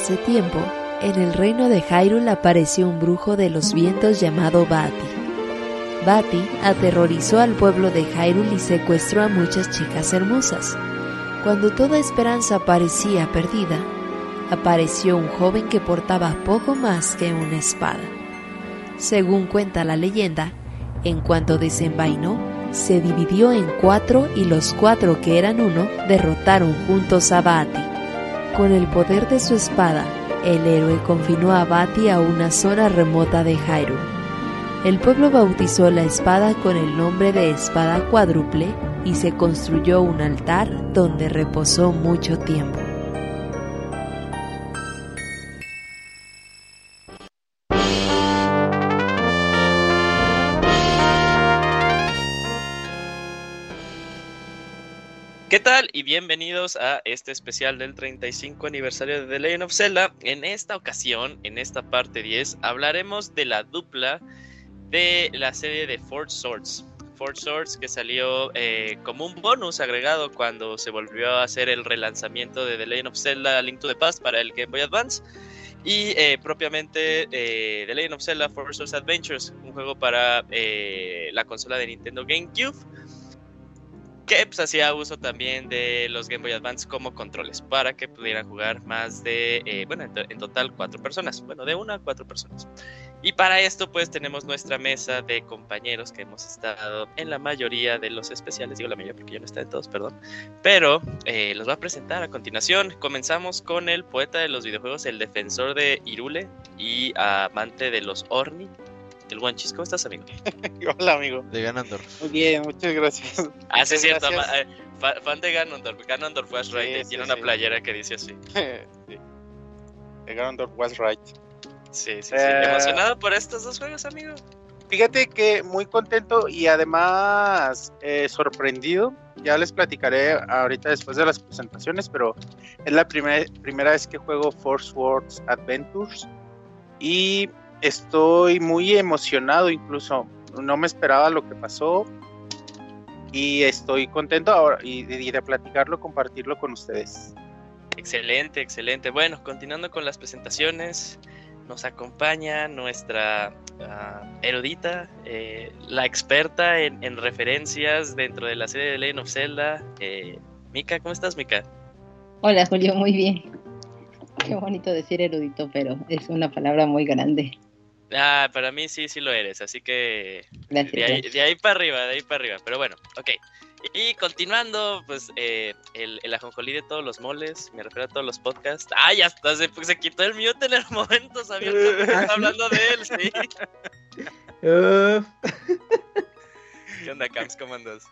Hace tiempo, en el reino de Hyrule apareció un brujo de los vientos llamado Bati. Bati aterrorizó al pueblo de Hyrule y secuestró a muchas chicas hermosas. Cuando toda esperanza parecía perdida, apareció un joven que portaba poco más que una espada. Según cuenta la leyenda, en cuanto desenvainó, se dividió en cuatro y los cuatro que eran uno derrotaron juntos a Bati. Con el poder de su espada, el héroe confinó a Bati a una zona remota de Hyrule. El pueblo bautizó la espada con el nombre de espada cuádruple y se construyó un altar donde reposó mucho tiempo. Y bienvenidos a este especial del 35 aniversario de The Legend of Zelda. En esta ocasión, en esta parte 10, hablaremos de la dupla de la serie de Fort Swords. Fort Swords que salió eh, como un bonus agregado cuando se volvió a hacer el relanzamiento de The Legend of Zelda Link to the Past para el Game Boy Advance. Y eh, propiamente eh, The Legend of Zelda Fort Swords Adventures, un juego para la consola de Nintendo GameCube que pues, hacía uso también de los Game Boy Advance como controles para que pudieran jugar más de, eh, bueno, en, total cuatro personas, bueno, de una a cuatro personas. Y para esto pues tenemos nuestra mesa de compañeros que hemos estado en la mayoría de los especiales, digo la mayoría porque yo no está en todos, perdón, pero eh, los voy a presentar a continuación. Comenzamos con el poeta de los videojuegos, el defensor de Irule y amante de los Orni, el Wanchis. ¿Cómo estás, amigo? Hola, amigo. De Ganondorf. Muy bien, muchas gracias. Ah, sí, es cierto. Eh, fan de Ganondorf. Ganondorf was right. tiene una playera que dice así. sí. De Ganondorf was right. Sí, sí, sí. Eh, ¿Emocionado por estos dos juegos, amigo? Fíjate que muy contento y además eh, sorprendido. Ya les platicaré ahorita después de las presentaciones, pero es la primera primera vez que juego Force Wars Adventures. Y estoy muy emocionado incluso. No me esperaba lo que pasó y estoy contento ahora y, de platicarlo, compartirlo con ustedes. Excelente, excelente. Bueno, continuando con las presentaciones, nos acompaña nuestra ah, erudita, eh, la experta en, referencias dentro de la serie de Legend of Zelda. Eh, Mika, ¿cómo estás, Mika? Hola, Julio, muy bien. Qué bonito decir erudito, pero es una palabra muy grande. Ah, para mí sí, sí lo eres, así que de, ahí, para arriba, de ahí para arriba, pero bueno, ok. Y continuando, pues eh, el, el ajonjolí de todos los moles, me refiero a todos los podcasts. Ah, ya está, se, se quitó el mute en el momento, sabía que estaba hablando de él, sí. ¿Qué onda, Camps? ¿Cómo andas?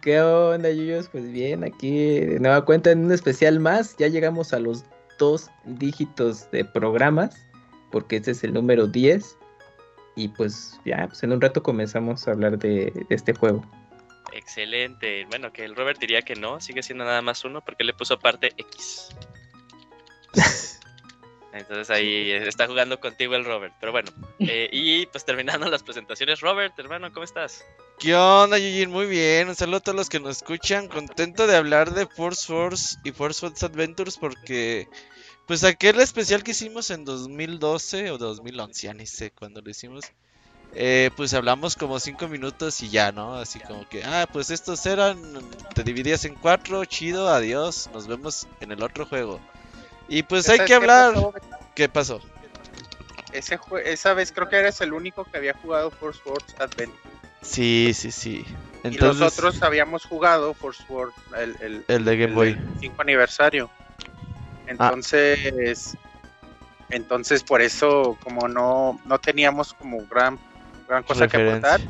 ¿Qué onda, Yuyos? Pues bien, aquí de nueva cuenta en un especial más. Ya llegamos a los dos dígitos de programas, porque este es el número 10. Y pues ya, pues en un rato comenzamos a hablar de, este juego. Excelente. Bueno, que el Robert diría que no, sigue siendo nada más uno porque le puso parte X. Entonces ahí está jugando contigo el Robert. Pero bueno, eh, y pues terminando las presentaciones, Robert, hermano, ¿cómo estás? ¿Qué onda, Yujin? Muy bien. Un saludo a todos los que nos escuchan. Contento de hablar de Force Force y Force Force Adventures porque pues aquel especial que hicimos en 2012 o 2011, ya ni sé cuándo lo hicimos. Eh, pues hablamos como 5 minutos y ya, ¿no? Así como que, ah, pues estos eran, te dividías en cuatro, chido, adiós, nos vemos en el otro juego. Y pues hay que hablar. ¿Qué pasó? Ese esa vez creo que eres el único que había jugado Force Wars Advent. Sí, sí, sí. Entonces... Y nosotros habíamos jugado Force Wars, el, el, el de Game Boy. 5 aniversario. Ah. Entonces, entonces por eso como no, no teníamos como gran, gran cosa que aportar.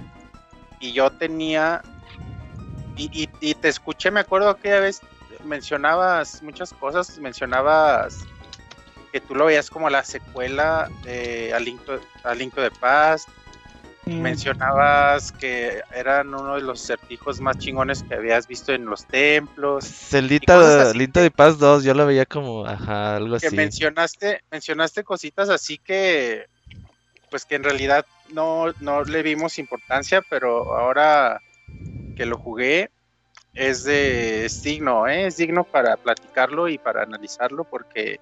Y yo tenía, y, y, te escuché, me acuerdo aquella vez mencionabas muchas cosas, mencionabas que tú lo veías como la secuela de Alinto, Alinto de Paz, Mencionabas que eran uno de los certijos más chingones que habías visto en los templos. Celdita de Paz 2, yo lo veía como, ajá, algo que así. mencionaste, mencionaste cositas así que, pues que en realidad no, no le vimos importancia, pero ahora que lo jugué, es de es digno, ¿eh? es digno para platicarlo y para analizarlo porque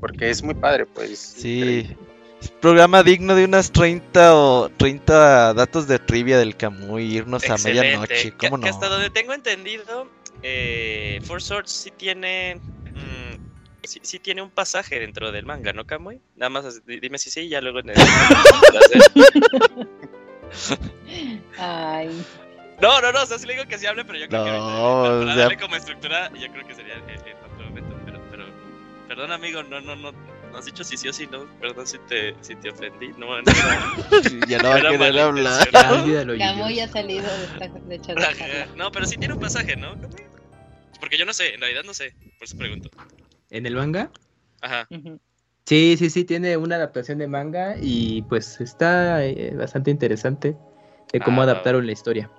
porque es muy padre, pues. Sí. Programa digno de unas 30 o 30 datos de trivia del Camuy, irnos a Excelente. medianoche, Que- ¿cómo que no? hasta donde tengo entendido, eh, Four Swords sí tiene. mm, sí, sí tiene un pasaje dentro del manga, ¿no, Kamui? Nada más dime si sí, ya luego. en el- Ay, no, no, no, o sea, sí le digo que sí hable, pero yo creo que. ahorita- No, para ya- darle como estructura, yo creo que sería en, en otro momento. Pero, pero. Perdón, amigo, no, no, no. No has dicho si sí o si no. Perdón si te, si te ofendí. No, no, no. ya no va a querer hablar. Ya, Yuyos. ha salido de esta de. No, pero sí tiene un pasaje, ¿no? Porque yo no sé, en realidad no sé, por eso pregunto. ¿En el manga? Ajá. Sí, sí, sí, tiene una adaptación de manga y pues está eh, bastante interesante de cómo Ah, adaptaron la historia.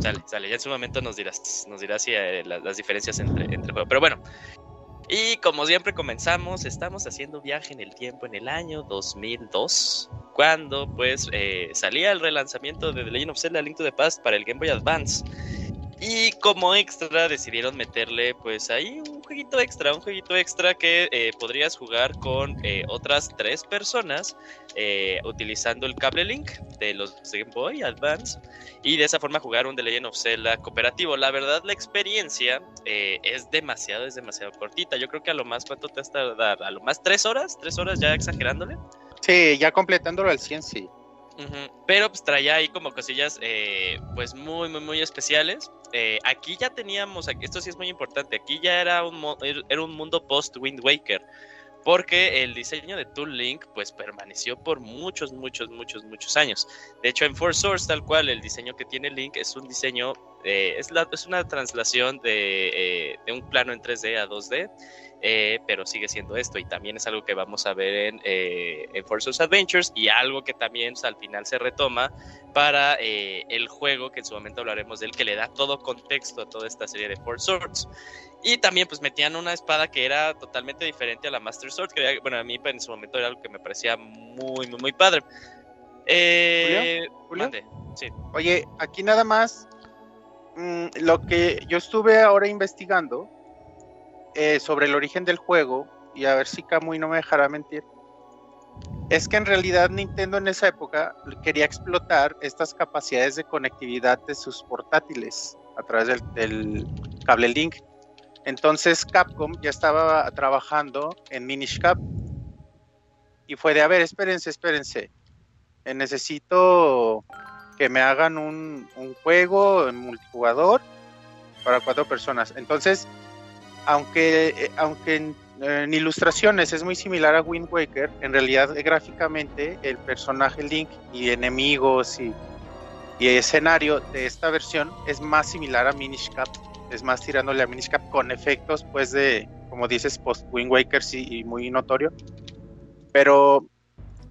Sale, sale. Ya en su momento nos dirás, nos dirás si, eh, la- las diferencias entre, entre. Pero bueno. Y como siempre comenzamos, estamos haciendo viaje en el tiempo en el año 2002, cuando pues eh, salía el relanzamiento de The Legend of Zelda Link to the Past para el Game Boy Advance. Y como extra decidieron meterle pues ahí un jueguito extra, un jueguito extra que eh, podrías jugar con eh, otras tres personas eh, utilizando el cable Link de los Game Boy Advance y de esa forma jugar un The Legend of Zelda cooperativo. La verdad, la experiencia es demasiado, es demasiado cortita. Yo creo que a lo más, ¿cuánto te has tardar? A lo más tres horas, tres horas ya exagerándole. Sí, ya completándolo al 100, sí. Pero pues traía ahí como cosillas pues muy, muy, muy especiales. Eh, aquí ya teníamos, esto sí es muy importante, aquí ya era un, un mundo post-Wind Waker. Porque el diseño de Tool Link pues permaneció por muchos, muchos, muchos, muchos años. De hecho, en Four Source, tal cual, el diseño que tiene Link es un diseño, eh, es una translación de, eh, de un plano en 3D a 2D, eh, pero sigue siendo esto y también es algo que vamos a ver en, eh, en Adventures y algo que también pues, al final se retoma para eh, el juego, que en su momento hablaremos de él, que le da todo contexto a toda esta serie de Four Swords. Y también pues metían una espada que era totalmente diferente a la Master Sword, que era- bueno, a mí en su momento era algo que me parecía muy, muy, muy padre. Eh, ¿Julio? mande. Sí. Oye, aquí nada más, mm, lo que yo estuve ahora investigando eh, sobre el origen del juego, y a ver si Kamui no me dejará mentir, es que en realidad Nintendo en esa época quería explotar estas capacidades de conectividad de sus portátiles a través del, cable Link. Entonces Capcom ya estaba trabajando en Minish Cap y fue de, a ver, espérense, espérense, eh, necesito que me hagan un juego en multijugador para cuatro personas. Entonces, aunque, eh, aunque en, en ilustraciones es muy similar a Wind Waker, en realidad eh, gráficamente el personaje Link y enemigos y, y escenario de esta versión es más similar a Minish Cap, es más tirándole a Minish Cap con efectos pues de, como dices, post Wind Waker sí, y muy notorio. Pero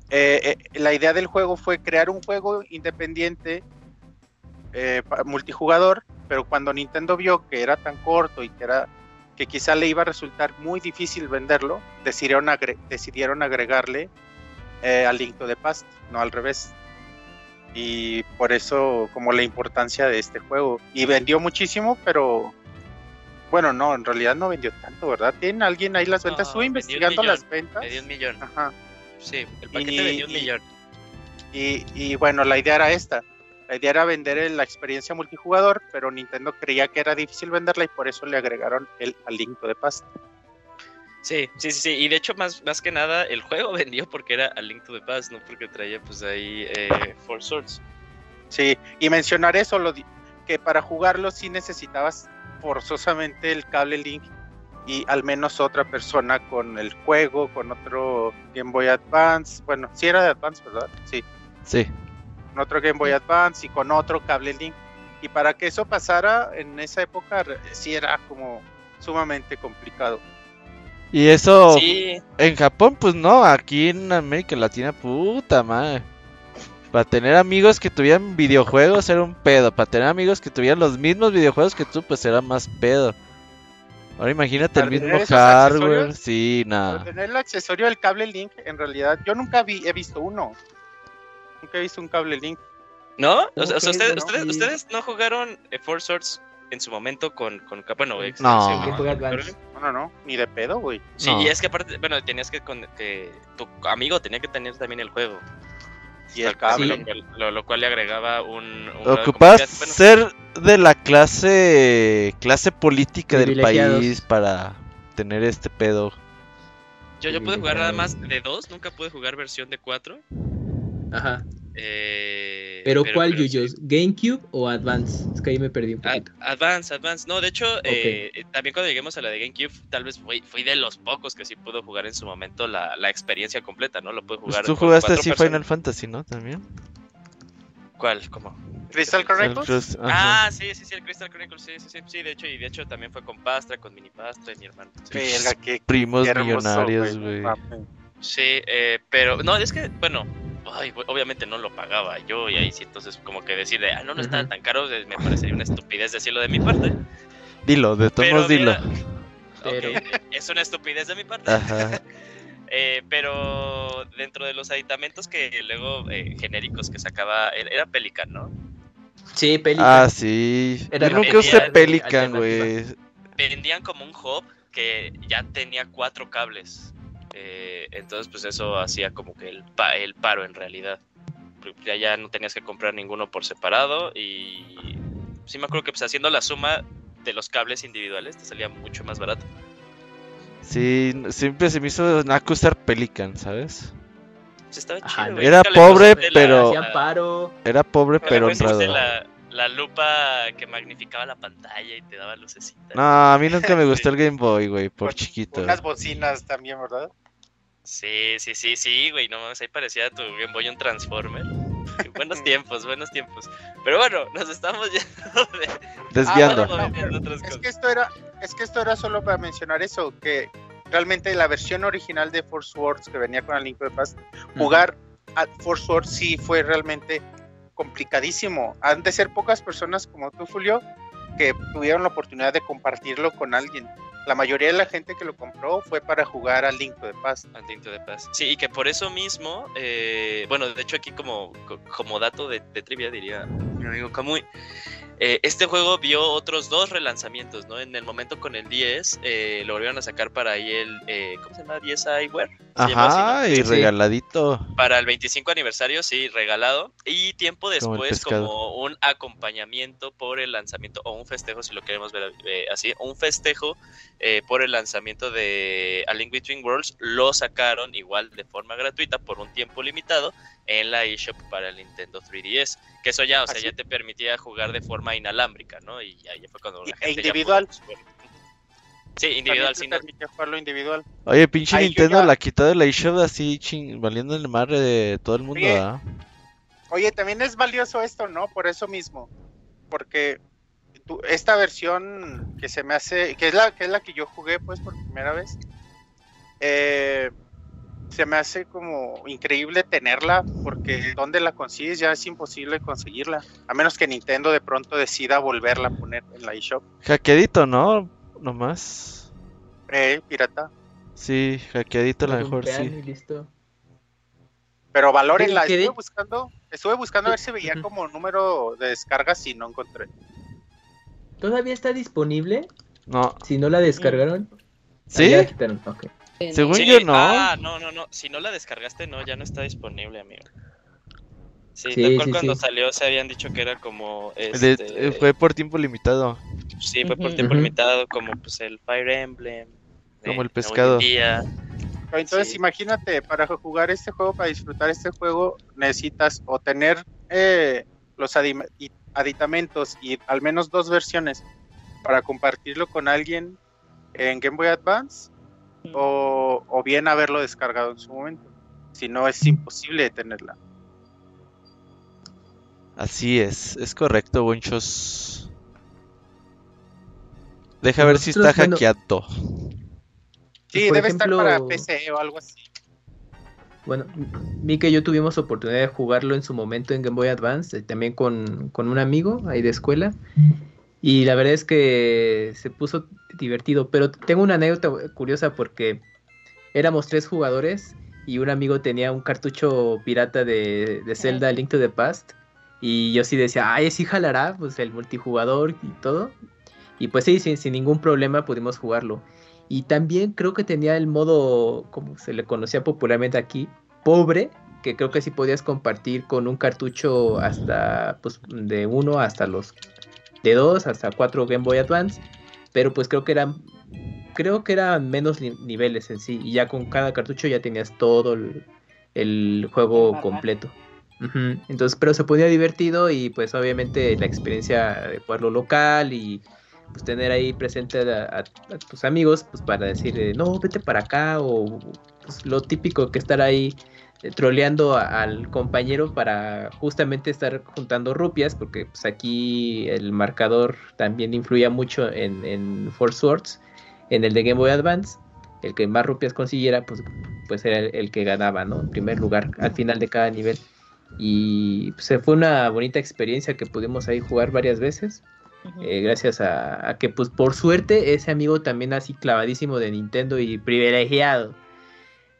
eh, eh, la idea del juego fue crear un juego independiente eh, multijugador, pero cuando Nintendo vio que era tan corto y que era que quizá le iba a resultar muy difícil venderlo, decidieron, agre- decidieron agregarle eh, al Link to the Past, no al revés. Y por eso como la importancia de este juego. Y vendió muchísimo, pero bueno, no, en realidad no vendió tanto, ¿verdad? ¿Tiene alguien ahí las ventas? Estuve vendió investigando millón, las ventas. Me dio un millón. Ajá. Sí, el paquete Y- me dio un y- millón. Y, y bueno, la idea era esta. La idea era vender la experiencia multijugador, pero Nintendo creía que era difícil venderla y por eso le agregaron el al Link to the Past. Sí, sí, sí, sí. Y de hecho, más, más que nada, el juego vendió porque era a Link to the Past, no porque traía pues ahí eh, Four Swords. Sí, y mencionar eso, lo di- que para jugarlo sí necesitabas forzosamente el cable Link y al menos otra persona con el juego, con otro Game Boy Advance. Bueno, sí era de Advance, ¿verdad? Sí, Sí. Con otro Game Boy Advance y con otro cable Link. Y para que eso pasara en esa época, sí era como sumamente complicado. Y eso Sí, en Japón, pues no, aquí en América Latina, puta madre. Para tener amigos que tuvieran videojuegos era un pedo. Para tener amigos que tuvieran los mismos videojuegos que tú, pues era más pedo. Ahora imagínate el mismo hardware. Sí, Para nada. tener el accesorio del cable Link, en realidad, yo nunca vi, he visto uno. Nunca he visto un cable Link. ¿no? O sea, ustedes, no, ustedes, y- ustedes no jugaron eh, Four Swords en su momento con, con bueno, ex- No. sí. No, no, no, ni de pedo, güey. Sí, No. y es que aparte, bueno, tenías que, con- que tu amigo tenía que tener también el juego. Y el cable. Lo, cual- lo- lo cual le agregaba un... Ocupas. Bueno, ser de la clase clase política del país para tener este pedo. yo, yo pude jugar nada más de dos, nunca pude jugar versión de cuatro. Ajá. eh, Pero, ¿cuál, pero. Yuyos? ¿GameCube o Advance? Es que ahí me perdí un poquito. Advance, Advance. No, de hecho, eh, también cuando lleguemos a la de GameCube, tal vez fui, fui de los pocos que sí pudo jugar en su momento la, la experiencia completa, ¿no? Lo pude Pues jugar. tú con jugaste así personas. Final Fantasy, ¿no? También. ¿Cuál? ¿Cómo? Crystal Chronicles. Ah, sí, sí, sí, el Crystal Chronicles, sí, sí, sí, sí, de hecho, y de hecho también fue con Pastra, con Mini Pastra y mi hermano. Sí, Verga, qué, Primos qué hermoso, millonarios, güey. Sí, eh, pero, no, es que, bueno, ay, obviamente no lo pagaba yo, y ahí sí, entonces como que decir, de, ah, no, no estaba Ujú. tan caro, me parecería una estupidez decirlo de mi parte. Dilo, de todos dilo. mira, Pero- ok, es una estupidez de mi parte. Ajá. Eh, pero dentro de los aditamentos que luego eh, genéricos que sacaba, era era Pelican, ¿no? Sí, Pelican. Ah, sí. Era Yo nunca usé Pelican, güey. Vendían como un hub que ya tenía cuatro cables. Eh, entonces, pues eso hacía como que el, pa- el paro en realidad. Ya, ya no tenías que comprar ninguno por separado y sí me acuerdo que pues haciendo la suma de los cables individuales te salía mucho más barato. Sí, siempre se me hizo naco usar Pelican, ¿sabes? Pues estaba Ajá, chido. Era pobre, la- pero- Hacían paro. Era pobre pero pusiste honrado. La, la lupa que magnificaba la pantalla y te daba lucecitas. No, a mí nunca me gustó el Game Boy, güey, por Con chiquito. Unas bocinas también, ¿verdad? Sí, sí, sí, sí, güey, no mames, ahí parecía tu Game Boy un Transformer. buenos tiempos, buenos tiempos. Pero bueno, nos estamos yendo de... Desviando. Ah, bueno, no, Es cosas. que esto era, es que esto era solo para mencionar eso, que realmente la versión original de Force Wars que venía con el Link the Past, jugar a Force Wars sí fue realmente complicadísimo. Han de ser pocas personas como tú, Julio, que tuvieron la oportunidad de compartirlo con alguien. La mayoría de la gente que lo compró fue para jugar al Link the Past. Al Tinto de Paz. Sí, y que por eso mismo, eh, bueno, de hecho aquí como, co- como dato de, de trivia diría mi amigo Kamui, eh, este juego vio otros dos relanzamientos, ¿no? En el momento con el 10 eh, lo volvieron a sacar para ahí el, eh, ¿cómo se llama? 10 iWare. Ajá, y Sí. regaladito. para el 25 aniversario, sí, regalado. Y tiempo después, como un acompañamiento por el lanzamiento, o un festejo, si lo queremos ver eh, así, un festejo eh, por el lanzamiento de A Link Between Worlds, lo sacaron igual de forma gratuita por un tiempo limitado en la eShop para el Nintendo 3DS. Que eso ya, o sea, Así. ya te permitía jugar de forma inalámbrica, ¿no? Y ahí fue cuando la e gente ya individual. pudo. Sí, individual, permite jugarlo individual. Oye, pinche Ahí Nintendo ya- la quitó de la eShop así ching, valiendo el mar de todo el mundo, Oye, también es valioso esto, ¿no? Por eso mismo. Porque tú- esta versión que se me hace, que es la que es la que yo jugué pues por primera vez, eh, se me hace como increíble tenerla, porque donde la consigues ya es imposible conseguirla, a menos que Nintendo de pronto decida volverla a poner en la eShop. Hackeadito, ¿no? Nomás. Eh, pirata. Sí, hackeadito a lo mejor sí. y listo. Pero valórenla, ¿Qué- qué estuve buscando, estuve buscando a ver si veía como número de descargas y no encontré. ¿Todavía está disponible? No. Si no la descargaron. Ah, ¿Sí? ya la quitaron, ok. Según Sí, yo no. Ah, no, no, no. Si no la descargaste, no, ya no está disponible, amigo. Sí, Sí, tal cual sí, cuando sí. salió se habían dicho que era como. Este, eh, fue por tiempo limitado. Sí, fue por tiempo limitado, como pues el Fire Emblem. Como el pescado. Entonces, Sí. imagínate, para jugar este juego, para disfrutar este juego, necesitas o tener eh, los aditamentos y al menos dos versiones para compartirlo con alguien en Game Boy Advance o, o bien haberlo descargado en su momento. Si no, es imposible tenerla. Así es, es correcto, Bonchos. Deja ver si está bueno, hackeado. Sí, por debe ejemplo- estar para PC o algo así. Bueno, Mika y yo tuvimos oportunidad de jugarlo en su momento en Game Boy Advance, eh, también con, con un amigo ahí de escuela. Y la verdad es que se puso divertido. Pero tengo una anécdota curiosa porque éramos tres jugadores y un amigo tenía un cartucho pirata de, de Zelda Link to the Past. Y yo sí decía, ay, sí jalará, pues el multijugador y todo. Y pues sí, sin, sin ningún problema pudimos jugarlo. Y también creo que tenía el modo, como se le conocía popularmente aquí, pobre, que creo que sí podías compartir con un cartucho hasta pues, de uno hasta los de dos hasta cuatro Game Boy Advance, pero pues creo que eran creo que eran menos ni- niveles en sí y ya con cada cartucho ya tenías todo el, el juego completo. Entonces, pero se ponía divertido y pues obviamente la experiencia de jugarlo local y pues tener ahí presente a, a- a tus amigos pues para decir eh, no vete para acá o pues, lo típico que estar ahí troleando a- al compañero para justamente estar juntando rupias porque pues aquí el marcador también influía mucho en, en Force Swords en el de Game Boy Advance el que más rupias consiguiera pues pues era el, el que ganaba no en primer lugar al final de cada nivel. Y pues, fue una bonita experiencia que pudimos ahí jugar varias veces eh, gracias a, a que pues por suerte ese amigo también así clavadísimo de Nintendo y privilegiado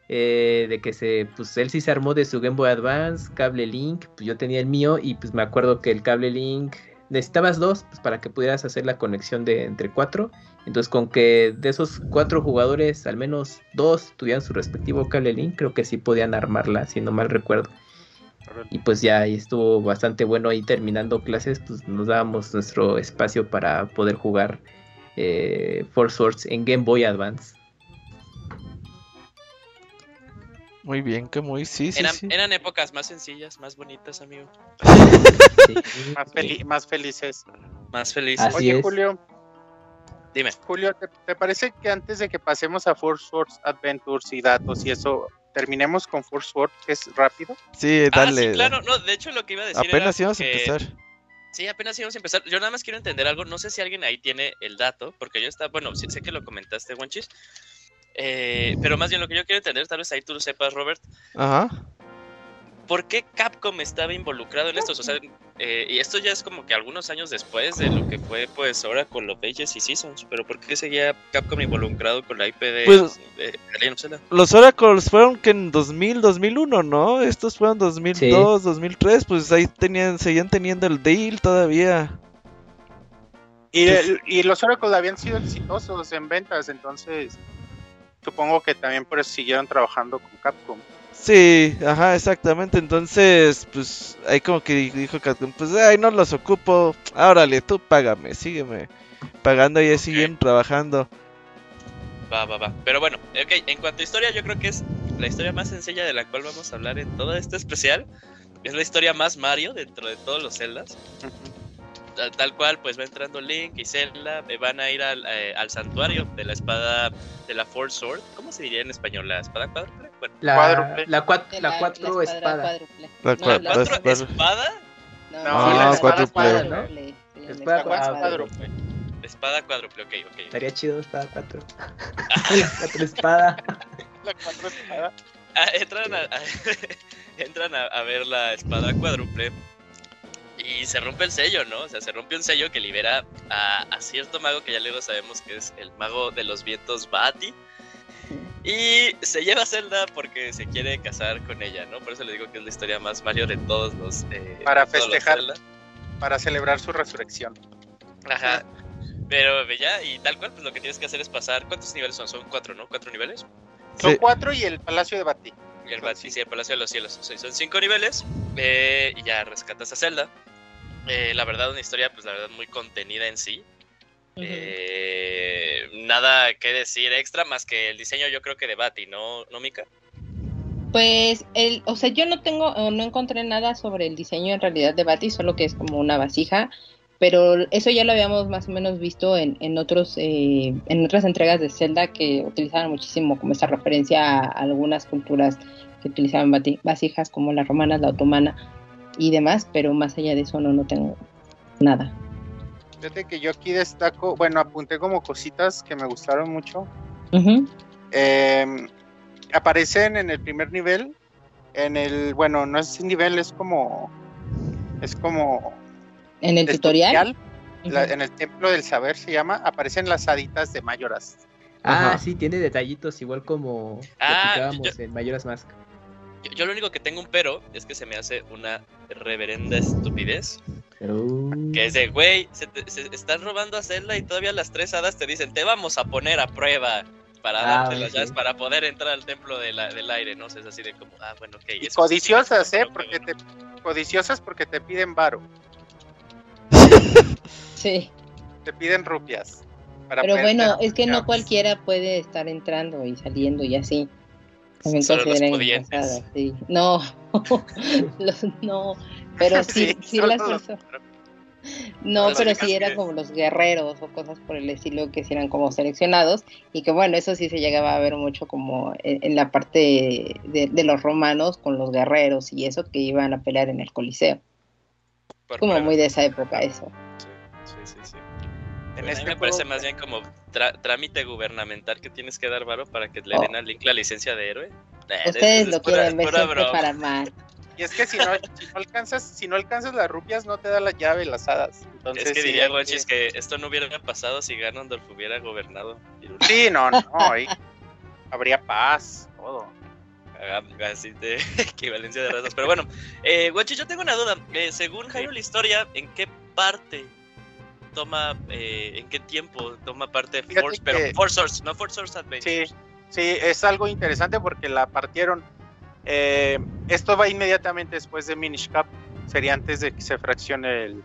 eh, de que se pues él sí se armó de su Game Boy Advance cable Link pues yo tenía el mío y pues me acuerdo que el cable Link necesitabas dos pues, para que pudieras hacer la conexión de entre cuatro. Entonces con que de esos cuatro jugadores al menos dos tuvieran su respectivo cable Link creo que sí podían armarla si no mal recuerdo. Y pues ya ahí estuvo bastante bueno ahí terminando clases, pues nos dábamos nuestro espacio para poder jugar eh, Force Swords en Game Boy Advance. Muy bien, que muy, sí, sí, Eran, sí. eran épocas más sencillas, más bonitas, amigo. Sí, Más, feli- más felices. Más felices. Así Oye, es. Julio. Dime. Julio, ¿te, te parece que antes de que pasemos a Force Swords Adventures y datos y eso, terminemos con Force Swords, que es rápido? Sí, Ah, dale. sí, claro. No, de hecho, lo que iba a decir Apenas era íbamos a que- empezar. Sí, apenas íbamos a empezar. Yo nada más quiero entender algo. No sé si alguien ahí tiene el dato, porque yo estaba, bueno, sí, sé que lo comentaste, Wanchis. Eh, pero más bien lo que yo quiero entender, tal vez ahí tú lo sepas, Robert. Ajá. ¿Por qué Capcom estaba involucrado en esto? O sea, eh, y esto ya es como que algunos años después de lo que fue, pues, ahora con los Ages y Seasons. Pero ¿por qué seguía Capcom involucrado con la IP de, Pues- de Zelda? Los Oracles fueron que en 2000, 2001, ¿no? Estos fueron 2002, 2003, pues ahí tenían, seguían teniendo el deal todavía. Y, Pues- el- y los Oracle habían sido exitosos en ventas, entonces supongo que también por eso siguieron trabajando con Capcom. Sí, ajá, exactamente. Entonces, pues ahí como que dijo Capcom, pues ay, no los ocupo. Árale, tú págame, sígueme pagando y ahí siguen trabajando. Va, va, va. Pero bueno, ok, en cuanto a historia, yo creo que es la historia más sencilla de la cual vamos a hablar en todo este especial. Es la historia más Mario dentro de todos los Zeldas. Tal, tal cual, pues va entrando Link y Zelda, van a ir al, eh, al santuario de la espada de la Force Sword. ¿Cómo se diría en español? ¿La espada cuádruple? Bueno, La, Cuádruple. la, cuat- De la cuatro la espada. cuádruple. La No, cua- la la ¿cuatro espada- espada? No, No, la espada cuádruple. Sí, la Espada La cuádruple. cuádruple. Espada cuádruple, ok, ok. Estaría chido espada cuatro. la cuatro espada. La cuatro espada. Ah, entran a, a- entran a, a ver la espada cuádruple y se rompe el sello, ¿no? O sea, se rompe un sello que libera a, a cierto mago que ya luego sabemos que es el mago de los vientos Bati. Y se lleva a Zelda porque se quiere casar con ella, ¿no? Por eso le digo que es la historia más Mario de todos los. eh, Para todos los festejar. Zelda. Para celebrar su resurrección. Ajá. Pero ya, y tal cual, pues lo que tienes que hacer es pasar. ¿Cuántos niveles son? Son cuatro, ¿no? Cuatro niveles. Son Sí. cuatro y el Palacio de Bati. Y el Son Bat- sí, sí, el Palacio de los Cielos. Sí, son cinco niveles. eh, y ya rescatas a Zelda. Eh, la verdad, una historia, pues la verdad, muy contenida en sí. Eh, nada que decir extra más que el diseño, yo creo que de Bati, ¿no, ¿no Mika? Pues, el, o sea, yo no tengo, no encontré nada sobre el diseño en realidad de Bati, solo que es como una vasija, pero eso ya lo habíamos más o menos visto en, en otros, eh, en otras entregas de Zelda que utilizaban muchísimo como esta referencia a algunas culturas que utilizaban vasijas como las romanas, la otomana y demás, pero más allá de eso no, no tengo nada. Fíjate que yo aquí destaco, bueno, apunté como cositas que me gustaron mucho. Eh, aparecen en el primer nivel, en el, bueno, no es nivel, es como, es como En el tutorial. la- en el templo del saber se llama, aparecen las haditas de Mayoras. Ah, Ajá. sí, tiene detallitos igual como Ah, platicábamos en Mayoras Mask. Yo, yo lo único que tengo un pero es que se me hace una reverenda estupidez Pero... Que es de, güey, se, te- se están robando a Zelda y todavía las tres hadas te dicen, te vamos a poner a prueba para Ah, darte las sí. llaves para poder entrar al templo de la- del aire, ¿no? O sea, es así de como, ah, bueno, ok. Y sí codiciosas, sentido, ¿eh? Porque te, codiciosas porque te piden varo, Sí, te piden rupias. para pero bueno, es que no cualquiera puede estar entrando y saliendo y así. También Solo los pudientes. sí. No, los- no, pero sí, sí, las personas. No, pero sí eran como los guerreros o cosas por el estilo que sí eran como seleccionados y que bueno, eso sí se llegaba a ver mucho como en, en la parte de, de los romanos con los guerreros y eso que iban a pelear en el Coliseo. por Como prueba. muy de esa época eso. Sí, sí, sí. En Bueno, a mí este me parece más bien como tra- trámite gubernamental que tienes que dar varo para que le Oh. den a Link la licencia de héroe. Es- Ustedes es lo pura- quieren ver para mal. Y es que si no, si no alcanzas, si no alcanzas las rupias, no te da la llave las hadas. Entonces, Es que sí, diría Guachis que esto no hubiera pasado si Ganondorf hubiera gobernado. Sí, no, no, ahí habría paz, todo. Así de equivalencia de razas. Pero bueno, eh, Guachis, yo tengo una duda. Eh, según Hyrule Historia, ¿en qué parte toma, eh, en qué tiempo toma parte Fíjate Force? Pero que- Force Source, no Force Source Sí, Adventures. sí, es algo interesante porque la partieron. Eh, esto va inmediatamente después de Minish Cap, sería antes de que se fraccione el,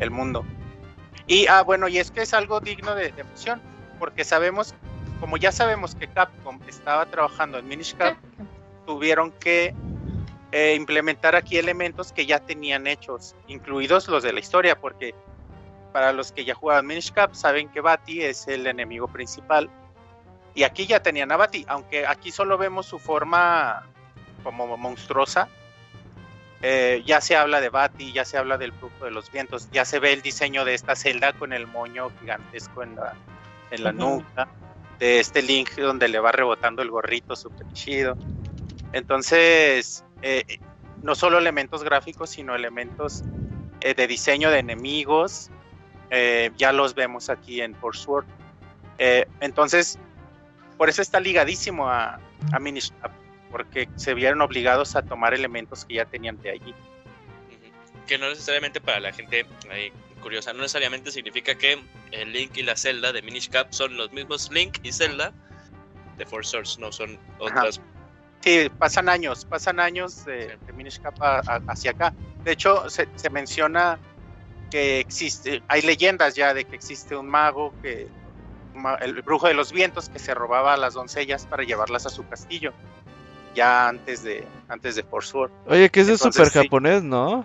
el mundo. Y, ah, bueno, y es que es algo digno de, de mención, porque sabemos, como ya sabemos que Capcom estaba trabajando en Minish Cap, tuvieron que eh, implementar aquí elementos que ya tenían hechos, incluidos los de la historia, porque para los que ya jugaban Minish Cap saben que Bati es el enemigo principal. Y aquí ya tenían a Bati, aunque aquí solo vemos su forma como monstruosa. Eh, ya se habla de Bati, ya se habla del brujo de los vientos, ya se ve el diseño de esta celda con el moño gigantesco en la, en la nuca, de este link donde le va rebotando el gorrito súper chido. Entonces, eh, no solo elementos gráficos, sino elementos eh, de diseño de enemigos, eh, ya los vemos aquí en Forsword. Eh, entonces, por eso está ligadísimo a, a porque se vieron obligados a tomar elementos que ya tenían de allí. Que no necesariamente para la gente ahí, curiosa, no necesariamente significa que el Link y la Zelda de Minish Cap son los mismos Link y Zelda de Force Source, no son otras. Sí, pasan años, pasan años de, Sí. de Minish Cap a- a- hacia acá. De hecho, se, se menciona que existe, hay leyendas ya de que existe un mago que el brujo de los vientos que se robaba a las doncellas para llevarlas a su castillo ya antes de antes de Forsword Oye, que ese es súper sí. japonés, ¿no?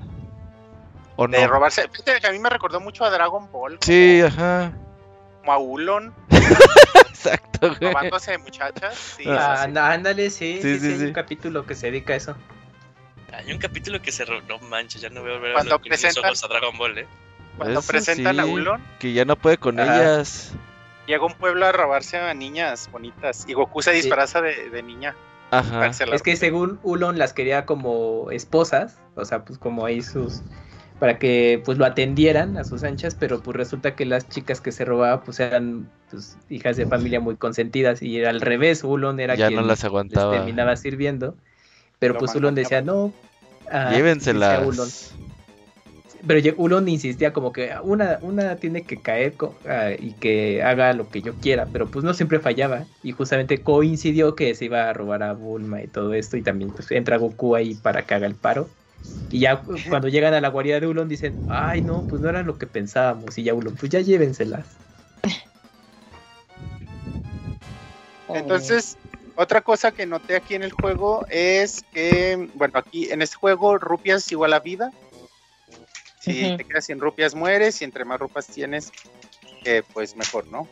¿O no? de robarse fíjate que a mí me recordó mucho a Dragon Ball como, Sí, ajá. como a Ulon Exacto, güey. robándose muchachas sí, Ah, sí, ándale, sí, Sí, sí, sí, sí, hay un capítulo que se dedica a eso. Hay un capítulo que se no manches, ya no voy a volver a Cuando ver los presentan- ojos a Dragon Ball, eh. cuando Eso presentan a sí. Ulon Que ya no puede con ellas. llega a un pueblo a robarse a niñas bonitas y Goku se Sí. disfraza de, de niña Ajá. Es que según Ulon las quería como esposas, o sea, pues como ahí sus para que pues lo atendieran a sus anchas, pero pues resulta que las chicas que se robaba pues eran pues hijas de familia muy consentidas y era al revés, Ulon era Ya quien no las les aguantaba. terminaba sirviendo, pero Lo pues Ulon decía, "No, ah", Ulon. Pero Ulon insistía como que una, una tiene que caer ah, y que haga lo que yo quiera, pero pues no siempre fallaba. Y justamente coincidió que se iba a robar a Bulma y todo esto, y también pues entra Goku ahí para que haga el paro. Y ya cu- cuando llegan a la guarida de Ulon dicen, ay no, pues no era lo que pensábamos. Y ya Ulon, pues ya llévenselas. Entonces, otra cosa que noté aquí en el juego es que, bueno, aquí en este juego rupias igual a vida. Si te quedas sin rupias mueres y entre más rupias tienes, eh, pues mejor, ¿no?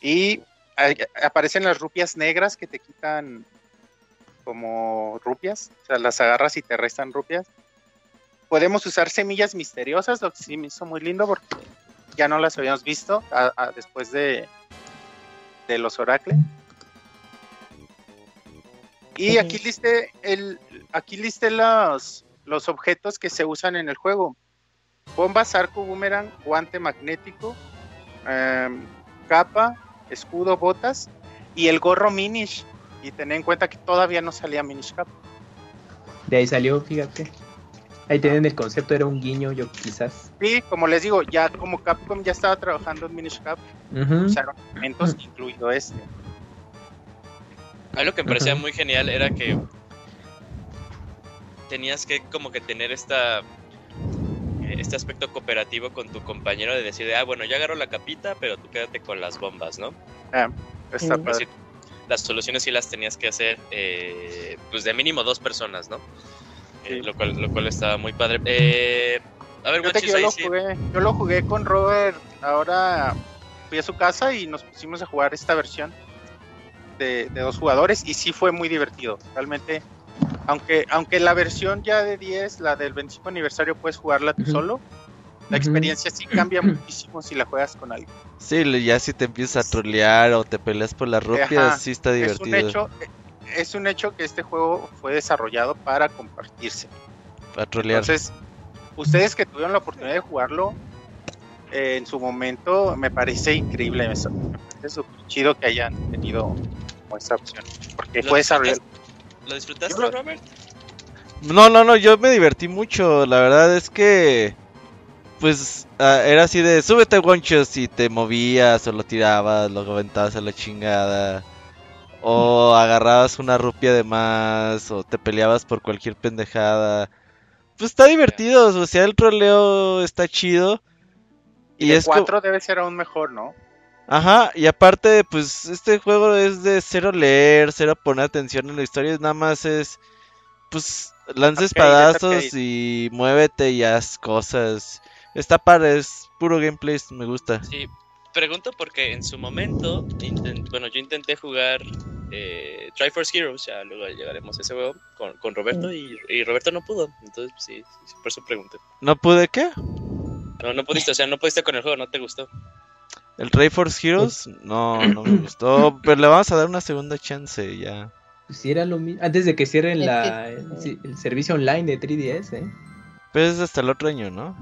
Y aparecen las rupias negras que te quitan como rupias, o sea, las agarras y te restan rupias. Podemos usar semillas misteriosas, lo que sí me hizo muy lindo porque ya no las habíamos visto a- a- después de, de los oracles. Y aquí listé el, aquí listé los, los objetos que se usan en el juego. Bombas, arco, boomerang, guante magnético, em, capa, escudo, botas y el gorro Minish. Y ten en cuenta que todavía no salía Minish Cap. De ahí salió, fíjate. Ahí tienen el concepto, era un guiño, yo quizás. Sí, como les digo, ya como Capcom ya estaba trabajando en Minish Cap, usaron elementos, incluido este. Algo que me parecía muy genial era que tenías que como que tener esta eh, este aspecto cooperativo con tu compañero de decir, ah, bueno, yo agarro la capita, pero tú quédate con las bombas, ¿no? Ah, está padre. Así, las soluciones sí las tenías que hacer, eh, pues de mínimo dos personas, ¿no? Eh, Sí. lo, cual, lo cual estaba muy padre. Eh, a ver, Guachis, yo ahí lo sí. jugué, yo lo jugué con Robert. Ahora fui a su casa y nos pusimos a jugar esta versión de, de dos jugadores y sí fue muy divertido. Realmente, aunque, aunque la versión ya de 10, la del 25 aniversario, puedes jugarla tú solo, la experiencia sí cambia muchísimo si la juegas con alguien. Sí, ya si te empiezas a trolear o te peleas por las rupias, Ajá, sí está Es un, divertido. hecho, es un hecho que este juego fue desarrollado para compartirse. A trolear. Entonces, ustedes que tuvieron la oportunidad de jugarlo eh, en su momento, me parece increíble. Me me parece súper chido que hayan tenido como esta opción. Porque ¿Lo fue desarrollado. disfrutaste? ¿Lo disfrutaste, Yo Robert? No, no, no, yo me divertí mucho. La verdad es que. Pues ah, era así de súbete guanchos y te movías o lo tirabas, lo aventabas a la chingada. O agarrabas una rupia de más o te peleabas por cualquier pendejada. Pues está divertido, o sea, el troleo está chido. Y, Y es co- 4 debe ser aún mejor, ¿no? Ajá, y aparte, pues este juego es de cero leer, cero poner atención en la historia, nada más es, pues, lanza espadazos y muévete y haz cosas. Está padre, es puro gameplay, me gusta. Sí, pregunto porque en su momento, bueno, yo intenté jugar eh, Triforce Heroes, ya luego llegaremos a ese juego, con, con Roberto y, y Roberto no pudo, entonces pues, sí, sí, por eso pregunté. ¿No pude qué? No, no pudiste, o sea, no pudiste con el juego, no te gustó. ¿El Triforce Heroes? No, no me gustó, pero le vamos a dar una segunda chance ya. Pues sí, era lo mismo. Antes de que cierren la, el, el servicio online de 3DS, ¿eh? Pero es hasta el otro año, ¿no?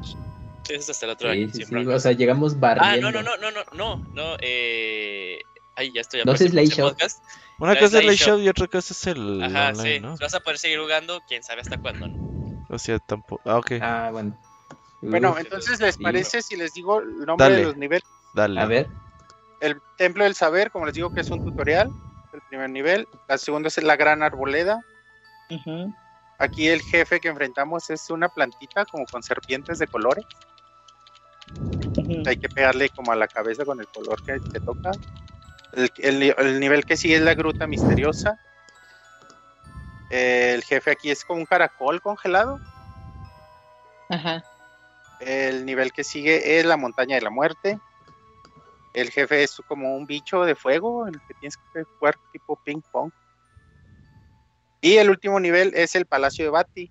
Es hasta el otro Sí, año, sí, sí. O sea, llegamos Ah, barriendo. no, no, no, no, no, no, no, eh... Ay, ya estoy No es Show. podcast. Una La cosa es la Slideshow. show y otra cosa es el Ajá, online, sí, ¿no? vas a poder seguir jugando, quién sabe hasta cuándo, ¿no? O sea, tampoco... Ah, ok, Ah, bueno. Bueno, entonces, ¿les sí. parece si les digo el nombre Dale. de los niveles? Dale. a ver. El Templo del Saber, como les digo, que es un tutorial, el primer nivel. La segunda es la Gran Arboleda. Aquí el jefe que enfrentamos es una plantita como con serpientes de colores. Hay que pegarle como a la cabeza con el color que te toca. El, el- el nivel que sigue es la gruta misteriosa. El jefe aquí es como un caracol congelado. Ajá. El nivel que sigue es la montaña de la muerte. El jefe es como un bicho de fuego en el que tienes que jugar tipo ping pong. Y el último nivel es el palacio de Bati,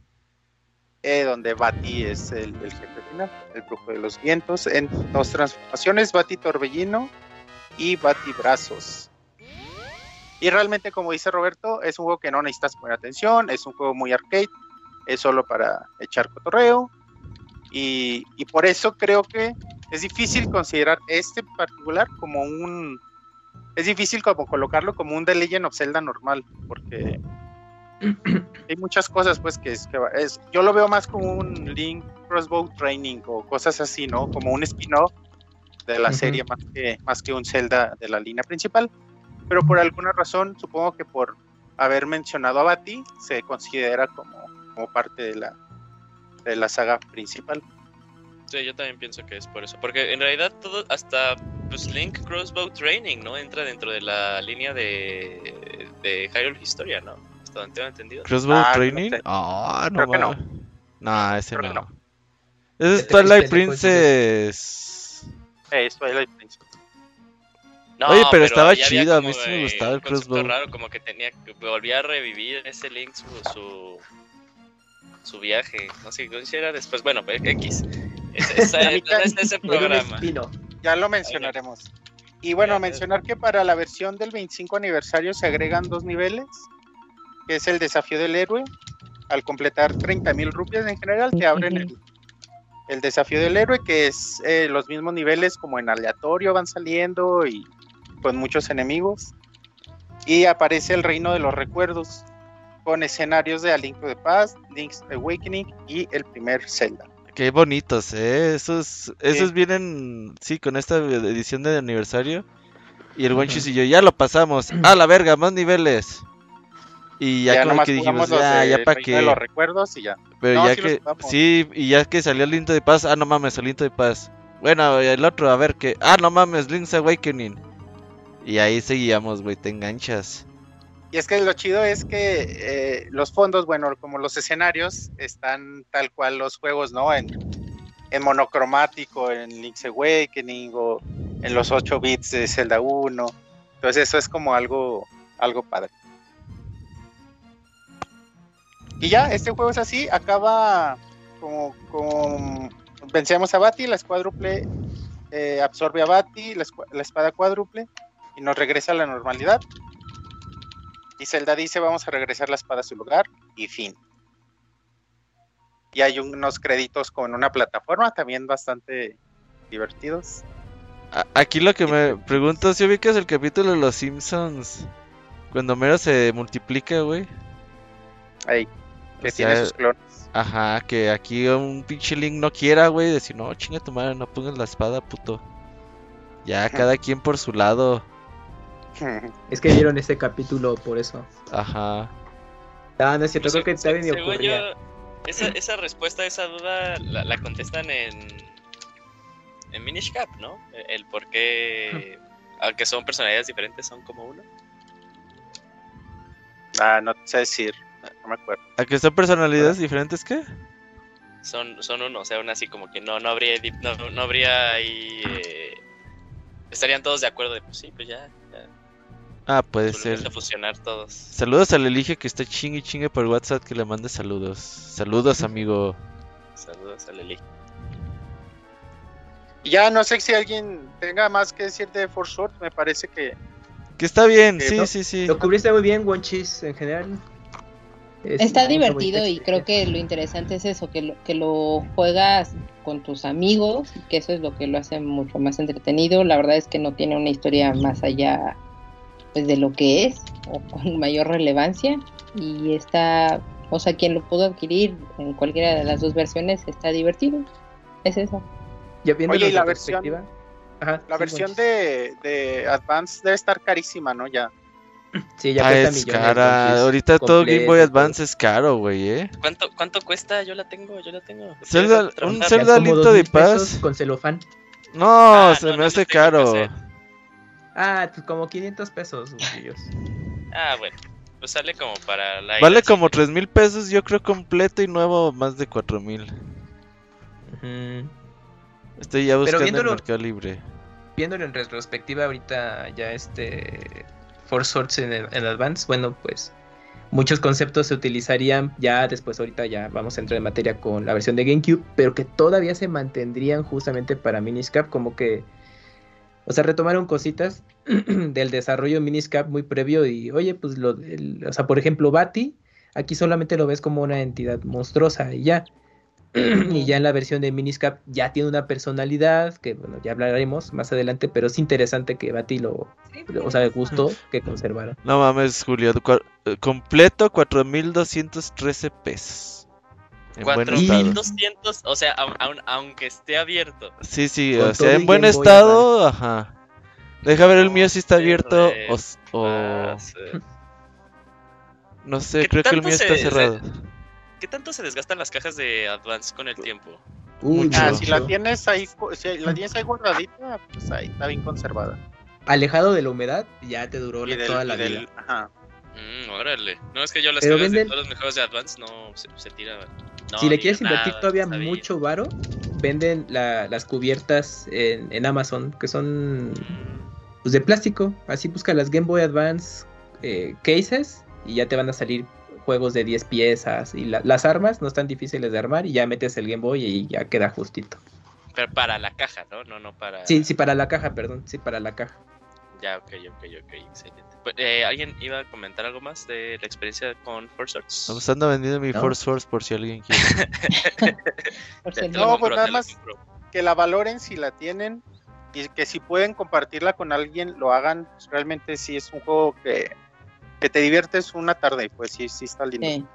eh, donde Bati es el, jefe final, el brujo de los vientos. En dos transformaciones, Bati Torbellino y Bati Brazos. Y realmente, como dice Roberto, es un juego que no necesitas poner atención, es un juego muy arcade, es solo para echar cotorreo. Y, y por eso creo que es difícil considerar este particular como un... Es difícil como colocarlo como un The Legend of Zelda normal, porque hay muchas cosas pues que es, que es... Yo lo veo más como un Link Crossbow Training o cosas así, ¿no? Como un spin-off de la serie más que, más que un Zelda de la línea principal. Pero por alguna razón, supongo que por haber mencionado a Bati, se considera como, como parte de la, de la saga principal. Sí, yo también pienso que es por eso. Porque en realidad todo, hasta pues Link Crossbow Training, ¿no? Entra dentro de la línea de, de Hyrule Historia, ¿no? Hasta donde tengo entendido. ¿Crossbow Ah, Training? no sé. Ah, no, Creo que no. No, ese Creo no. no. Ese es Este Twilight Princess, Princess. Eh, es Twilight Princess. No, Oye, pero estaba chido, a mí sí me gustaba el crossbow. raro, como que tenía que volvía a revivir ese Link su, su, su viaje. No sé qué era después. Bueno, pues, X. Ese, esa- es ese Era un programa. Ya lo mencionaremos. Y bueno, Ya, mencionar que para la versión del 25 aniversario se agregan dos niveles, que es el desafío del héroe. Al completar 30.000 rupias en general, te abren el, el desafío del héroe, que es eh, los mismos niveles como en aleatorio van saliendo y con muchos enemigos. Y aparece el reino de los recuerdos, con escenarios de A Link to the Past, Link's Awakening y el primer Zelda. Qué bonitos, ¿eh? Esos, esos vienen, sí, con esta edición de aniversario. Y el Wenchis y yo, ya lo pasamos. A la verga, más niveles. Y ya, como que dijimos, ya, ya para qué. los recuerdos y ya. Pero No, ya sí que, sí, y ya que salió el Linto de Paz, ah, no mames, el Linto de Paz. Bueno, el otro, a ver que, ah, no mames, Link's Awakening. Y ahí seguíamos, güey, te enganchas. Y es que lo chido es que eh, los fondos, bueno, como los escenarios, están tal cual los juegos, ¿no? En, monocromático, en Link's Awakening o en los 8 bits de Zelda 1. Entonces eso es como algo, algo padre. Y ya, este juego es así, acaba como, como vencemos a Bati, la escuádruple eh, absorbe a Bati, la, la espada cuádruple, y nos regresa a la normalidad. Y Zelda dice, vamos a regresar la espada a su lugar, y fin. Y hay unos créditos con una plataforma también bastante divertidos. Aquí lo que me pregunto, si ubicas el capítulo de los Simpsons, cuando Mero se multiplica, güey. Ahí, que O tiene sea, sus clones. Ajá, que aquí un pinche Link no quiera, güey, decir, no, chinga tu madre, no pongas la espada, puto. Ya, cada quien por su lado. Es que vieron ese capítulo por eso. Ajá. Ah, no es cierto, creo que se- también me según ocurría. yo, esa, esa respuesta, esa duda la, la contestan en en Minish Cap, ¿no? El por qué, aunque son personalidades diferentes, son como uno. ah, no sé decir, no me acuerdo. ¿A que son personalidades diferentes qué? Son, son uno, o sea, aún así como que no, no habría no, no habría ahí eh, estarían todos de acuerdo de pues sí, pues ya Ah, puede ser. fusionar todos. Saludos al Elige que está chingue y chingue por WhatsApp que le mande saludos. Saludos, amigo. Saludos a Leli. Y ya no sé si alguien tenga más que decir de Force Sword, me parece que Que está bien, Que sí, no- sí, sí. Lo cubriste muy bien, Wonchis, en general. Es Está divertido y creo que lo interesante es eso, que lo, que lo juegas con tus amigos y que eso es lo que lo hace mucho más entretenido. La verdad es que no tiene una historia más allá pues, de lo que es o con mayor relevancia y está, o sea, quien lo pudo adquirir en cualquiera de las dos versiones está divertido. Es eso. Ya viendo Oye, y la versión- perspectiva. Ajá, la sí, versión de, de Advance debe estar carísima, ¿no? Ya. Sí, ya Ah, cuesta es millones, cara. Ahorita todo Game Boy Advance es caro, güey, eh. ¿Cuánto, ¿Cuánto cuesta? Yo la tengo, yo la tengo. Zelda- ¿Quieres un Zelda de Paz. Con celofán. No, Ah, se no, me no, hace caro. Ah, pues como 500 pesos, Wonchillos. Ah, bueno. Pues sale como para la Vale como sí. tres mil pesos, yo creo completo y nuevo más de cuatro mil. Ujú. Estoy ya buscando en viéndolo- Mercado Libre. viéndolo en retrospectiva ahorita ya este Force Swords en, el- en Advance, bueno pues muchos conceptos se utilizarían ya después ahorita ya vamos a entrar en materia con la versión de GameCube, pero que todavía se mantendrían justamente para Miniscap como que o sea, retomaron cositas del desarrollo de Miniscap muy previo y oye, pues lo el- o sea, por ejemplo, Bati aquí solamente lo ves como una entidad monstruosa y ya. y ya en la versión de Miniscap ya tiene una personalidad que bueno ya hablaremos más adelante pero es interesante que Bati lo, lo- o sea gustó que conservara No mames, Julio. cua- eh, completo 4213 pesos. En buen estado. 4200, o sea, aun- aun- aunque esté abierto. Sí, sí, Con o sea, en buen estado, ajá. Deja ver el mío si está abierto o, no sé, ¿Qué creo que el mío se- está se- cerrado. ¿Qué tanto se desgastan las cajas de Advance con el tiempo? Uy, Ah, si la tienes ahí, si la tienes ahí guardadita, pues ahí está bien conservada. alejado de la humedad ya te duró Y del- toda la y del- vida ajá. Mm, órale. No, es que yo las cajas venden- de todos los juegos de Advance no se, se tira. No, si le quieres invertir nada, todavía mucho varo venden la- las cubiertas en, en Amazon que son pues, de plástico así busca las Game Boy Advance eh, cases y ya te van a salir juegos de 10 piezas y la- las armas no están difíciles de armar y ya metes el Game Boy y ya queda justito Pero para la caja, ¿no? No, no para. Sí, sí, para la caja, perdón. Sí, para la caja. Ya, ok, ok, ok, excelente. Pues, eh, ¿Alguien iba a comentar algo más de la experiencia con Force Swords? Estamos ando vendiendo mi No. Force Force por si alguien quiere. Si no- pues nada más-. Que la valoren si la tienen y que si pueden compartirla con alguien, lo hagan. Pues, realmente sí es un juego que que te diviertes una tarde, pues sí, sí está lindo. Sí.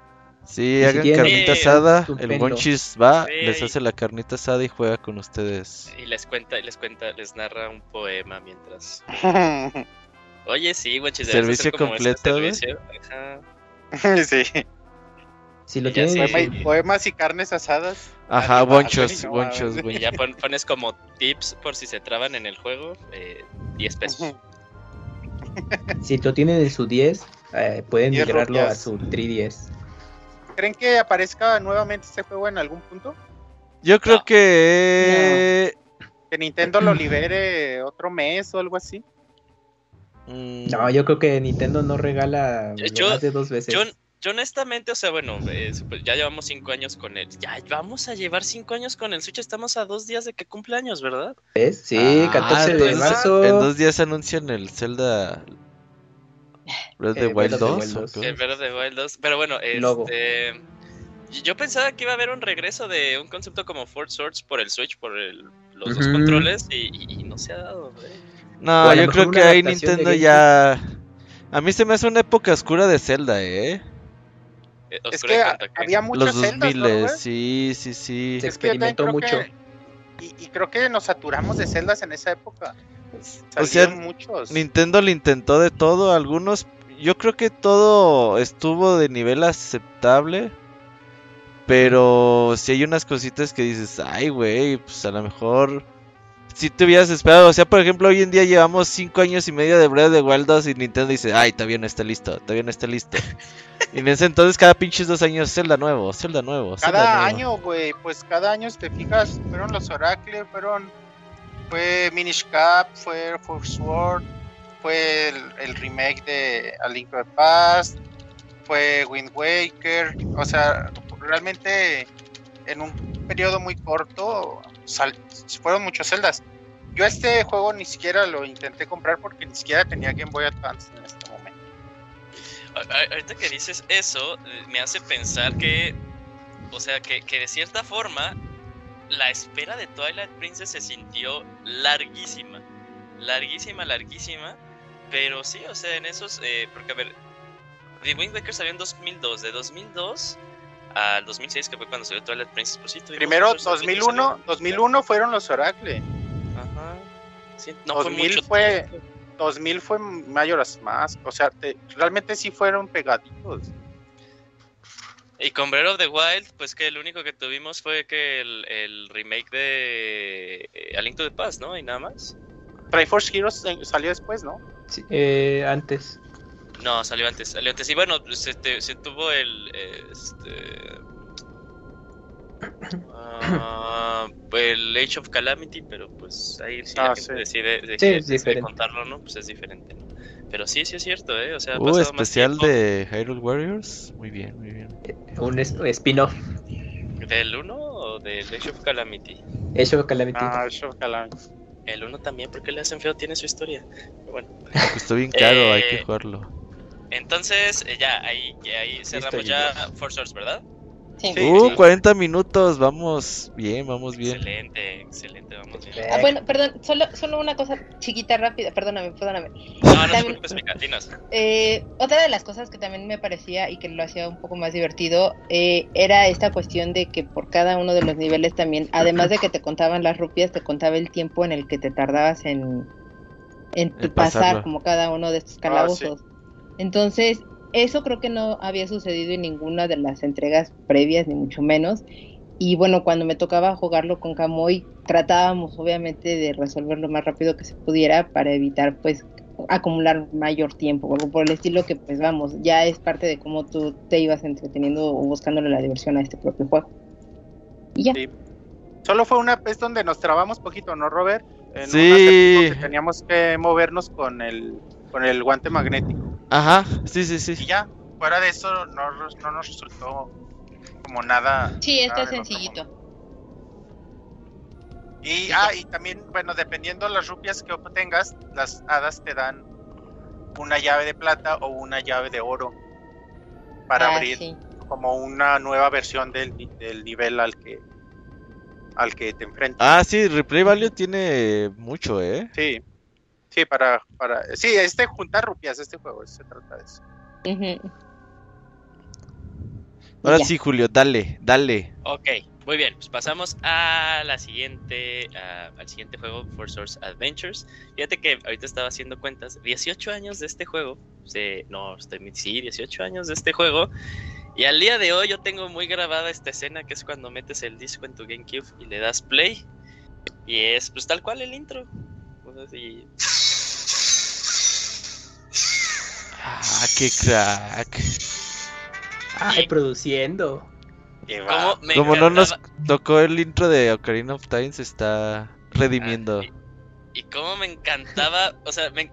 Sí, si hagan tienen- carnita Sí, asada. El. Monchis va, Sí, les hace la carnita asada y juega con ustedes. Y les cuenta, les cuenta, les narra un poema mientras. Oye, sí, deberías Servicio este completo, güey. servicio. Ajá. sí. Si lo tienen, sí. Poema y- en su- poemas y carnes asadas. Ajá, bonchos, bonchos, güey. Y ya pon- pones como tips por si se traban en el juego, eh, 10 pesos. si lo tienen en su 10, eh, pueden migrarlo a su 310. ¿Creen que aparezca nuevamente este juego en algún punto? Yo creo No. que. Que Nintendo lo libere otro mes o algo así. mm, No, yo creo que Nintendo no regala Yo- más de dos veces. Yo, yo honestamente, o sea, bueno, eh, pues ya llevamos 5 años con él. Ya vamos a llevar 5 años con el Switch. Estamos a dos días de que cumple años, ¿verdad? ¿Ves? Sí, Ah, 14 de entonces, marzo. En dos días anuncian el Zelda. Breath of the Eh, Wild Breath of the 2. Wild ¿o 2. qué? El Breath of the Wild 2. Pero bueno, este. Yo pensaba que iba a haber un regreso de un concepto como Fort Swords por el Switch, por el- los dos controles, y, y- y no se ha dado, güey. No, yo creo que ahí Nintendo ya. A mí se me hace una época oscura de Zelda, ¿eh? Eh, Es oscura que había muchas Los celdas, 2000, ¿no, güey? sí, sí, sí. Se experimentó mucho. que- y, y creo que nos saturamos de celdas en esa época. O sea, muchos. Nintendo le intentó de todo, algunos, yo creo que todo estuvo de nivel aceptable, pero si hay unas cositas que dices, ay, güey, pues a lo mejor si te hubieras esperado, o sea, por ejemplo, hoy en día llevamos 5 años y medio de Breath of the Wild 2 y Nintendo dice, ay, todavía no está listo, todavía no está listo. y en ese entonces cada pinches dos años Zelda nuevo, Zelda nuevo. Zelda Cada nuevo. año, güey, pues cada año, si te fijas, fueron los Oracle, fueron. Fue Minish Cap, fue Force Sword, fue el, remake de A Link to the Past, fue Wind Waker. O sea, realmente en un periodo muy corto sal- fueron muchos celdas. Yo este juego ni siquiera lo intenté comprar porque ni siquiera tenía Game Boy Advance en este momento. Ahorita que dices eso, eh, me hace pensar que, o sea, que, que de cierta forma, la espera de Twilight Princess se sintió larguísima. Larguísima, larguísima. Pero sí, o sea, en esos, eh, porque a ver, The Wind Waker salió en 2002. De 2002 al 2006, que fue cuando salió Twilight Princess, pues sí, Primero, muchos años que 2001, salió. 2001 fueron los Oracle. Ajá. Sí, no 2000 fue mucho fue- tiempo. 2000 fue Mayoras más, o sea, te- realmente sí fueron pegaditos. Y con Breath of the Wild, pues que el único que tuvimos fue que el, el remake de eh, A Link to the Past, ¿no? Y nada más. Triforce Heroes eh, salió después, ¿no? Sí, eh, antes. No, salió antes, salió antes. Y bueno, pues, este, se tuvo el. Este. ah, el Age of Calamity, pero pues ahí si Ah, la gente sí. decide, de- Sí, decide contarlo, ¿no? Pues es diferente, ¿no? Pero sí, sí es cierto, ¿eh? O sea, ha Uh, pasado más especial tiempo de Hyrule Warriors. Muy bien, muy bien. Un es- spin-off. ¿Del 1 o del Age of Calamity? Hecho Calamity. Ah, Age of Calamity. El 1 también, porque le hacen feo, tiene su historia. Pero bueno. Costó bien caro, hay que Eh, jugarlo. Entonces, eh, ya, ahí, ahí cerramos ya Force Source, ¿verdad? Sí. Sí. Uh, 40 minutos, vamos bien, vamos bien. Excelente, excelente, vamos bien. Ah, bueno, perdón, solo, solo una cosa chiquita, rápida, perdóname, perdóname. No, no te También- preocupes, Mica, dinos. Eh, otra de las cosas que también me parecía y que lo hacía un poco más divertido eh, era esta cuestión de que por cada uno de los niveles también, además de que te contaban las rupias, te contaba el tiempo en el que te tardabas en, en pasar como cada uno de estos Ah, calabozos. Entonces, eso creo que no había sucedido en ninguna de las entregas previas, ni mucho menos. Y bueno, cuando me tocaba jugarlo con Camoy, tratábamos obviamente de resolver lo más rápido que se pudiera para evitar pues acumular mayor tiempo, algo por el estilo que pues vamos, ya es parte de cómo tú te ibas entreteniendo o buscándole la diversión a este propio juego. Y ya. Sí. Solo fue una vez donde nos trabamos poquito, ¿no, Robert? En Sí. que teníamos que movernos con el, con el guante magnético. Ajá, sí, sí, Y sí. ya, fuera de eso, no, no nos resultó como nada. Sí, del otro sencillito. Y, ah, y también, bueno, dependiendo las rupias que obtengas, las hadas te dan una llave de plata o una llave de oro para Ah, abrir sí. como una nueva versión del, del nivel al que al que te enfrentas. Ah, sí, Replay Value tiene mucho, ¿eh? Sí, sí, para, para, sí, este juntar rupias, este juego, se trata de eso. Ahora Ya. sí, Julio, dale, dale. Ok, muy bien, pues pasamos a la siguiente, al siguiente juego, Four Source Adventures. Fíjate que ahorita estaba haciendo cuentas, 18 años de este juego, sí, no, estoy, sí, 18 años de este juego, y al día de hoy yo tengo muy grabada esta escena que es cuando metes el disco en tu GameCube y le das play, y es pues tal cual el intro. Ah, qué crack. Ay, produciendo. Y va. ¿Cómo me Como no nos tocó el intro de Ocarina of Time, se está redimiendo. Ah, Y cómo me encantaba, o sea, me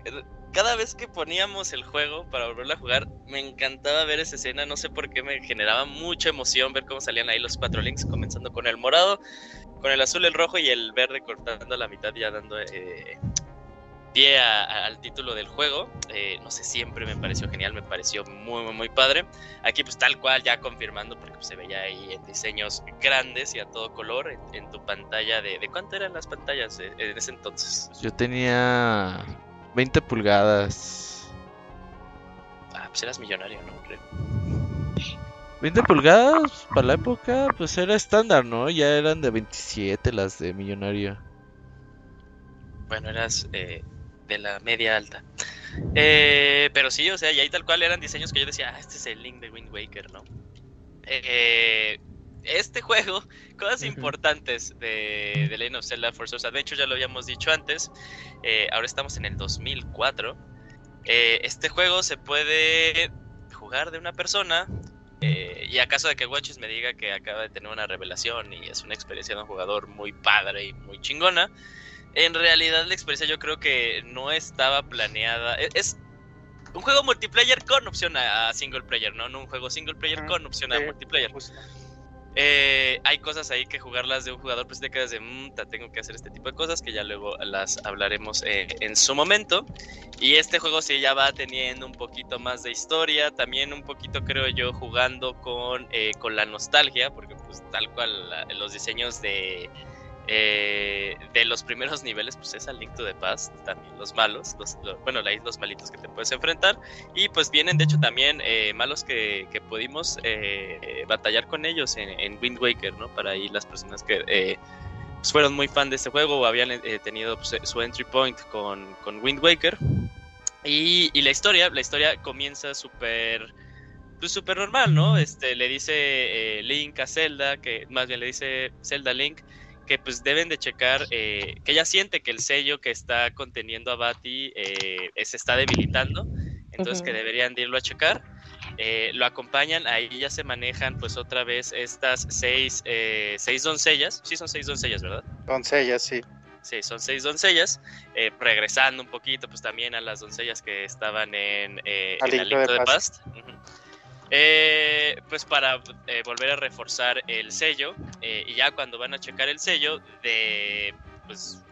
cada vez que poníamos el juego para volverlo a jugar, me encantaba ver esa escena, no sé por qué me generaba mucha emoción ver cómo salían ahí los cuatro links, comenzando con el morado, con el azul, el rojo y el verde cortando la mitad ya dando eh, pie a- a- al título del juego. Eh, no sé, siempre me pareció genial, me pareció muy, muy, muy padre. Aquí pues tal cual ya confirmando porque pues, se veía ahí en diseños grandes y a todo color en, en tu pantalla de... ¿De cuánto eran las pantallas eh, en ese entonces? Yo tenía 20 pulgadas. Ah, pues eras millonario, ¿no? Creo. 20 pulgadas para la época, pues era estándar, ¿no? Ya eran de 27 las de millonario. Bueno, eras eh, de la media alta. Eh, pero sí, o sea, y ahí tal cual eran diseños que yo decía, ah, este es el link de Wind Waker, ¿no? Eh, este juego, cosas importantes de, de Legend of Zelda Force Adventure, ya lo habíamos dicho antes, eh, ahora estamos en el 2004. Eh, este juego se puede jugar de una persona, y acaso de que Watches me diga que acaba de tener una revelación y es una experiencia de un jugador muy padre y muy chingona, en realidad la experiencia yo creo que no estaba planeada. e- Es un juego multiplayer con opción a a single player, ¿no? No un juego single player con opción a sí. multiplayer. Eh, hay cosas ahí que jugarlas de un jugador, pues te quedas de, "Mm, ta, tengo que hacer este tipo de cosas, que ya luego las hablaremos eh, en su momento. Y este juego sí ya va teniendo un poquito más de historia, también un poquito creo yo jugando con, eh, con la nostalgia, porque pues tal cual la- los diseños de, eh, de los primeros niveles, pues es a Link to the Past, también los malos, los, lo- bueno, los malitos que te puedes enfrentar. Y pues vienen de hecho también eh, malos que, que pudimos eh, batallar con ellos en, Wind Waker, ¿no? Para ahí las personas que eh, pues, fueron muy fan de este juego o habían tenido pues, su entry point con, con Wind Waker. Y, la historia, la historia comienza súper pues súper normal, ¿no? Este le dice Link a Zelda, que más bien le dice Zelda Link, que pues deben de checar, eh, que ella siente que el sello que está conteniendo a Bati eh, se está debilitando, entonces que Ujú. deberían de irlo a checar. Eh, lo acompañan, ahí ya se manejan pues otra vez estas seis, eh, seis doncellas, sí son seis doncellas, ¿verdad? Doncella, sí. Sí, son seis doncellas. eh, regresando un poquito, pues también a las doncellas que estaban en, eh, Link the to the Past. Past. Ujú. Eh, pues para eh, volver a reforzar el sello. eh, y ya cuando van a checar el sello, de. Pues.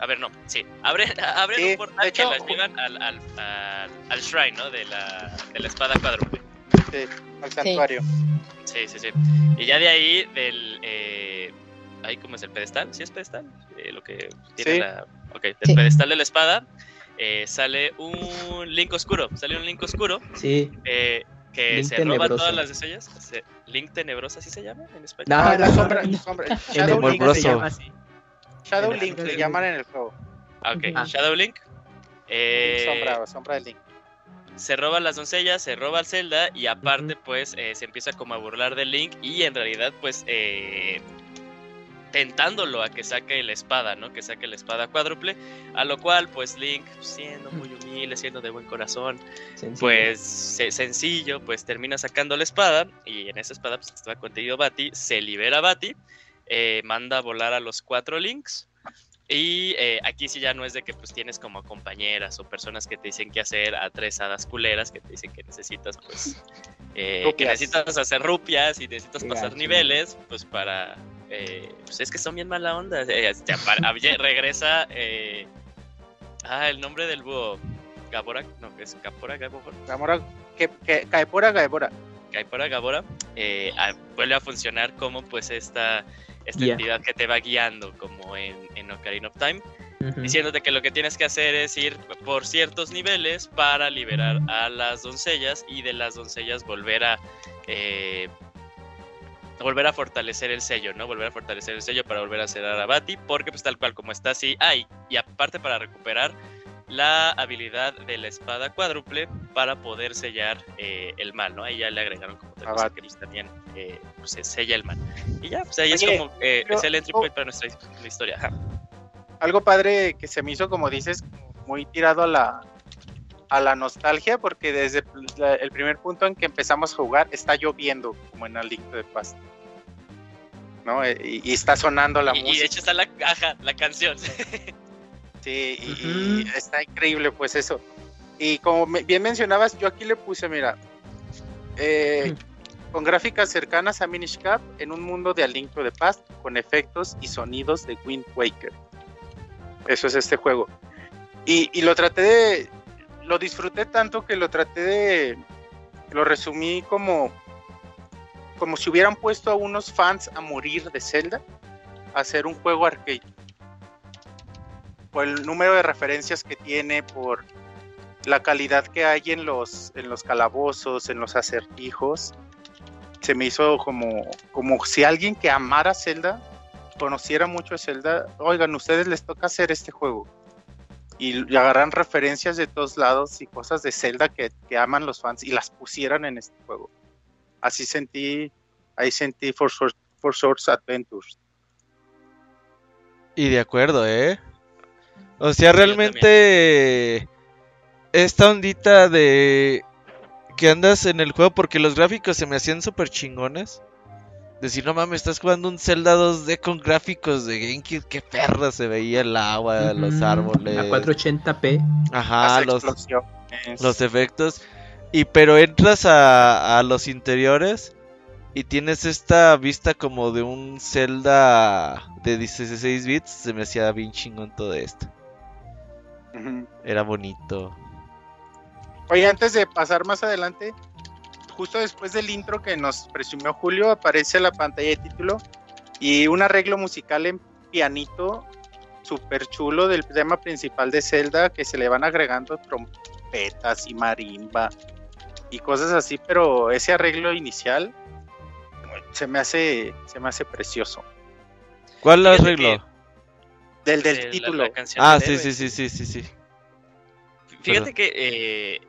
A ver, no, sí. Abren, abren Sí, un portal hecho, que las llevan al, al, al, al shrine, ¿no? De la, de la espada cuádruple. Sí, al santuario. Sí, sí, sí. Y ya de ahí, del. Eh, ahí, ¿cómo es el pedestal? ¿Sí es pedestal? Eh, lo que tiene Sí. la. Ok, del Sí. pedestal de la espada. Eh, sale un Link oscuro. Sale un Link oscuro. Sí. eh, que Link se roba todas las estrellas. Link tenebroso, ¿así se llama en español? No, Ah, la no, sombra, no. sombra- Shadow el Link, se llama así. Shadow en la Link le llaman en el juego. Ah, ok. Ah. Shadow Link. eh, Sombra, sombra de Link. se roba las doncellas, se roba al Zelda y aparte pues eh, se empieza como a burlar de Link y en realidad pues eh, tentándolo a que saque la espada, ¿no? Que saque la espada cuádruple, a lo cual pues Link siendo muy humilde, siendo de buen corazón, Sencillo. pues se- sencillo, pues termina sacando la espada y en esa espada pues estaba contenido Bati, se libera Bati, eh, manda a volar a los cuatro Links y eh, aquí sí ya no es de que pues tienes como compañeras o personas que te dicen qué hacer a tres hadas culeras que te dicen que necesitas pues eh, que necesitas hacer rupias y necesitas pasar niveles pues para eh, pues es que son bien mala onda Eh, oye, regresa eh, ah el nombre del búho Gabora no es Capora Gabora. Gamora, que, que, Caepora, Gaebora. Gaipora Gabora eh, a- vuelve a funcionar como pues esta, esta entidad que te va guiando como en, en Ocarina of Time diciéndote que lo que tienes que hacer es ir por ciertos niveles para liberar a las doncellas y de las doncellas volver a eh, volver a fortalecer el sello, ¿no? Volver a fortalecer el sello para volver a cerrar a Bati, porque pues tal cual como está así, hay y aparte para recuperar la habilidad de la espada cuádruple para poder sellar eh, el mal, ¿no? Ahí ya le agregaron como otra cosa que pues, también eh, pues, se sella el mal. Y ya, pues ahí es como eh, pero- es el entry point para nuestra historia. Algo padre que se me hizo, como dices, muy tirado a la, a la nostalgia, porque desde la- el primer punto en que empezamos a jugar está lloviendo, como en Alicto de Paz. ¿No? Eh, Y, y está sonando la y, y de música. hecho está la, ajá, la canción. Sí, y, está increíble, pues eso. Y como me- bien mencionabas, yo aquí le puse, mira, eh, con gráficas cercanas a Minish Cap en un mundo de Alincro de Paz, con efectos y sonidos de Wind Waker. Eso es este juego. Y, y lo traté de. Lo disfruté tanto que lo traté de. Lo resumí como. Como si hubieran puesto a unos fans a morir de Zelda a hacer un juego arcade por el número de referencias que tiene, por la calidad que hay en los, en los calabozos, en los acertijos. Se me hizo como, como si alguien que amara Zelda, conociera mucho a Zelda, oigan, ustedes les toca hacer este juego. Y, y agarran referencias de todos lados y cosas de Zelda que, que aman los fans y las pusieran en este juego. Así sentí, ahí sentí For Swords, For Adventures. Y de acuerdo, ¿eh? O sea, realmente esta ondita de que andas en el juego porque los gráficos se me hacían súper chingones. Decir, no mames, estás jugando un Zelda 2D con gráficos de GameCube, qué perra se veía el agua, los árboles. A 480p. Ajá, Las los, los efectos. Y pero entras a, a los interiores y tienes esta vista como de un Zelda de 16 bits. Se me hacía bien chingón todo esto. Era bonito. Oye, antes de pasar más adelante, justo después del intro que nos presumió Julio, aparece la pantalla de título y un arreglo musical en pianito súper chulo del tema principal de Zelda que se le van agregando trompetas y marimba y cosas así, pero ese arreglo inicial se me hace se me hace precioso. ¿Cuál arreglo? Del De del título. Ah, sí, sí, sí, sí, sí, sí. Fíjate Perdón. que, eh,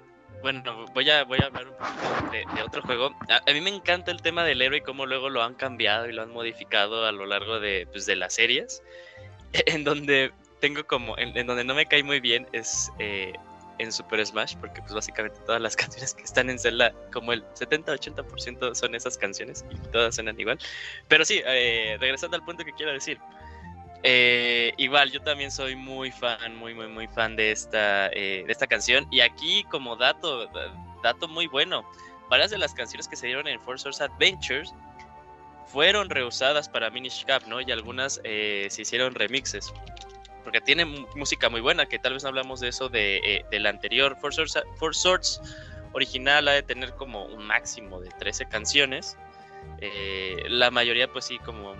bueno, voy a, voy a hablar un poquito de, de otro juego. A, a mí me encanta el tema del héroe y cómo luego lo han cambiado y lo han modificado a lo largo de, pues, de las series. En donde tengo como, en, en donde no me cae muy bien es eh, en Super Smash, porque pues básicamente todas las canciones que están en Zelda, como el 70-80% son esas canciones y todas suenan igual. Pero sí, eh, regresando al punto que quiero decir. Eh, igual, yo también soy muy fan, muy, muy, muy fan de esta, eh, de esta canción. Y aquí, como dato, da- dato muy bueno, varias de las canciones que se dieron en Four Source Adventures fueron reusadas para Minish Cap, ¿no? Y algunas eh, se hicieron remixes. Porque tiene música muy buena, que tal vez no hablamos de eso de, del anterior. Four Swords original ha de tener como un máximo de 13 canciones. La mayoría, pues sí, como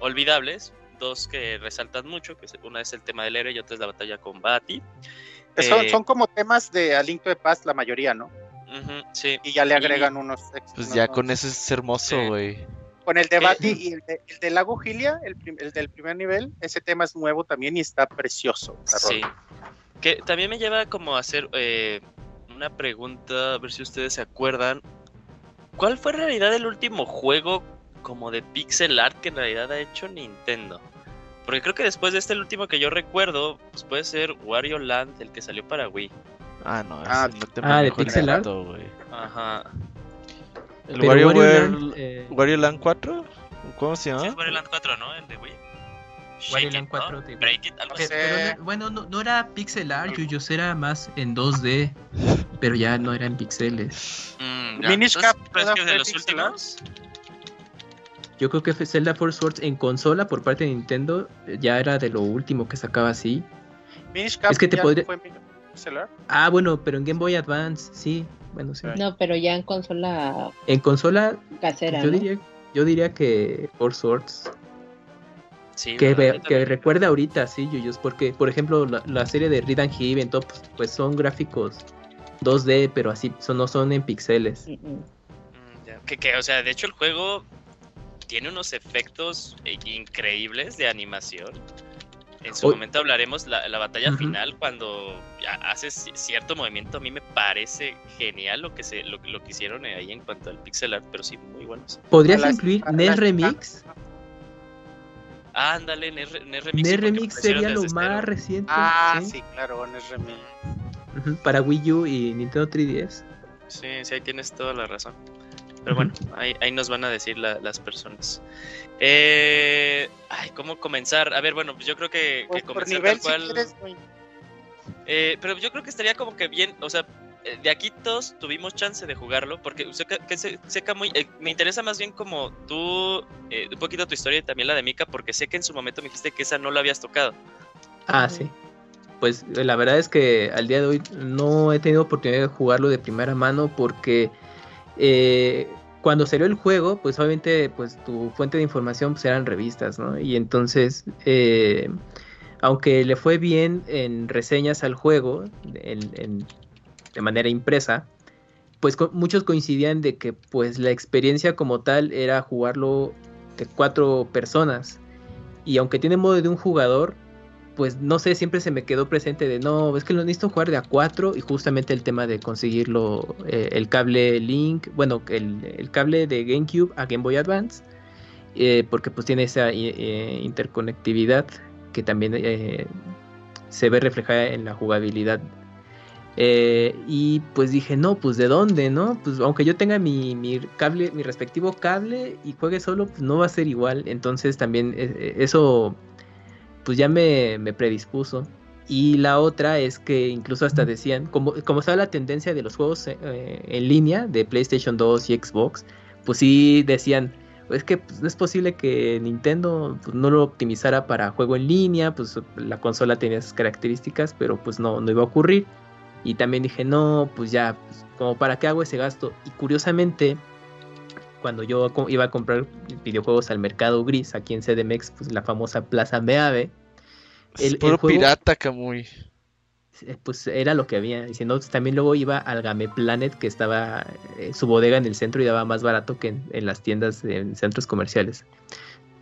olvidables. Dos que resaltan mucho, que una es el tema del héroe y otra es la batalla con Bati. Son, Eh, son como temas de A Link to the Past la mayoría, ¿no? Sí. Y ya le Y- agregan unos extras, Pues ¿no? ya con eso es hermoso, güey. Con el ¿Qué? debate y el, de, el del lago Gilia, el, prim- el del primer nivel, ese tema es nuevo también y está precioso. Sí. Que también me lleva como a hacer eh, una pregunta, a ver si ustedes se acuerdan. ¿Cuál fue en realidad el último juego como de pixel art que en realidad ha hecho Nintendo? Porque creo que después de este el último que yo recuerdo, pues puede ser Wario Land, el que salió para Wii. Ah, no, Ah, no te ah, de pixel art. güey. Ajá. ¿El Wario, Wario Land, eh, Wario Land 4? ¿Cómo se Sí, llama? es Wario Land 4, ¿no? El de Wii. Wario It, Land ¿no? 4 de Wii. Break It, algo Pe- así. pero no- bueno, no, no era pixel art, Yuyos era más en 2D, pero ya no eran pixeles. Mm, ya. Minish Cap, ¿crees ¿toda que es de fue los pixel art? Yo creo que Zelda Force Swords en consola por parte de Nintendo eh, ya era de lo último que sacaba así. Minish Cap Es que te podría- fue. Ah, bueno, pero en Game Boy Advance, sí. Bueno, sí. No, pero ya en consola En consola, casera. yo ¿no? diría, yo diría que Force Swords. Sí, Que, que recuerde ahorita, sí, Yuyos, porque, por ejemplo, la, la serie de Read and Heaven, todo, pues, pues son gráficos 2D, pero así son, no son en píxeles. Mm, mm. Mm, ya. Que, que, o sea, de hecho el juego tiene unos efectos eh, increíbles de animación. En su momento hablaremos la, la batalla final cuando haces ci- cierto movimiento. A mí me parece genial lo que se lo, lo que hicieron ahí en cuanto al pixel art, pero sí muy buenos. ¿Podrías las- incluir NES Remix? Ándale, NES Re- NES Remix. NES Remix sería lo más reciente. Ah, ¿sí? sí, claro, remake. Ujú, Para Wii U y Nintendo 3DS. Sí, sí, ahí tienes toda la razón. Pero bueno, ahí, ahí nos van a decir la- las personas. Eh, ay, ¿cómo comenzar? A ver, bueno, pues yo creo que, Pues por comenzar nivel, tal cual. si quieres. Eh, pero yo creo que estaría como que bien, o sea, eh, de aquí todos tuvimos chance de jugarlo, porque sé que, que se- sé que muy, eh, me interesa más bien como tú, eh, un poquito tu historia y también la de Mika, porque sé que en su momento me dijiste que esa no la habías tocado. Ah, sí. Pues la verdad es que al día de hoy no he tenido oportunidad de jugarlo de primera mano porque eh, cuando salió el juego, pues obviamente pues tu fuente de información pues, eran revistas, ¿no? Y entonces, eh, aunque le fue bien en reseñas al juego, en- de manera impresa, pues muchos coincidían de que pues la experiencia como tal era jugarlo de cuatro personas. Y aunque tiene modo de un jugador, pues no sé, siempre se me quedó presente de no, es que lo necesito jugar de a 4 y justamente el tema de conseguirlo, eh, el cable Link, bueno, el, cable de GameCube a Game Boy Advance, eh, porque pues tiene esa eh, interconectividad que también se ve reflejada en la jugabilidad. Y pues dije, no, pues de dónde, ¿no? Pues aunque yo tenga mi, mi cable, mi respectivo cable y juegue solo, pues no va a ser igual. Entonces también eso pues ya me, me predispuso. Y la otra es que incluso hasta decían, como, como estaba la tendencia de los juegos eh, en línea de PlayStation 2 y Xbox, pues sí decían, es que pues, no es posible que Nintendo pues, no lo optimizara para juego en línea, pues la consola tenía esas características, pero pues no, no iba a ocurrir. Y también dije, no, pues ya, pues, como para qué hago ese gasto. Y curiosamente, cuando yo iba a comprar videojuegos al mercado gris, aquí en CDMX, pues la famosa Plaza Meave, Es El- el puro juego- pirata, Camuy. eh, pues era lo que había. Y si no, también luego iba al Game Planet, que estaba eh, su bodega en el centro y daba más barato que en, en las tiendas, en centros comerciales.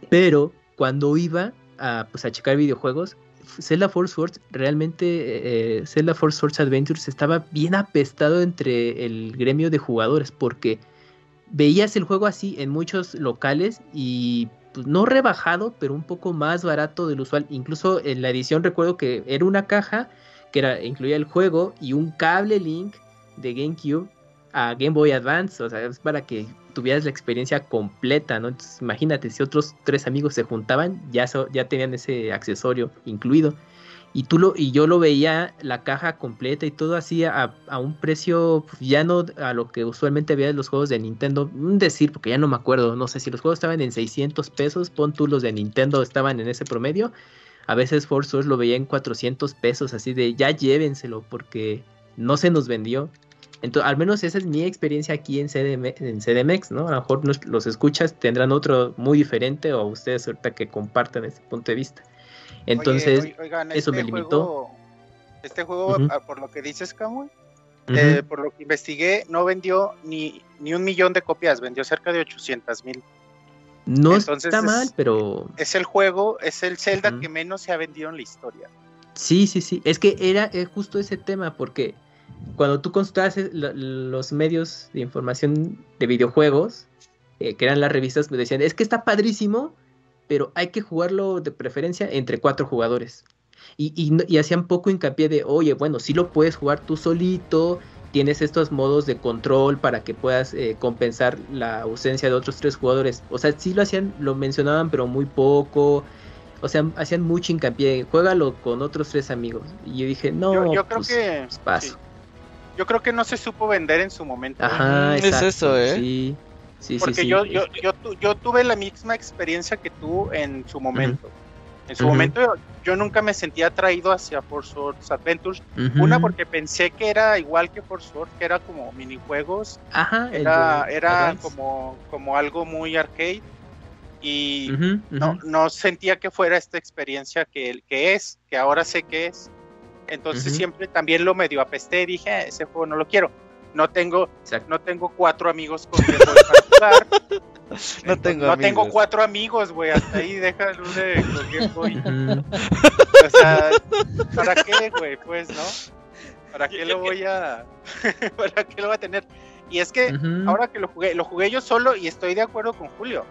Pero cuando iba a, pues, a checar videojuegos, Zelda Force Swords, realmente eh, Zelda Force Swords Adventures estaba bien apestado entre el gremio de jugadores, porque veías el juego así en muchos locales y pues, no rebajado, pero un poco más barato del usual. Incluso en la edición recuerdo que era una caja que incluía el juego y un cable link de GameCube a Game Boy Advance, o sea, es para que tuvieras la experiencia completa, ¿no? Entonces, imagínate, si otros tres amigos se juntaban, ya, ya tenían ese accesorio incluido. Y tú lo, y yo lo veía la caja completa y todo así a, a un precio pues, ya no a lo que usualmente veía en los juegos de Nintendo. Decir, porque ya no me acuerdo, no sé si los juegos estaban en 600 pesos, pon tú los de Nintendo estaban en ese promedio. A veces Force lo veía en 400 pesos, así de ya llévenselo porque no se nos vendió. Entonces, al menos esa es mi experiencia aquí en, CDM, en CDMX, ¿no? A lo mejor nos- los escuchas tendrán otro muy diferente o ustedes ahorita que compartan ese punto de vista. Entonces, Oye, oi- oigan, eso me este limitó. juego- este juego, ah, por lo que dices, Camuy, eh, por lo que investigué, no vendió ni, ni un millón de copias, vendió cerca de 800 mil. no entonces está es- mal, pero Es el juego, es el Zelda que menos se ha vendido en la historia. Sí, sí, sí. Es que era eh, justo ese tema, porque cuando tú consultabas eh, lo- los medios de información de videojuegos, eh, que eran las revistas, me decían, es que está padrísimo, pero hay que jugarlo de preferencia entre cuatro jugadores. Y, y hacían poco hincapié de, oye, bueno, sí lo puedes jugar tú solito, tienes estos modos de control para que puedas eh, compensar la ausencia de otros tres jugadores. O sea, sí lo hacían, lo mencionaban, pero muy poco. O sea, hacían mucho hincapié, juégalo con otros tres amigos. Y yo dije, no, yo, yo creo pues, que pues, paso. sí. yo creo que no se supo vender en su momento. Ajá, es eso, ¿eh? Sí, sí, sí, Porque sí, yo, es- yo, yo, tu- yo tuve la misma experiencia que tú en su momento. En su Ujú. momento yo nunca me sentía atraído hacia Force Swords Adventures. Ujú. Una porque pensé que era igual que Force Swords, que era como minijuegos, Ajá, era, era como, como algo muy arcade. y no, no sentía que fuera esta experiencia que, que es, que ahora sé que es. Entonces siempre también lo medio apesté dije, "Ah, ese juego no lo quiero. No tengo, Exacto. no tengo cuatro amigos con Game Boy para jugar. No tengo no tengo cuatro amigos, güey. Hasta ahí déjalo de con Boy. Ujú. O sea, ¿para qué, güey? Pues, ¿no? ¿Para qué lo voy a... ¿Para qué lo voy a tener? Y es que ahora que lo jugué, lo jugué yo solo y estoy de acuerdo con Julio.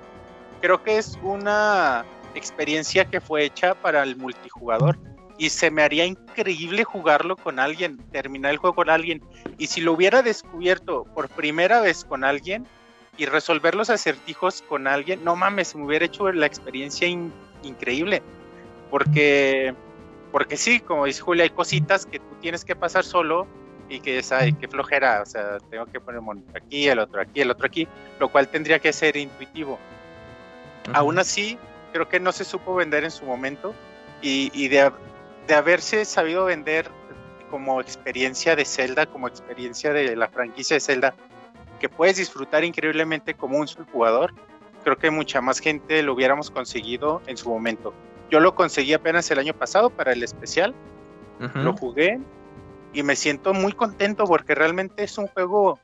Creo que es una experiencia que fue hecha para el multijugador y se me haría increíble jugarlo con alguien, terminar el juego con alguien. Y si lo hubiera descubierto por primera vez con alguien y resolver los acertijos con alguien, no mames, me hubiera hecho la experiencia in- increíble. Porque, porque sí, como dice Julio, hay cositas que tú tienes que pasar solo y que es, ay, qué flojera, o sea, tengo que poner un monito aquí, el otro aquí, el otro aquí, lo cual tendría que ser intuitivo. Aún así, creo que no se supo vender en su momento y, y de, de haberse sabido vender como experiencia de Zelda, como experiencia de la franquicia de Zelda, que puedes disfrutar increíblemente como un solo jugador, creo que mucha más gente lo hubiéramos conseguido en su momento. Yo lo conseguí apenas el año pasado para el especial, lo jugué y me siento muy contento porque realmente es un juego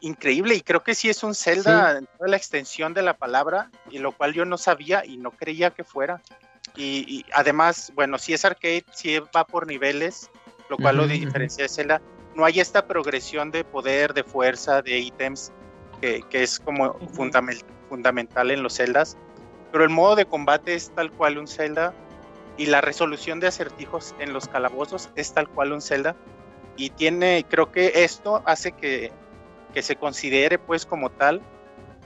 increíble y creo que sí es un Zelda en toda la extensión de la palabra y lo cual yo no sabía y no creía que fuera. Y, y además, bueno, si es arcade, sí va por niveles, lo cual lo Ujú, ujú. diferencia de Zelda. No hay esta progresión de poder, de fuerza, de ítems que, que es como fundamental, fundamental en los Zeldas. Pero el modo de combate es tal cual un Zelda y la resolución de acertijos en los calabozos es tal cual un Zelda y tiene creo que esto hace que, que se considere pues como tal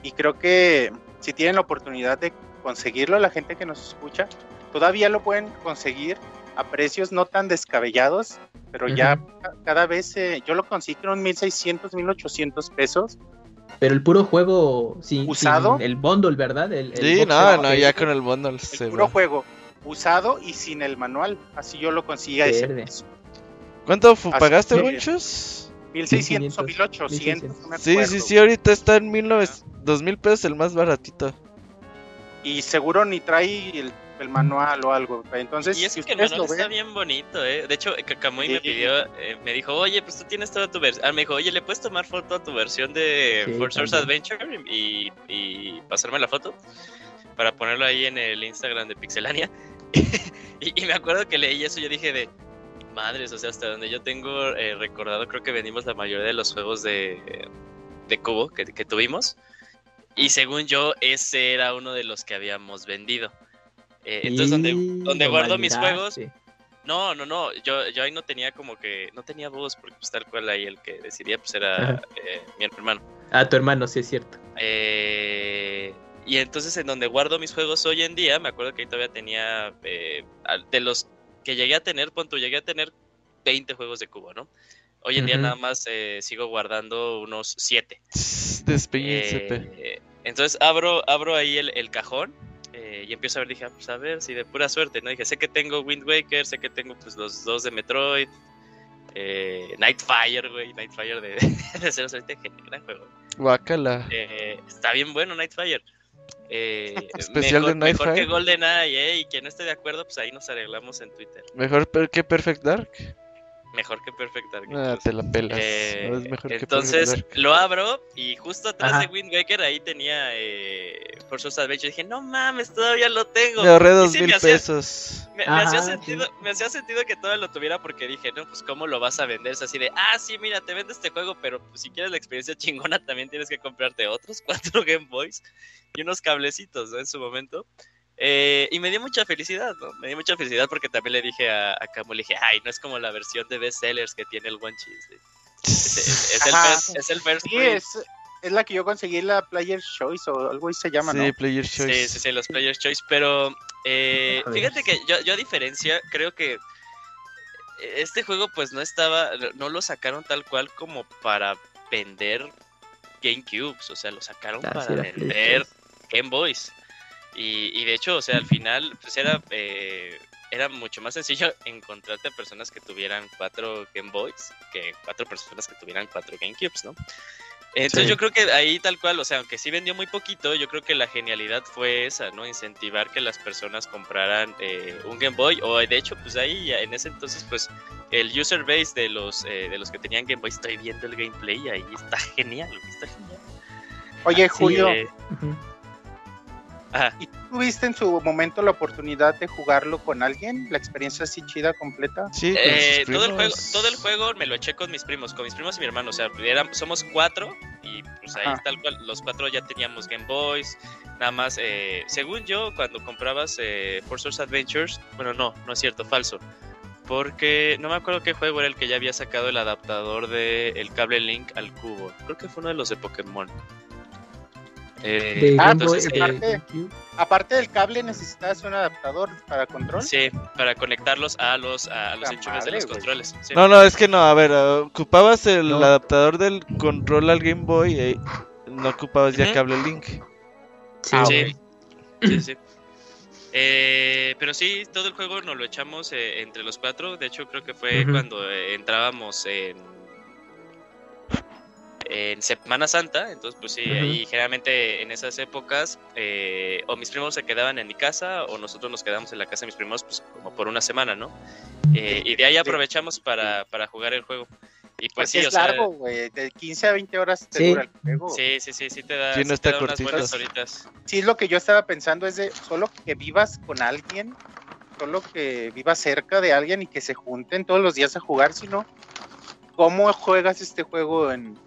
y creo que si tienen la oportunidad de conseguirlo la gente que nos escucha todavía lo pueden conseguir a precios no tan descabellados pero ya ca- cada vez eh, yo lo conseguí en un 1600 1800 pesos Pero el puro juego sin, ¿Usado? sin el bundle, ¿verdad? El, el Sí, no, no, ya con el bundle el se puro va. juego usado y sin el manual así yo lo conseguí a ese ¿Cuánto Así pagaste, Gonchos? 1600 o 1500, 1800 no me Sí, sí, sí, ahorita está en 1900, 2000 pesos el más baratito. y seguro ni trae el, el manual o algo. Entonces, Y es si que el manual está ven, bien bonito, ¿eh? De hecho, Kakamoy me Sí. pidió, eh, me dijo, oye, pues tú tienes toda tu versión. Ah, me dijo, oye, ¿le puedes tomar foto a tu versión de Sí, Source. Adventure y, y pasarme la foto? Para ponerlo ahí en el Instagram de Pixelania. y, y me acuerdo que leí eso y yo dije de, madres, o sea, hasta donde yo tengo eh, recordado, creo que vendimos la mayoría de los juegos de, de Cubo que, que tuvimos. Y según yo, ese era uno de los que habíamos vendido. Eh, entonces, donde, Y donde guardo mis juegos, no, no, no, yo, yo ahí no tenía como que, no tenía voz, porque pues tal cual ahí el que decidía pues era eh, mi hermano. Ah, tu hermano, sí es cierto. Eh, y entonces en donde guardo mis juegos hoy en día, me acuerdo que ahí todavía tenía, eh, de los que llegué a tener, punto, llegué a tener 20 juegos de cubo, ¿no? Hoy en día nada más eh, sigo guardando unos 7. Despeñíncete. Eh, entonces abro, abro ahí el, el cajón eh, y empiezo a ver, dije, ah, pues a ver si de pura suerte, ¿no? Dije, sé que tengo Wind Waker, sé que tengo pues los dos de Metroid, eh, Nightfire, güey, Nightfire de, de 007, genial, gran juego. Guácala. Eh, está bien bueno Nightfire. Eh, Especial mejor, de mejor Nightfire. que GoldenEye, ¿eh? Y quien no esté de acuerdo, pues ahí nos arreglamos en Twitter. Mejor que Perfect Dark. Mejor que Perfect Dark. Ah, te la pelas. Eh, No es mejor que entonces lo abro y justo atrás Ajá. de Wind Waker ahí tenía eh, Forza Adventure. Dije, no mames, todavía lo tengo. Me ahorré dos sí, mil me hacía- pesos. Me, me hacía sentido, sí. me hacía sentido que todavía lo tuviera porque dije, no, pues cómo lo vas a vender. Es así de, ah, sí, mira, te vendo este juego, pero pues, si quieres la experiencia chingona también tienes que comprarte otros cuatro Game Boys y unos cablecitos, ¿no? En su momento. Eh, y me dio mucha felicidad, ¿no? Me dio mucha felicidad porque también le dije a, a Camu, le dije, ay, no es como la versión de bestsellers que tiene el One Cheese. Es, es- es el first, es el first sí, es, es la que yo conseguí la Player Choice o algo así se llama, Sí, ¿no? Player Choice. Sí, sí, sí, los Player's Choice, pero eh, fíjate que yo, yo a diferencia, creo que este juego pues no estaba, no lo sacaron tal cual como para vender GameCubes, o sea, lo sacaron Ah, para sí, vender. Game Boys. Y, y de hecho, o sea, al final pues era, eh, era mucho más sencillo encontrarte a personas que tuvieran cuatro Game Boys que cuatro personas que tuvieran cuatro GameCubes, ¿no? Entonces Sí. yo creo que ahí tal cual, o sea, aunque sí vendió muy poquito, yo creo que la genialidad fue esa, ¿no? Incentivar que las personas compraran eh, un Game Boy, o de hecho, pues ahí ya en ese entonces, pues el user base de los eh, de los que tenían Game Boy, estoy viendo el gameplay y ahí está genial, está genial. Oye, Julio, Eh. Ajá. ¿y tú tuviste en su momento la oportunidad de jugarlo con alguien? ¿La experiencia así chida, completa? Sí, con Eh, todo el juego, todo el juego me lo eché con mis primos, con mis primos y mi hermano, o sea, eran- somos cuatro y pues ahí Ajá. tal cual, los cuatro ya teníamos Game Boys, nada más, eh, según yo, cuando comprabas eh, Adventures, bueno, no, no es cierto, falso, porque no me acuerdo qué juego era el que ya había sacado el adaptador de el cable Link al cubo, creo que fue uno de los de Pokémon. Eh, De Ah, Boy, entonces, eh, aparte-. Aparte del cable, necesitas un adaptador para control. sí, para conectarlos a los, a, los enchufes de los controles. sí. No, no, es que no, a ver, uh, ocupabas el No. adaptador del control al Game Boy, eh, no ocupabas ya cable Link. Sí, Ah, Sí. ok. Sí, sí. Eh, pero sí, todo el juego nos lo echamos eh, entre los cuatro. De hecho, creo que fue cuando eh, entrábamos en, en Semana Santa. Entonces, pues sí, ahí generalmente en esas épocas, eh, o mis primos se quedaban en mi casa, o nosotros nos quedamos en la casa de mis primos, pues como por una semana, ¿no? Eh, y de ahí aprovechamos para, para jugar el juego. Y pues Porque sí, o es sea, largo, güey. De 15 a 20 horas te Sí. dura el juego. sí, sí, sí, sí te da, Sí, no sí te da unas buenas horitas. Sí, es lo que yo estaba pensando, es de solo que vivas con alguien, solo que vivas cerca de alguien y que se junten todos los días a jugar, sino ¿cómo juegas este juego en,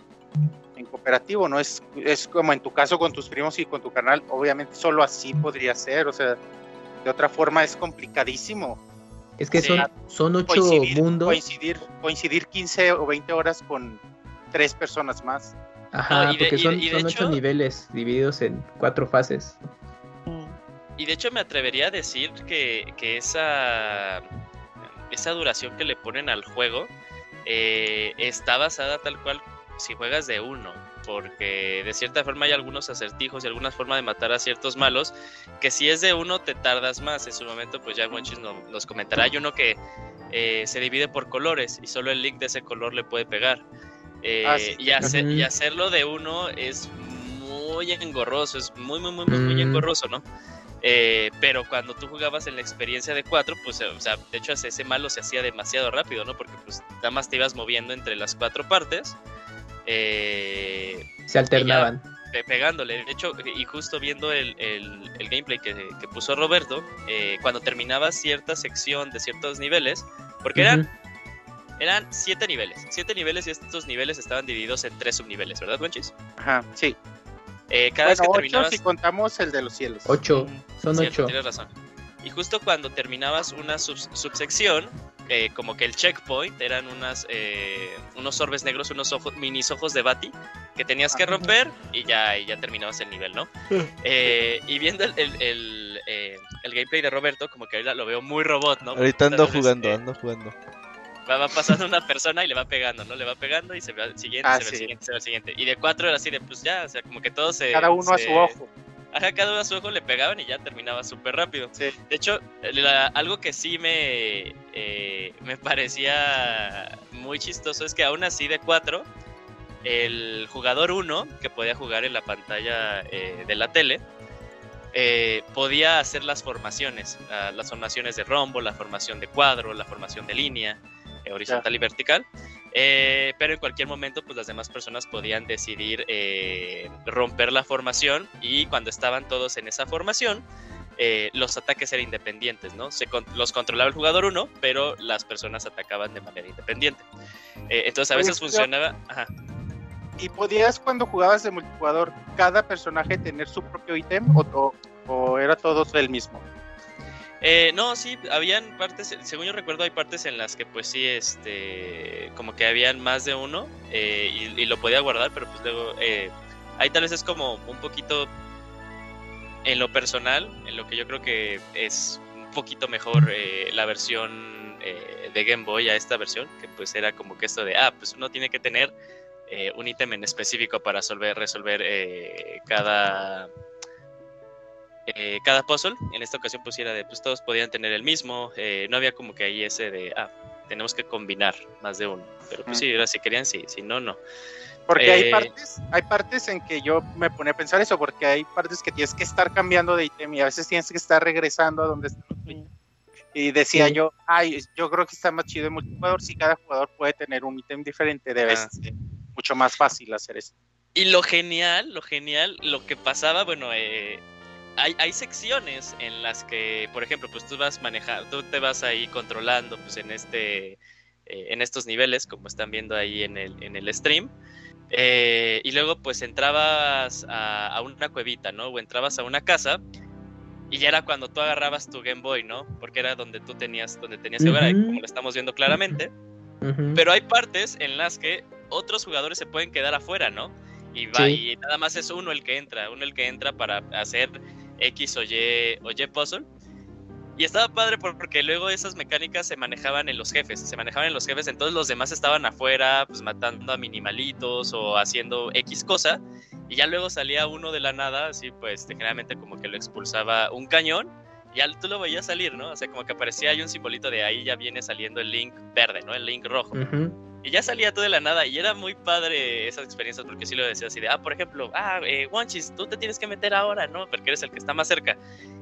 en cooperativo? No es, es como en tu caso con tus primos y con tu canal, obviamente solo así podría ser, o sea, de otra forma es complicadísimo Es que son, son ocho coincidir, mundos. coincidir, coincidir 15 o 20 horas con tres personas más. Ajá, No, y de- porque y de- son, y de son hecho- ocho niveles divididos en cuatro fases. Y de hecho me atrevería a decir que, que esa, esa duración que le ponen al juego eh, está basada tal cual si juegas de uno. Porque de cierta forma hay algunos acertijos y alguna forma de matar a ciertos malos que si es de uno te tardas más. En su momento pues ya Monchis no- nos comentará. Hay uno que eh, se divide por colores y solo el link de ese color le puede pegar. Eh, Ah, sí. y, hace- Ujú. y hacerlo de uno es muy engorroso, es muy, muy, muy, muy, muy Mm. engorroso, ¿no? Eh, pero cuando tú jugabas en la experiencia de cuatro, pues, o sea, de hecho ese malo se hacía demasiado rápido, ¿no? Porque pues nada más te ibas moviendo entre las cuatro partes, eh, Se alternaban. pe- pegándole. De hecho, y justo viendo el, el- el gameplay que, que puso Roberto, eh, cuando terminabas cierta sección de ciertos niveles, porque eran, Ujú. eran siete niveles, siete niveles y estos niveles estaban divididos en tres subniveles, ¿verdad, Monchis? Ajá, sí. Eh, cada Bueno, vez que ocho terminabas... si contamos el de los cielos. Ocho. Son Cierto, ocho. Tienes razón. Y justo cuando terminabas una sub- subsección, eh, como que el checkpoint eran unas eh, unos orbes negros, unos ojos, minis ojos de Bati que tenías que romper y ya, y ya terminabas el nivel, ¿no? Eh, y viendo el, el, el, eh, el gameplay de Roberto, como que ahorita lo veo muy robot, ¿no? Ahorita ando Entonces, jugando, eh, ando jugando. va, va pasando una persona y le va pegando, ¿no? Le va pegando y se ve al siguiente, Ah, se ve al sí. siguiente, se ve al siguiente. Y de cuatro era así de, pues ya, o sea, como que todos se... Cada uno a su ojo. Ajá, cada uno a su ojo le pegaban y ya terminaba súper rápido. Sí. De hecho, la- algo que sí me, eh, me parecía muy chistoso es que aún así de cuatro, el jugador 1, que podía jugar en la pantalla eh, de la tele, eh, podía hacer las formaciones, ah, las formaciones de rombo, la formación de cuadro, la formación de línea, eh, horizontal y vertical. Eh, pero en cualquier momento, pues las demás personas podían decidir eh, romper la formación y cuando estaban todos en esa formación, eh, los ataques eran independientes, ¿no? Se con- los controlaba el jugador 1, pero las personas atacaban de manera independiente. Entonces a veces funcionaba... Ajá. ¿Y podías cuando jugabas de multijugador cada personaje tener su propio ítem o, o- o era todos del mismo? Eh, no, sí, habían partes, según yo recuerdo, hay partes en las que pues sí, este, como que habían más de uno eh, y, y lo podía guardar, pero pues luego, eh, ahí tal vez es como un poquito, en lo personal, en lo que yo creo que es un poquito mejor eh, la versión eh, de Game Boy a esta versión, que pues era como que esto de, ah, pues uno tiene que tener eh, un ítem en específico para resolver, resolver cada eh, cada puzzle. En esta ocasión pues era de, pues todos podían tener el mismo. eh, no había como que ahí ese de, ah, tenemos que combinar más de uno. Pero pues sí, ahora si querían, sí, si no, no. Porque hay Eh, partes, hay partes en que yo me pone a pensar eso, porque hay partes que tienes que estar cambiando de ítem y a veces tienes que estar regresando a donde está tu ítem. Y decía Sí. yo, ay, yo creo que está más chido en multijugador si cada jugador puede tener un ítem diferente, debe Ah. ser mucho más fácil hacer eso. Y lo genial, lo genial, lo que pasaba, bueno, eh, hay, hay secciones en las que, por ejemplo, pues tú vas manejando, tú te vas ahí controlando, pues en este, eh, en estos niveles, como están viendo ahí en el, en el stream. eh, y luego pues entrabas a, a una cuevita, ¿no? O entrabas a una casa y ya era cuando tú agarrabas tu Game Boy, ¿no? Porque era donde tú tenías, donde tenías que Ujú. como lo estamos viendo claramente. Pero hay partes en las que otros jugadores se pueden quedar afuera, ¿no? Y, va, Sí. y nada más es uno el que entra, uno el que entra para hacer X o Y, puzzle. Y estaba padre por- porque luego esas mecánicas se manejaban en los jefes, se manejaban en los jefes, entonces los demás estaban afuera, pues matando a minimalitos o haciendo X cosa, y ya luego salía uno de la nada, así pues generalmente como que lo expulsaba un cañón, y ya tú lo veías salir, ¿no? O sea, como que aparecía ahí un simbolito de ahí ya viene saliendo el link verde, ¿no? El link rojo. Ujú. Y ya salía todo de la nada y era muy padre esas experiencias porque sí lo decía así de, ah, por ejemplo, ah, eh, Wonchis, tú te tienes que meter ahora, ¿no? Porque eres el que está más cerca.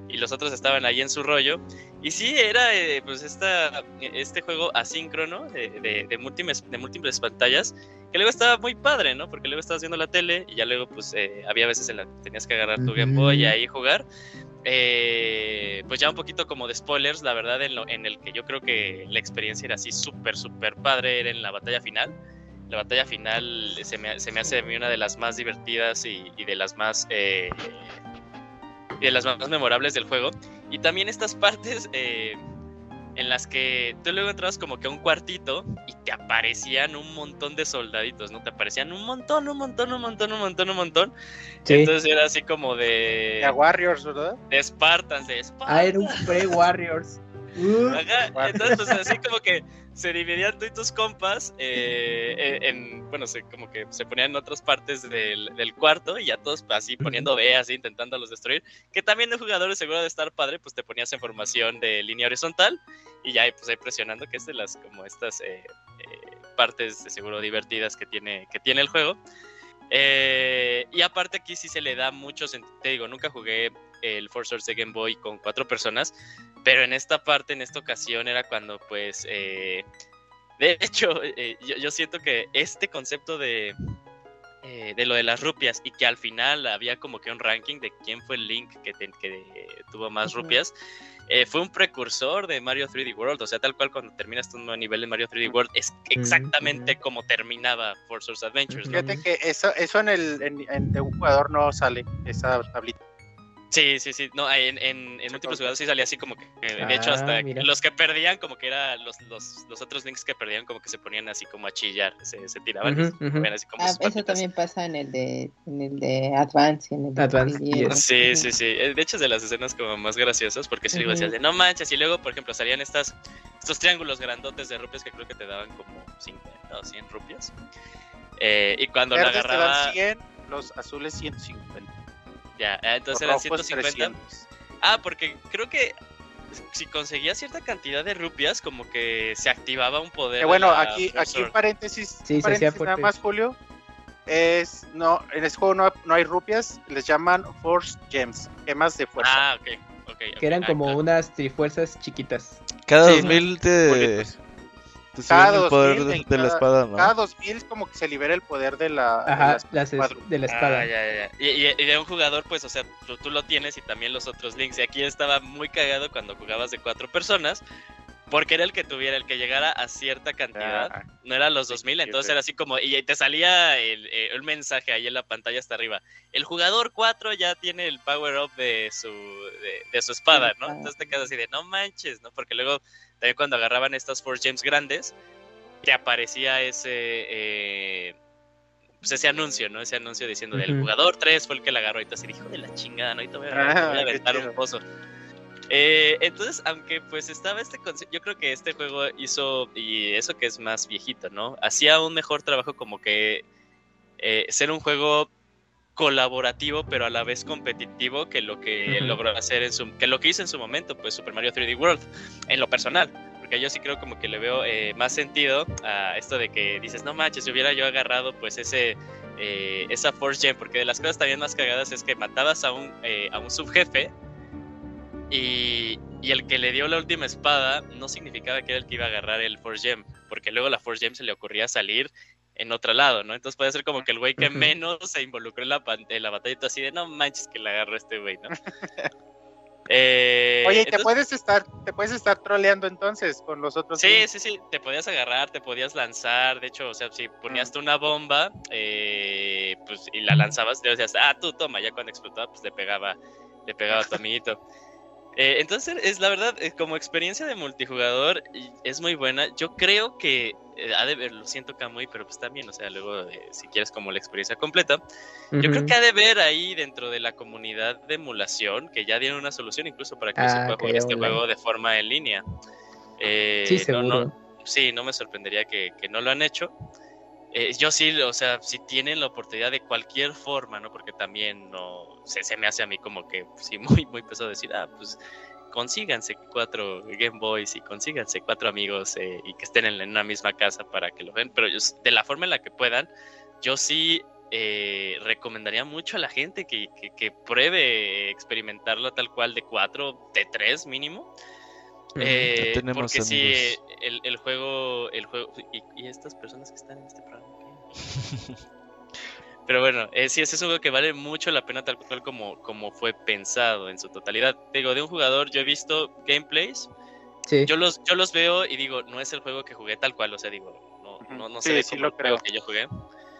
Y los otros estaban ahí en su rollo. Y sí, era eh, pues esta, este juego asíncrono de, de, de múltiples, de múltiples pantallas que luego estaba muy padre, ¿no? Porque luego estabas viendo la tele y ya luego pues eh, había veces en las que tenías que agarrar tu Game Boy y ahí jugar. Eh, pues ya un poquito como de spoilers, la verdad, en, lo, en el que yo creo que la experiencia era así súper, súper padre, era en la batalla final. La batalla final se me, hace a mí una de las más divertidas y, y de las más eh, y de las más memorables del juego. Y también estas partes eh, en las que tú luego entrabas como que a un cuartito y te aparecían un montón de soldaditos, ¿no? Te aparecían un montón, un montón, un montón, un montón, un montón. Sí. Entonces era así como de, A Warriors, ¿verdad? de Spartans, de Spartans. Ah, era un pre-Warriors. Uh, Ajá, entonces pues así como que se dividían tú y tus compas eh, eh, en, bueno, se, como que se ponían en otras partes del, del cuarto y ya todos así poniendo B, así intentándolos destruir, que también de jugadores seguro de estar padre, pues te ponías en formación de línea horizontal y ya pues ahí presionando, que es de las como estas eh, eh, partes de seguro divertidas que tiene, que tiene el juego. Eh, y aparte aquí sí se le da mucho sentido, te digo, nunca jugué el Force Source de Game Boy con cuatro personas, pero en esta parte, en esta ocasión, era cuando, pues, eh, de hecho, eh, yo, yo siento que este concepto de, eh, de lo de las rupias y que al final había como que un ranking de quién fue el Link que, te- que tuvo más rupias, eh, fue un precursor de Mario 3D World. O sea, tal cual cuando terminas tu nuevo nivel en Mario 3D World, es exactamente como terminaba Force Source Adventures. ¿no? Fíjate que eso, eso en el en, en de un jugador no sale, esa tablita. Sí, sí, sí. No, en, en, en múltiples jugadores sí salía así como que. De hecho, Ah, hasta mira. los que perdían, como que era los, los, los otros links que perdían, como que se ponían así como a chillar. Se, se tiraban se ujú. ponían así como Ah, eso también pasa en el de, en el de Advance y en el de Advance, 3DS. yes. Sí, sí, sí. Eh, De hecho, es de las escenas como más graciosas, porque luego Ujú. decías de no manches, y luego, por ejemplo, salían estas, estos triángulos grandotes de rupias que creo que te daban como 50 o 100 rupias. Eh, y cuando la agarraba, 100, los azules 150. Ya, ah, entonces eran rojos 150. 300. Ah, porque creo que si conseguía cierta cantidad de rupias, como que se activaba un poder. Que bueno, aquí, aquí un Sword. paréntesis, Sí, un se paréntesis nada más, Julio. Es, no, en este juego no, no hay rupias, les llaman Force Gems, gemas de fuerza. Ah, ok. ok, ok. que eran Ah, como claro. unas trifuerzas chiquitas. Cada Sí, 2000 te. Te Cada el poder 2000 de, de la cada- espada, ¿no? Cada 2000 como que se libera el poder de la... de Ajá, las las es- cuadro. de la espada. Ah, ya, ya. Y, y- de un jugador, pues, o sea, tú, tú lo tienes y también los otros links. Y aquí estaba muy cagado cuando jugabas de cuatro personas, porque era el que tuviera, el que llegara a cierta cantidad. Ah, No eran los 2000, sí, entonces sí. era así como, y te salía el, eh, el mensaje ahí en la pantalla hasta arriba. El jugador 4 ya tiene el power up de su, de, de su espada, ¿no? espada. Entonces te quedas así de, no manches, ¿no? Porque luego, también cuando agarraban estas Force Gems grandes, te aparecía ese, eh, pues ese anuncio, ¿no? Ese anuncio diciendo, del Ujú. jugador 3 fue el que la agarró, y así, hijo de la chingada, ¿no? Y te voy a, Ah, te voy a qué aventar un pozo. Eh, entonces, aunque pues estaba este concepto, yo creo que este juego hizo, y eso que es más viejito, ¿no? Hacía un mejor trabajo como que eh, ser un juego colaborativo, pero a la vez competitivo que lo que logró hacer en su, que lo que hizo en su momento, pues Super Mario 3D World, en lo personal. Porque porque yo sí creo como que le veo eh, más sentido a esto de que dices, no manches, si hubiera yo agarrado pues ese eh, esa Force Gem, porque de las cosas también más cagadas es que matabas a un, eh, a un subjefe y, y el que le dio la última espada no significaba que era el que iba a agarrar el Force Gem, porque luego la Force Gem se le ocurría salir en otro lado, ¿no? Entonces puede ser como que el güey que menos se involucró en la, en la batalla y tú así de, no manches que la agarró este güey, ¿no? Eh, Oye, ¿y te entonces- puedes estar, te puedes estar troleando entonces con los otros. Sí, teams? sí, sí, te podías agarrar, te podías lanzar, de hecho, o sea, si ponías Mm. tú una bomba, eh, pues, y la lanzabas, te decías, ah, tú toma, ya cuando explotaba, pues le pegaba, le pegaba a tu amiguito. Eh, entonces, es la verdad, eh, como experiencia de multijugador, es muy buena. Yo creo que, eh, ha de ver, lo siento Kamui, pero pues también, o sea, luego, si quieres como la experiencia completa, yo creo que ha de ver ahí dentro de la comunidad de emulación que ya dieron una solución incluso para que se Ah, pueda que jugar este online. juego de forma en línea. Eh, Sí, no- sí, no me sorprendería que, que no lo han hecho. Eh, yo sí, o sea, si tienen la oportunidad de cualquier forma, ¿no? Porque también no se, se me hace a mí como que pues, sí, muy, muy pesado decir, ah, pues consíganse cuatro Game Boys y consíganse cuatro amigos eh, y que estén en, en una misma casa para que lo vean. Pero de la forma en la que puedan, yo sí eh, recomendaría mucho a la gente que, que, que pruebe experimentarlo tal cual de cuatro, de tres mínimo. Eh, tenemos porque sí, amigos. eh, el, el juego, el juego y, y estas personas que están en este programa. Pero bueno, eh, sí, ese es un juego que vale mucho la pena tal cual como, como fue pensado en su totalidad. Digo, de un jugador, yo he visto gameplays, Sí. yo los, yo los veo y digo, no es el juego que jugué tal cual, o sea, digo, no, no, no Sí, ve sí como lo el juego creo. que yo jugué.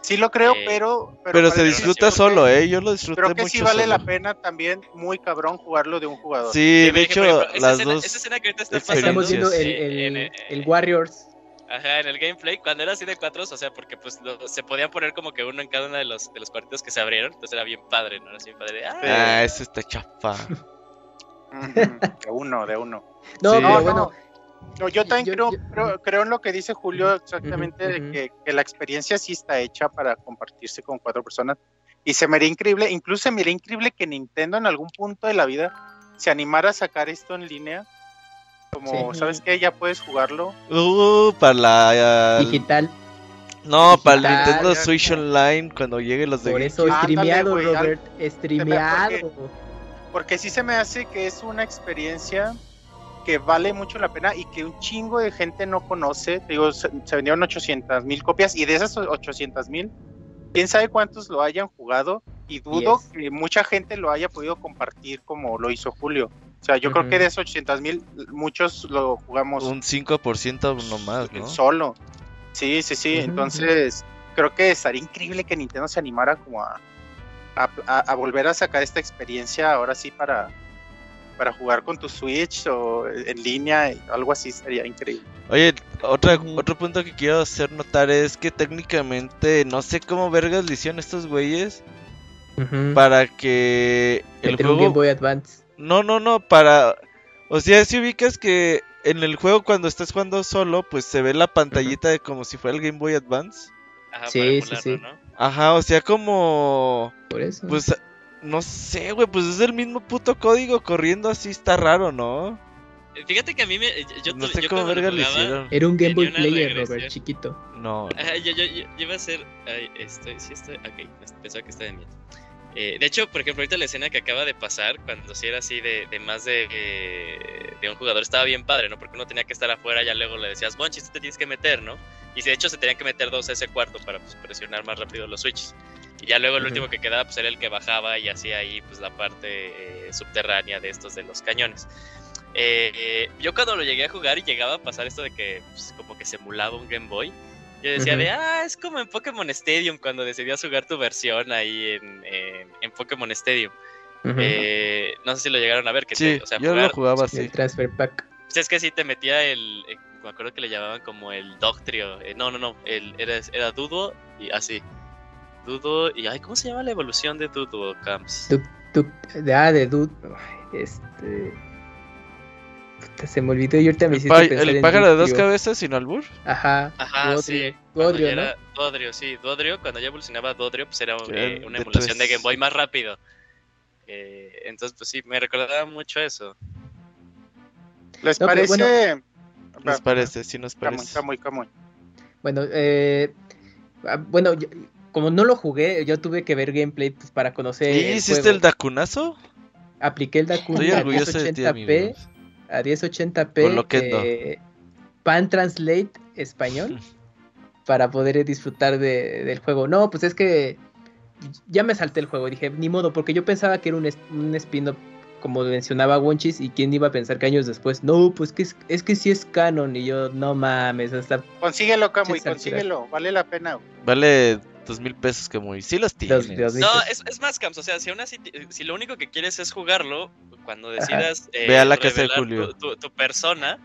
Sí lo creo, Eh, pero... Pero se disfruta que- solo, ¿eh? Yo lo disfruté Creo que mucho sí vale solo. la pena también, muy cabrón, jugarlo de un jugador. Sí, Sí, de hecho, ejemplo, esa las escena- dos... Esa escena que ahorita está Estamos pasando, viendo el, eh, el, eh, el Warriors. Ajá, en el gameplay, cuando era así de cuatro, o sea, porque pues lo- se podían poner como que uno en cada uno de los, de los cuartitos que se abrieron, entonces era bien padre, ¿no? Era así bien padre. de, "Ah". Ah, ese está chafa. Ujú, De uno, de uno. No, Sí. pero No, bueno. No. Yo también Yo- creo, yo- creo, creo en lo que dice Julio exactamente, de que, que la experiencia sí está hecha para compartirse con cuatro personas. Y se me haría increíble, incluso se me haría increíble que Nintendo en algún punto de la vida se animara a sacar esto en línea. Como, Sí. ¿sabes qué? Ya puedes jugarlo. Uh, para la... Digital. No, para el Nintendo ya, Switch ya. Online, cuando lleguen los de Por eso, streameado, Robert. Streameado. Porque sí se me hace que es una experiencia que vale mucho la pena y que un chingo de gente no conoce. Te Digo, se, se vendieron 800 mil copias y de esas 800 mil, quién sabe cuántos lo hayan jugado y dudo que mucha gente lo haya podido compartir como lo hizo Julio. O sea, yo creo que de esos 800 mil, muchos lo jugamos Un 5% nomás, ¿no? solo. Sí, sí, sí. Entonces, creo que estaría increíble que Nintendo se animara como a- a volver a sacar esta experiencia ahora sí para, para jugar con tu Switch o en línea, algo así sería increíble. Oye, otra, otro punto que quiero hacer notar es que técnicamente no sé cómo vergas le hicieron estos güeyes Ujú. para que el Meter un Game juego... Boy Advance. No, no, no, para... O sea, si ubicas que en el juego cuando estás jugando solo, pues se ve la pantallita de como si fuera el Game Boy Advance. Ajá, Sí, para sí, emularlo, sí. ¿no? Ajá, o sea, como... Por eso. Pues... No sé, güey, pues es el mismo puto código corriendo así, está raro, ¿no? Fíjate que a mí me. Yo, no sé yo cómo verga le hicieron. Era un Game Boy Player. Robert, chiquito. No, yo, yo, yo, yo iba a ser. Ay, estoy, sí estoy. Ok, pensaba que estaba en mí. Eh, de hecho, por ejemplo, ahorita la escena que acaba de pasar, cuando sí era así de, de más de, eh, de un jugador, estaba bien padre, ¿no? Porque uno tenía que estar afuera, ya luego le decías, Bonchis, tú te tienes que meter, ¿no? Y de hecho se tenían que meter dos a ese cuarto para pues, presionar más rápido los switches. Y ya luego el último que quedaba pues era el que bajaba y hacía ahí pues la parte eh, subterránea de estos de los cañones. Eh, eh, yo cuando lo llegué a jugar y llegaba a pasar esto de que pues, como que se emulaba un Game Boy, yo decía de, ah, es como en Pokémon Stadium cuando decidías jugar tu versión ahí en, en, en Pokémon Stadium. Eh, no sé si lo llegaron a ver, que sí, te- o sea, yo jugar- lo jugaba El. Transfer Pack. pues es que sí te metía el, eh, me acuerdo que le llamaban como el Doctrio, eh, no, no, no, el, era, era Dudo y así. Dudo y, ay, ¿cómo se llama la evolución de Dudo, Camps? Du- du- de- ah, de Dude. Ay, Este. Puta, se me olvidó y ahorita me hiciste pensar el en pájaro de dos cabezas sin albur. Ajá. Ajá, Duodrio. sí. Duodrio, ¿no? era Duodrio, sí, Duodrio, cuando ya evolucionaba Duodrio, pues era eh, una de emulación de. Game Boy más rápido. Eh, entonces, pues sí, me recordaba mucho eso. ¿Les No, parece? Nos parece, sí nos Camuy, parece. Camuy, Camuy. Bueno, eh, ah, bueno, yo- como no lo jugué, yo tuve que ver gameplay pues, para conocer. ¿Y el hiciste juego. el Dacunazo? Apliqué el Estoy a orgulloso de ti, 1080p, a 1080p, Con Loquendo. eh, Pan Translate español, para poder disfrutar de- del juego. No, pues es que ya me salté el juego, dije, ni modo, porque yo pensaba que era un, un spin-off, como mencionaba Wonchis, y quién iba a pensar que años después, no, pues que es, es que sí es canon, y yo, no mames, hasta Consíguelo, Camuy, consíguelo. Vale la pena. Vale dos mil pesos que muy. Sí los tienes. No, es, es más, Camps, o sea, si aún así, si lo único que quieres es jugarlo, cuando decidas eh, Ve a la casa de Julio. Tu, tu- tu persona,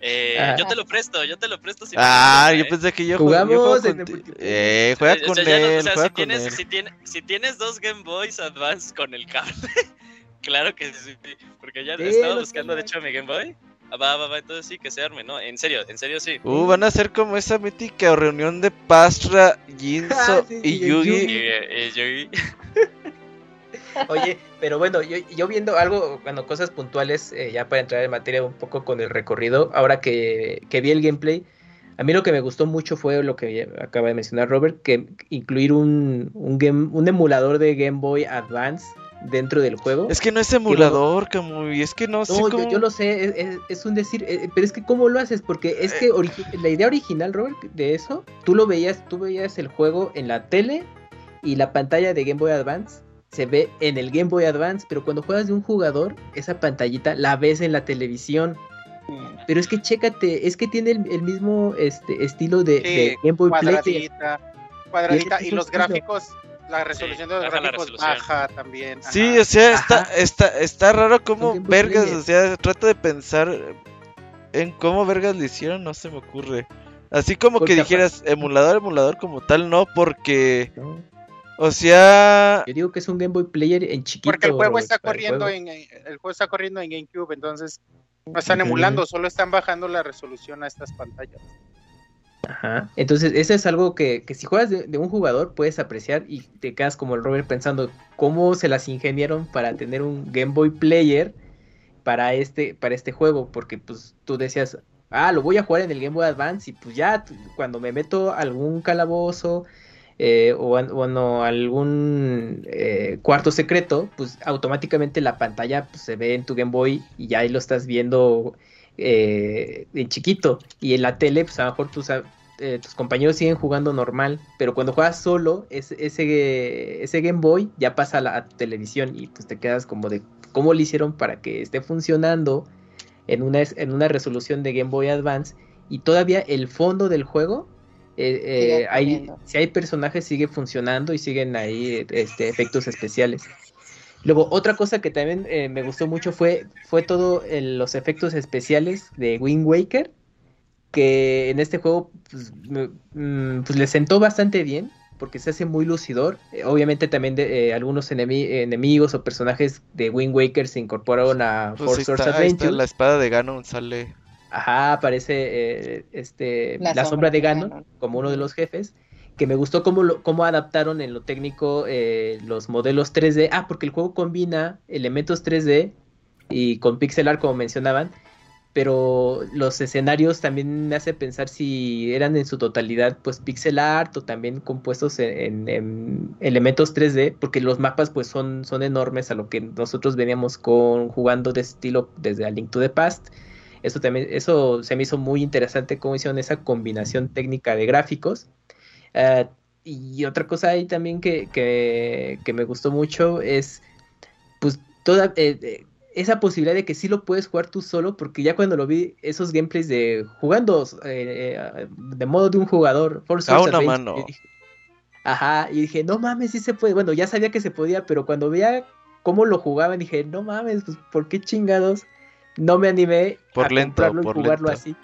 eh, yo te lo presto, yo te lo presto. sin Ah, yo ¿eh? pensé que yo Jugamos yo. Eh, juega con él, si tienes. Si, si dos Game Boys Advance con el cable, claro que sí, porque ya Sí, estaba buscando de hecho mi Game Boy. Ah, va, va, va, entonces sí, que se arme, ¿no? En serio, en serio sí. Uh, van a ser como esa mítica reunión de Pastra, Jinso Ah, sí, y y de Yugi. Y, eh, y yo- Oye, pero bueno, yo, yo viendo algo, bueno, cosas puntuales, eh, ya para entrar en materia un poco con el recorrido, ahora que, que vi el gameplay, a mí lo que me gustó mucho fue lo que acaba de mencionar Robert, que incluir un, un, game, un emulador de Game Boy Advance dentro del juego. Es que no es emulador, Camuy, es que no, sé No, yo, cómo... yo lo sé, es, es- es un decir, eh, pero es que ¿cómo lo haces? Porque es que origi- la idea original, Robert, de eso, tú lo veías, tú veías el juego en la tele y la pantalla de Game Boy Advance se ve en el Game Boy Advance, pero cuando juegas de un jugador, esa pantallita la ves en la televisión. Pero es que chécate, es que tiene el, el mismo este, estilo de, Sí, de Game Boy cuadradita, cuadradita. Y Y los gráficos, la resolución de los gráficos baja también. Sí, o sea, está, está, está raro cómo vergas, o sea, trato de pensar en cómo vergas le hicieron, no se me ocurre. Así como Porque que aparte- dijeras emulador, emulador como tal, no, porque, ¿no? o sea, Yo digo que es un Game Boy Player en chiquito. Porque el juego está el corriendo juego. en el juego está corriendo en GameCube, entonces no están emulando, solo están bajando la resolución a estas pantallas. Ajá. Entonces, eso es algo que, que si juegas de, un jugador puedes apreciar y te quedas como el Robert pensando cómo se las ingeniaron para tener un Game Boy Player para este, para este juego. Porque pues tú decías, ah, lo voy a jugar en el Game Boy Advance y pues ya cuando me meto algún calabozo eh, o, o no, algún eh, cuarto secreto, pues automáticamente la pantalla pues, se ve en tu Game Boy y ya ahí lo estás viendo eh, en chiquito. Y en la tele, pues a lo mejor tus, eh, tus compañeros siguen jugando normal, pero cuando juegas solo, ese, ese, ese Game Boy ya pasa a la a televisión y pues te quedas como de cómo lo hicieron para que esté funcionando en una, es- en una resolución de Game Boy Advance y todavía el fondo del juego. eh, eh, hay, si hay personajes sigue funcionando y siguen ahí este, efectos especiales. Luego, otra cosa que también eh, me gustó mucho fue, fue todo el- los efectos especiales de Wind Waker, que en este juego pues, me- mm, pues le sentó bastante bien, porque se hace muy lucidor. Eh, obviamente también de, eh, algunos enemi- enemigos o personajes de Wind Waker se incorporaron a pues Force Source ahí está, la espada de Ganon sale. Ajá, aparece eh, este, la, La sombra, sombra de de Ganon Ganon. como uno de los jefes. Que me gustó cómo, lo, cómo adaptaron en lo técnico eh, los modelos 3D. Ah, porque el juego combina elementos 3D y con pixel art, como mencionaban. Pero los escenarios también me hace pensar si eran en su totalidad, pues pixel art o también compuestos en, en- en elementos 3D, porque los mapas pues son, son enormes a lo que nosotros veníamos con jugando de estilo desde A Link to the Past. Eso también, eso se me hizo muy interesante cómo hicieron esa combinación técnica de gráficos. Ah, y otra cosa ahí también que, que, que me gustó mucho es pues toda eh, eh, esa posibilidad de que sí lo puedes jugar tú solo, porque ya cuando lo vi, esos gameplays de jugando eh, eh, de modo de un jugador, Forza A una mano. dije- ajá, y dije, no mames, sí se puede. Bueno, ya sabía que se podía, pero cuando veía cómo lo jugaban, dije, no mames, pues ¿por qué chingados? No me animé Por a lento, comprarlo y por jugarlo lento. así.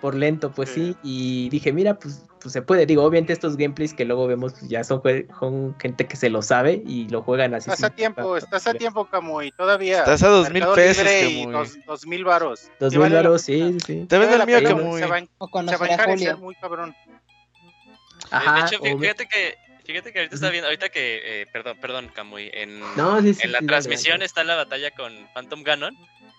Por lento, pues sí. Y dije, mira, pues, pues se puede. Digo, obviamente estos gameplays que luego vemos pues, ya son, son gente que se lo sabe y lo juegan así. Estás a tiempo, estás a tiempo, Camuy, todavía. Estás a dos mil pesos, Camuy. dos, dos mil varos. Dos Sí mil varos, sí, sí. Te la el mío, Camuy. Se va, a- se va encarecer muy cabrón. Ajá. de hecho, fíjate que, fíjate que ahorita está viendo, ahorita que, eh, perdón, perdón, Camuy, en, No, sí, sí, en la sí, transmisión dale, está la batalla con Phantom Ganon.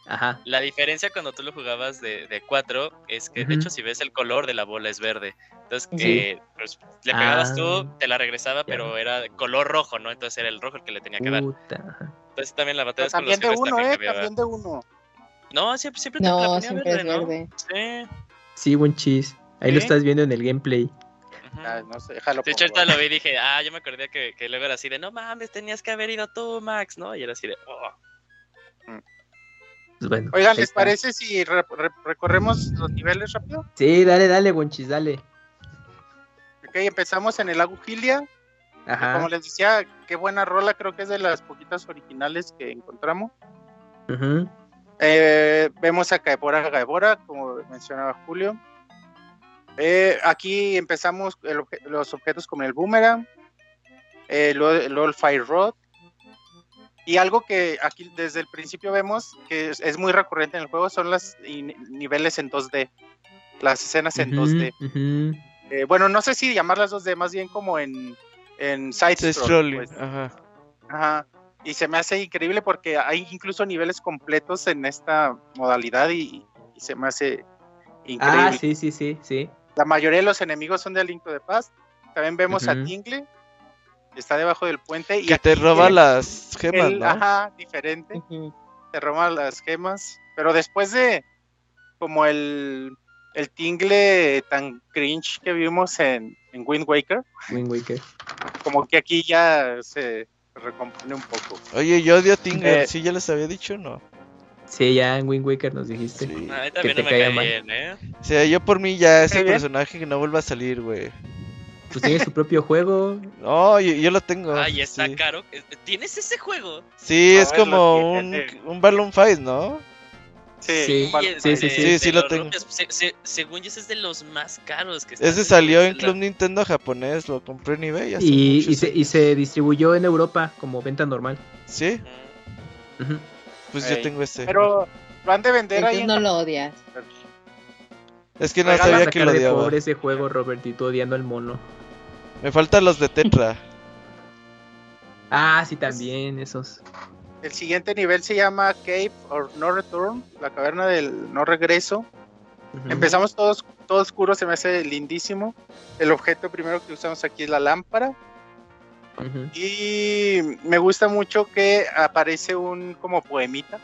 Ajá. La diferencia cuando tú lo jugabas de, de 4 es que, de hecho, si ves el color de la bola es verde. Entonces, Sí. eh, pues, le pegabas Ah. tú, te la regresaba, pero era de color rojo, ¿no? Entonces era el rojo el que le tenía que dar. Puta. Entonces también la Pero batalla con los también de jefes uno, también eh, cambiaba. también de uno. No, siempre, siempre te la No, ponía siempre es ¿no? verde. Sí. Sí, buen chis. Ahí lo ¿Sí? estás viendo en el gameplay. Ah, no sé, déjalo. De hecho, pongo. ahorita lo vi y dije, ah, yo me acordé que, que luego era así de, no mames, tenías que haber ido tú, Max, ¿no? Y era así de, oh. Pues bueno. Oigan, ¿les está. parece si re- re- recorremos los niveles rápido? Sí, dale, dale, buen chis, dale. Ok, empezamos en el lago Gilia. Ajá. Como les decía, qué buena rola, creo que es de las poquitas originales que encontramos. Eh, vemos a Gaebora Gaebora, como mencionaba Julio. Eh, aquí empezamos el los objetos como el boomerang, eh, luego, luego el fire rod. Y algo que aquí desde el principio vemos que es, es muy recurrente en el juego son los niveles en 2D, las escenas en 2D. ujú. Eh, bueno, no sé si llamarlas 2D, más bien como en, en side scroll, scrolling, pues. Ajá. Ajá. Y se me hace increíble porque hay incluso niveles completos en esta modalidad y, y se me hace increíble. Ah, sí, sí, sí, sí. La mayoría de los enemigos son de Link to the Past. También vemos a. Tingle, está debajo del puente. Y Que te roba tiene las gemas, el- ¿no? Ajá, diferente. Ujú. Te roba las gemas. Pero después de como el, el Tingle tan cringe que vimos en, en Wind Waker, Wind Waker. como que aquí ya se recompone un poco. Oye, yo odio a Tinger, Eh, ¿sí ya les había dicho o no? Sí, ya en Wind Waker nos dijiste. Sí. A mí también te no me caiga cae mal. bien, ¿eh? O sea, yo por mí ya ese personaje que no vuelva a salir, güey. Pues tiene su propio juego. No, yo, yo lo tengo. Ay, está sí. caro. ¿Tienes ese juego? Sí, A es ver, como un, un Balloon Fight, ¿no? Sí, Sí, Y sí, sí, de- sí. de Sí, sí lo tengo. rupias, se- se- según yo, ese es de los más caros que Ese salió en. Club Nintendo japonés, lo compré en eBay hace Y, y, se, y se distribuyó en Europa como venta normal. Sí, Mm. Pues yo tengo ese. Pero lo han de vender ahí. No lo odias. Es que no regala- sabía que lo de odiaba. pobre ese juego, Robertito, odiando al mono. Me faltan los de Tetra. Ah, sí, también, esos. El siguiente nivel se llama Cave or No Return, la caverna del no regreso. Empezamos todos todo oscuro, se me hace lindísimo. El objeto primero que usamos aquí es la lámpara. Y me gusta mucho que aparece un como poemita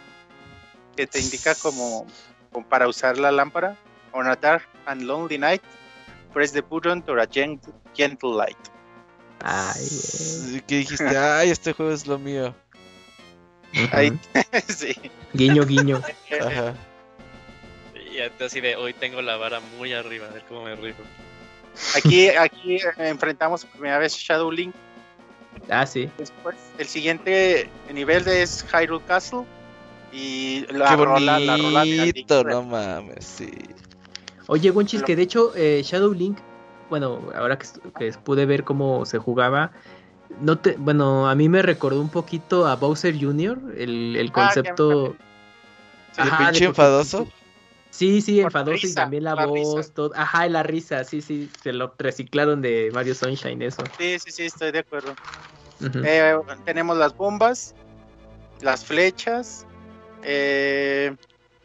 que te indica como, como para usar la lámpara. On a dark and lonely night, press the button to a gent- gentle light. Ay, que dijiste, ay, este juego es lo mío. Ujú. Ahí. sí. Guiño, guiño. Ajá. Y así de hoy tengo la vara muy arriba, a ver cómo me rifo. Aquí, aquí enfrentamos por primera vez Shadow Link. Ah, sí. Después, el siguiente nivel es Hyrule Castle. Y la Qué rola, la rola no mames, sí. Oye, Gonchis, Lo- que de hecho eh, Shadow Link, bueno, ahora que, que pude ver cómo se jugaba, no te, bueno, a mí me recordó un poquito a Bowser Jr., el, el Ah, concepto... ¿De Ajá, pinche enfadoso? Sí, sí, Por enfadoso y también la, la voz, risa. todo. Ajá, y la risa, sí, sí, se lo reciclaron de Mario Sunshine, eso. Sí, sí, sí, estoy de acuerdo. Eh, tenemos las bombas, las flechas. eh,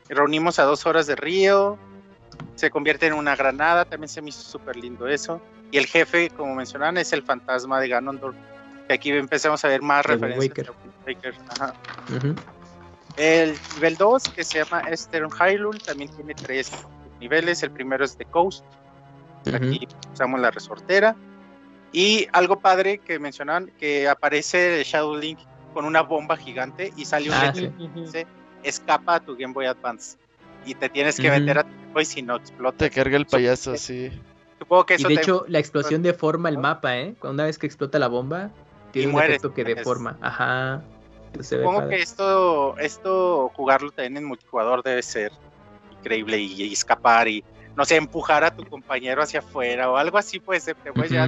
reunimos a dos horas de río. Se convierte en una granada. También se me hizo súper lindo eso. Y el jefe, como mencionaban, es el fantasma de Ganondorf. Que aquí empezamos a ver más Wind referencias. Waker. Waker, ajá. Ujú. El nivel 2, que se llama Eastern Hyrule, también tiene tres niveles. El primero es The Coast. Aquí usamos la resortera. Y algo padre que mencionaban, que aparece Shadow Link con una bomba gigante y sale un Ah, sí. escapa a tu Game Boy Advance. Y te tienes que meter a tu Game Boy si no explota. Te carga el payaso, sí. Supongo que Y eso de te- hecho, la explosión deforma el mapa, ¿eh? Una vez que explota la bomba, tiene un mueres, efecto que deforma. Ajá. Supongo que esto, esto jugarlo también en multijugador debe ser increíble y, y escapar y no sé, empujar a tu compañero hacia afuera o algo así, pues te puedes ya.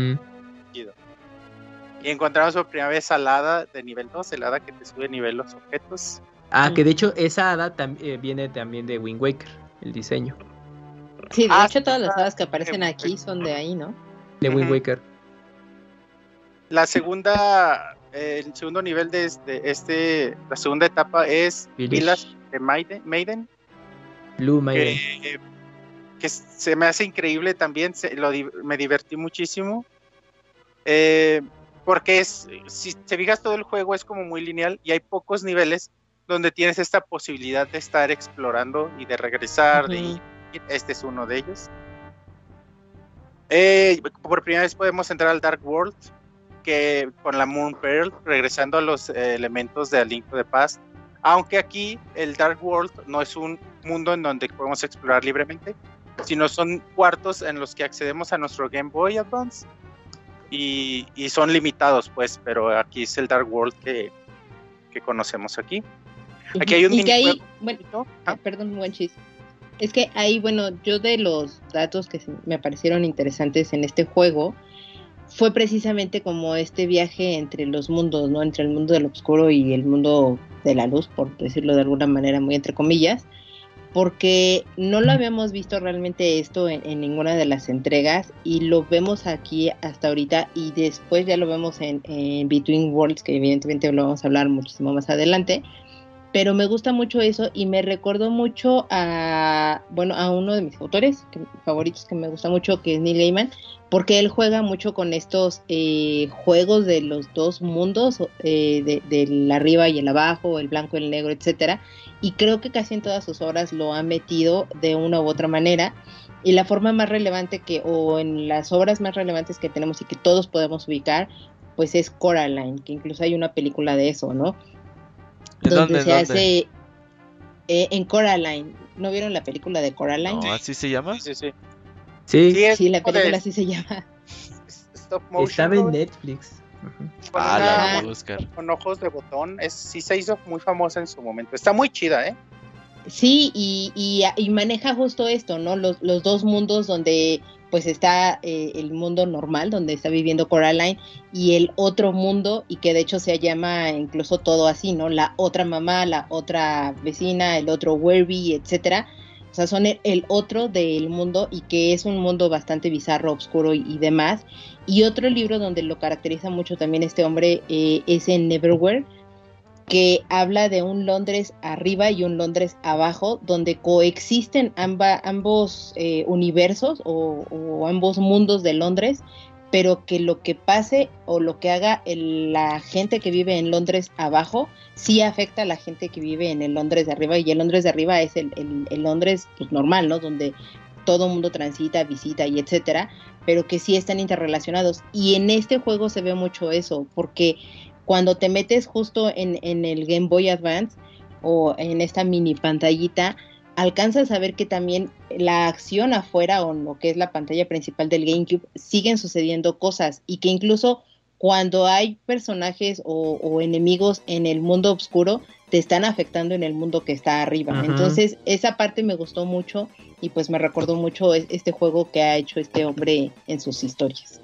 Y encontramos por primera vez al hada de nivel 2, el hada que te sube nivel los objetos. Ah, que de hecho esa hada tam- eh, viene también de Wind Waker, el diseño Sí, de Ah, hecho todas las hadas que aparecen aquí son de ahí, ¿no? de Wind. Waker. la segunda, eh, el segundo nivel de este, este, la segunda etapa es Village. De Maiden, Maiden Blue Maiden. que, que se me hace increíble también, se- lo di- me divertí muchísimo. Eh, porque es, si te fijas todo el juego es como muy lineal y hay pocos niveles donde tienes esta posibilidad de estar explorando y de regresar, este es uno de ellos. Eh, por primera vez podemos entrar al Dark World, que con la Moon Pearl, regresando a los eh, elementos de A Link to the Past. Aunque aquí el Dark World no es un mundo en donde podemos explorar libremente, sino son cuartos en los que accedemos a nuestro Game Boy Advance y, y son limitados, pues, pero aquí es el Dark World que, que conocemos aquí. Aquí hay un y que ahí, minijuego. bueno, Ah. ah, perdón, buen chiste. Es que ahí, bueno, yo de los datos que me parecieron interesantes en este juego fue precisamente como este viaje entre los mundos, ¿no? Entre el mundo del oscuro y el mundo de la luz, por decirlo de alguna manera, muy entre comillas, porque no lo habíamos visto realmente esto en, en ninguna de las entregas y lo vemos aquí hasta ahorita y después ya lo vemos en, en Between Worlds, que evidentemente lo vamos a hablar muchísimo más adelante pero me gusta mucho eso y me recordó mucho a, bueno, a uno de mis autores que- favoritos que me gusta mucho, que es Neil Gaiman, porque él juega mucho con estos eh, juegos de los dos mundos, eh, de- del arriba y el abajo, el blanco y el negro, etcétera, y creo que casi en todas sus obras lo ha metido de una u otra manera. Y la forma más relevante que, o en las obras más relevantes que tenemos y que todos podemos ubicar, pues es Coraline, que incluso hay una película de eso, ¿no? ¿En donde dónde? se ¿En hace eh, en Coraline. ¿No vieron la película de Coraline? No, ¿Así se llama? Sí, sí. Sí, Sí, es Sí, la de película así se llama. stop motion. estaba en ¿no? Netflix. Con Ah, la voy a buscar. con ojos de botón. Es, sí se hizo muy famosa en su momento. Está muy chida, ¿eh? Sí, y, y, y maneja justo esto, ¿no? Los, los dos mundos donde pues está eh, el mundo normal, donde está viviendo Coraline, y el otro mundo, y que de hecho se llama incluso todo así, ¿no? La otra mamá, la otra vecina, el otro Werby, etcétera. O sea, son el, el otro del mundo y que es un mundo bastante bizarro, oscuro y, demás. Y otro libro donde lo caracteriza mucho también este hombre eh, es en Neverwhere, que habla de un Londres arriba y un Londres abajo, donde coexisten ambos eh, universos o, ambos mundos de Londres, pero que lo que pase o lo que haga la gente que vive en Londres abajo sí afecta a la gente que vive en el Londres de arriba y el Londres de arriba es el Londres pues, normal, ¿no? Donde todo mundo transita, visita y etcétera, pero que sí están interrelacionados. Y en este juego se ve mucho eso, porque cuando te metes justo en, en el Game Boy Advance o en esta mini pantallita, alcanzas a ver que también la acción afuera o en lo que es la pantalla principal del GameCube siguen sucediendo cosas y que incluso cuando hay personajes o, o enemigos en el mundo oscuro te están afectando en el mundo que está arriba. Ajá. Entonces esa parte me gustó mucho y pues me recordó mucho es- este juego que ha hecho este hombre en sus historias.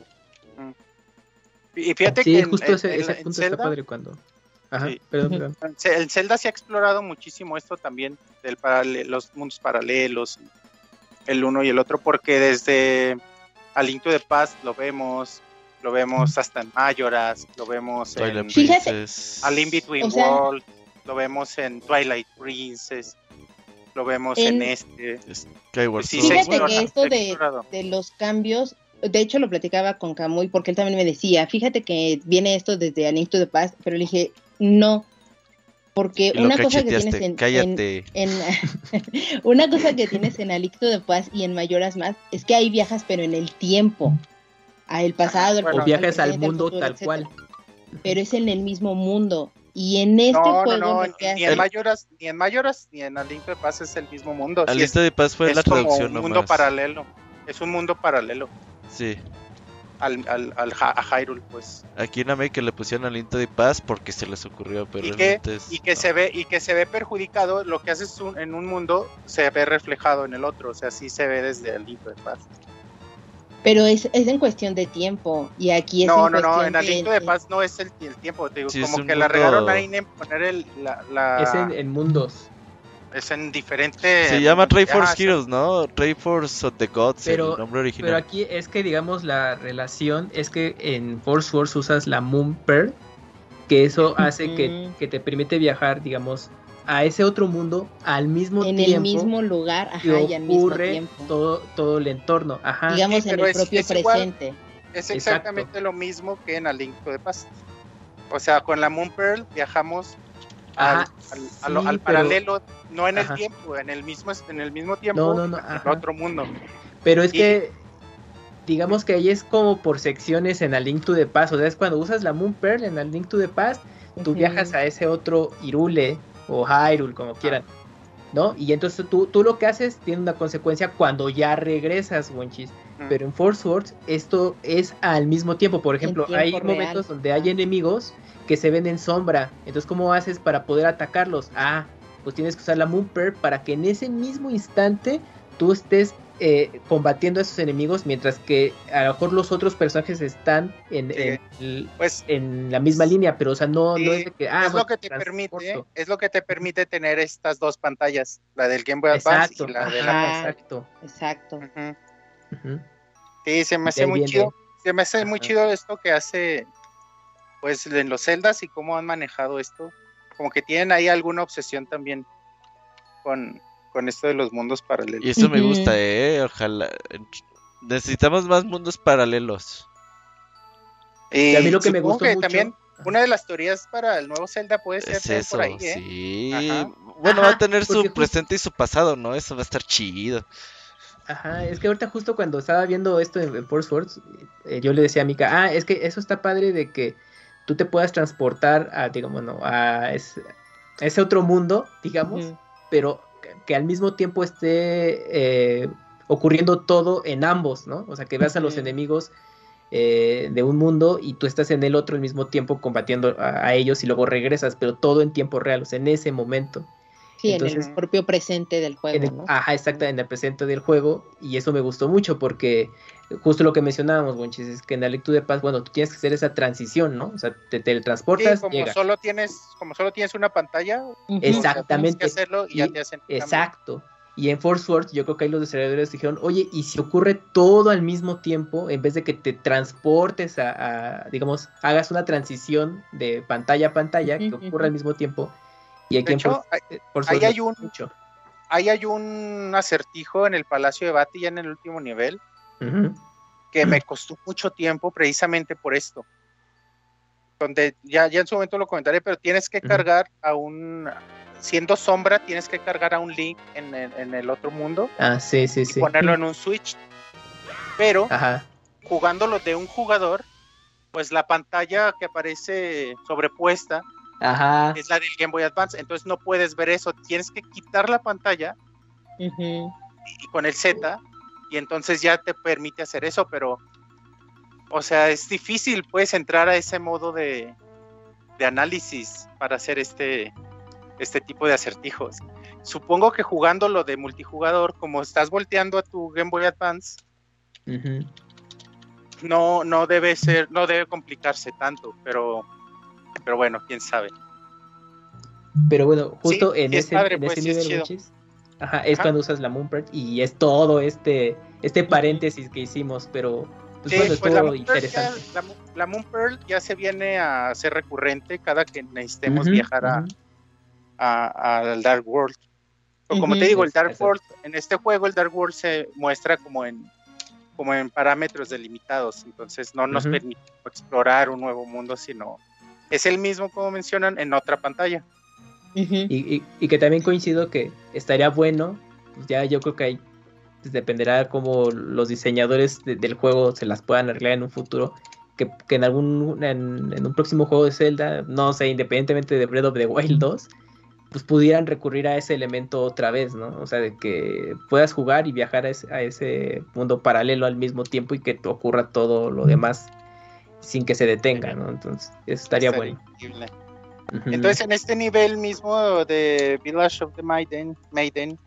Y fíjate Sí, que en- justo en- ese, en- ese en punto Zelda- está padre cuando. Ajá, Sí. perdón, perdón. En Zelda se ha explorado muchísimo esto también, del parale- los mundos paralelos, el uno y el otro, porque desde A Link to the Past lo vemos, lo vemos hasta en Majora's, lo vemos en Twilight Fíjate- Princess. A Link Between O sea- Worlds, lo vemos en Twilight Princess, lo vemos en, En- este. Skyward Sí, Fíjate que esto de, de los cambios, de hecho lo platicaba con Camuy porque él también me decía, fíjate que viene esto desde A Link to the Past, pero le dije, no, porque una cosa que tienes en, en, Cállate. en- una cosa que tienes en A Link to the Past y en Mayoras más es que ahí viajas pero en el tiempo, a el pasado, el Bueno, O viajas al el mundo futuro, tal etcétera. cual. pero es en el mismo mundo. Y en este No, juego no, lo que ni hace- en Majora's, ni en Majora's, ni en A Link to the Past es el mismo mundo. Al sí es, lista de paz fue es la como traducción un mundo nomás. paralelo. Es un mundo paralelo Sí. al, al, al Ja- a Hyrule, pues. Aquí en América le pusieron al lista de paz porque se les ocurrió, pero y que, es- y que no. se ve y que se ve perjudicado lo que haces un- en un mundo se ve reflejado en el otro o sea sí se ve desde el Link de Paz pero es, es en cuestión de tiempo. Y aquí es no en no no en Aliento de de- Paz no es el, el tiempo te digo Sí, como que la mundo- regaron ahí en poner el la, la- Es en, en mundos. Es en diferente. Se llama Triforce Ajá, Heroes, ¿no? Triforce of the Gods, Pero- el nombre original. Pero aquí es que, digamos, la relación es que en Force Wars usas la Moon Pearl, que eso hace que, que te permite viajar, digamos, a ese otro mundo al mismo En tiempo el mismo lugar, ajá, y al mismo ocurre tiempo. todo, todo el entorno. Ajá. Digamos Sí, en el es- propio es igual. presente. Es Exacto. exactamente lo mismo que en A Link to the Past. O sea, con la Moon Pearl viajamos Ajá, al- a lo- sí, al pero- paralelo, no en Ajá. el tiempo, en el mismo en el mismo tiempo, No, no, no, en ajá. otro mundo. Pero es Y- que, digamos que ahí es como por secciones en A Link to the Past. O sea, es cuando usas la Moon Pearl en A Link to the Past, tú viajas a ese otro Irule o Hyrule, como quieran. ¿No? Y entonces tú, tú lo que haces tiene una consecuencia cuando ya regresas, Wonchis. Mm. Pero en Force Wars esto es al mismo tiempo. Por ejemplo, tiempo hay real. momentos donde hay Ah. enemigos que se ven en sombra. Entonces, ¿cómo haces para poder atacarlos? Ah, pues tienes que usar la Moon Pearl para que en ese mismo instante tú estés eh, combatiendo a esos enemigos, mientras que a lo mejor los otros personajes están en, Sí. en el- Pues en la misma línea, pero o sea, no, Sí, no es de que... Ah, es bueno, lo que te transporto. permite, es lo que te permite tener estas dos pantallas, la del Game Boy Advance Exacto, y la de la exacto. Exacto. Sí, se me hace muy viene. chido. Se me hace muy chido esto que hace, pues, en los celdas y cómo han manejado esto. Como que tienen ahí alguna obsesión también con, con esto de los mundos paralelos. Y eso me gusta, eh. Ojalá. Necesitamos más mundos paralelos. Y Y a mí lo que me gustó que mucho... también una de las teorías para el nuevo Zelda puede ser Es eso, por ahí, ¿eh? sí. Ajá. Bueno, Ajá, va a tener su justo- presente y su pasado, ¿no? Eso va a estar chido. Ajá, es que ahorita justo cuando estaba viendo esto en, en Force Wars, eh, yo le decía a Mika, ah, es que eso está padre de que tú te puedas transportar a, digamos, no, a ese, a ese otro mundo, digamos, pero que, que al mismo tiempo esté eh, ocurriendo todo en ambos, ¿no? O sea, que veas a los enemigos eh, de un mundo y tú estás en el otro al mismo tiempo combatiendo a, a ellos y luego regresas, pero todo en tiempo real, o sea, en ese momento. Sí, Entonces- en el propio presente del juego, En el- ¿no? Ajá, exacto, en el presente del juego. Y eso me gustó mucho porque justo lo que mencionábamos, Bonchis, es que en la lectura de paz, bueno, tú tienes que hacer esa transición, ¿no? O sea, te Sí, teletransportas, como llegas. solo tienes, como solo tienes una pantalla, o sea, Exactamente. que hacerlo y, ya te hacen cambio. Exacto. Y en Force Wars, yo creo que ahí los desarrolladores dijeron, oye, y si ocurre todo al mismo tiempo, en vez de que te transportes a, a, digamos, hagas una transición de pantalla a pantalla, que ocurra al mismo tiempo. Y aquí De en hecho, Force, hay- eh, Force ahí Wars hay un- gustó mucho. ahí hay un acertijo en el Palacio de Bati ya en el último nivel Que me costó mucho tiempo precisamente por esto. Donde ya, ya en su momento lo comentaré, pero tienes que cargar a un, siendo sombra, tienes que cargar a un link en el, en el otro mundo Ah, sí, sí, y sí. ponerlo en un switch. Pero Ajá. jugándolo de un jugador, pues la pantalla que aparece sobrepuesta Ajá. es la del Game Boy Advance, entonces no puedes ver eso, tienes que quitar la pantalla y con el Z y entonces ya te permite hacer eso, pero o sea, es difícil puedes entrar a ese modo de, de análisis para hacer este este tipo de acertijos. Supongo que jugándolo de multijugador, como estás volteando a tu Game Boy Advance, no no debe ser, no debe complicarse tanto, pero pero bueno, quién sabe. Pero bueno, justo Sí, en, es ese, padre, en pues, ese sí es nivel, ajá, es Ajá. cuando usas la Moonbird y es todo este, este paréntesis que hicimos, pero pues Sí, bueno, pues la ya, interesante. la, la Moon Pearl ya se viene a ser recurrente cada que necesitemos viajar a, al Dark World. O como te digo, el Es- Dark. World, en este juego el Dark World se muestra como en como en parámetros delimitados, entonces no nos permite explorar un nuevo mundo, sino es el mismo como mencionan en otra pantalla. Y, y- y que también coincido que estaría bueno, pues ya yo creo que ahí pues, dependerá cómo los diseñadores de- del juego se las puedan arreglar en un futuro, que, que en algún en, en un próximo juego de Zelda, no sé, independientemente de Breath of the Wild 2, pues pudieran recurrir a ese elemento otra vez, ¿no? O sea, de que puedas jugar y viajar a ese, a ese mundo paralelo al mismo tiempo y que te ocurra todo lo demás sin que se detenga, ¿no? Entonces, eso estaría bueno. increíble. Entonces, en este nivel mismo de Village of the Maiden, Maiden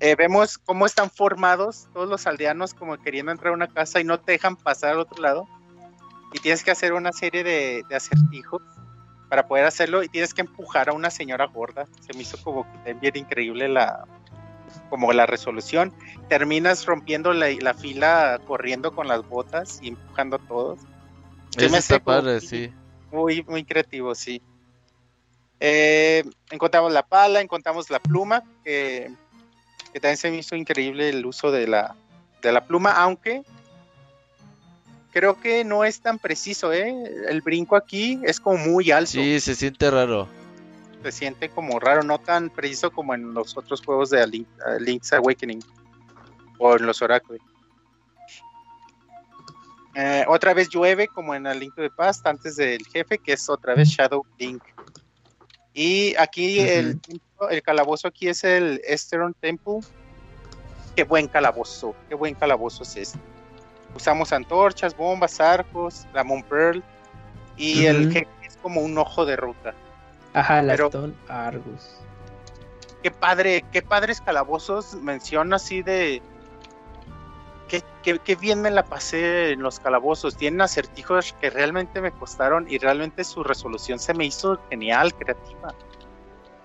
eh, vemos cómo están formados todos los aldeanos como queriendo entrar a una casa y no te dejan pasar al otro lado. Y tienes que hacer una serie de, de acertijos para poder hacerlo y tienes que empujar a una señora gorda. Se me hizo como que bien increíble la como la resolución. Terminas rompiendo la, la fila corriendo con las botas y empujando a todos. Eso está padre, sí. Muy, muy creativo, sí. Eh, encontramos la pala, encontramos la pluma, que, que también se me hizo increíble el uso de la, de la pluma, aunque creo que no es tan preciso, ¿eh? El brinco aquí es como muy alto. Sí, se siente raro. Se siente como raro, no tan preciso como en los otros juegos de Link- uh, Link's Awakening o en los Oracle. Eh, otra vez llueve como en el Link the Past antes del jefe, que es otra vez Shadow Link. Y aquí el, el calabozo aquí es el Esteron Temple. Qué buen calabozo, qué buen calabozo es este. Usamos antorchas, bombas, arcos, la Moon Pearl y el jefe es como un ojo de ruta. Ajá, la Pero- Stone Argus. qué padre, qué padres calabozos menciona así de qué, bien me la pasé en los calabozos. Tienen acertijos que realmente me costaron y realmente su resolución se me hizo genial, creativa.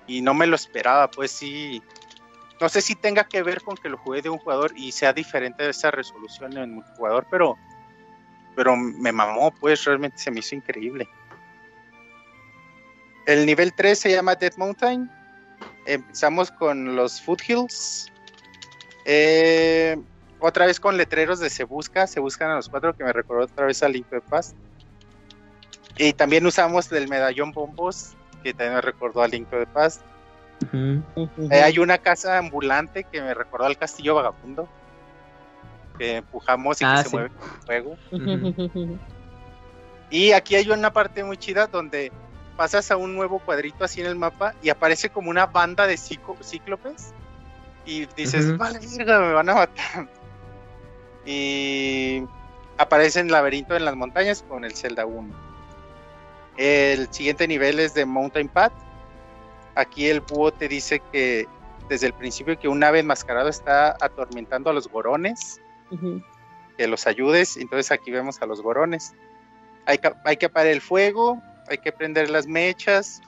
Y no me lo esperaba, pues sí. No sé si tenga que ver con que lo jugué de un jugador y sea diferente de esa resolución en multijugador, pero, pero me mamó, pues realmente se me hizo increíble. El nivel 3 se llama Dead Mountain. Empezamos con los Foothills. Eh, otra vez con letreros de se busca, se buscan a los cuatro, que me recordó otra vez al Paz. Y también usamos el medallón bombos, que también me recordó al Link de Paz. Eh, hay una casa ambulante que me recordó al castillo vagabundo. Que empujamos y Ah, que se sí. mueve con fuego. Y aquí hay una parte muy chida donde pasas a un nuevo cuadrito así en el mapa y aparece como una banda de cíclo- cíclopes. Y dices, vale, verga, me van a matar. Y aparece en laberinto en las montañas con el Zelda 1. El siguiente nivel es de Mountain Path. Aquí el búho te dice que desde el principio que un ave enmascarado está atormentando a los gorones que los ayudes. Entonces aquí vemos a los gorones. Hay que, hay que apagar el fuego, hay que prender las mechas.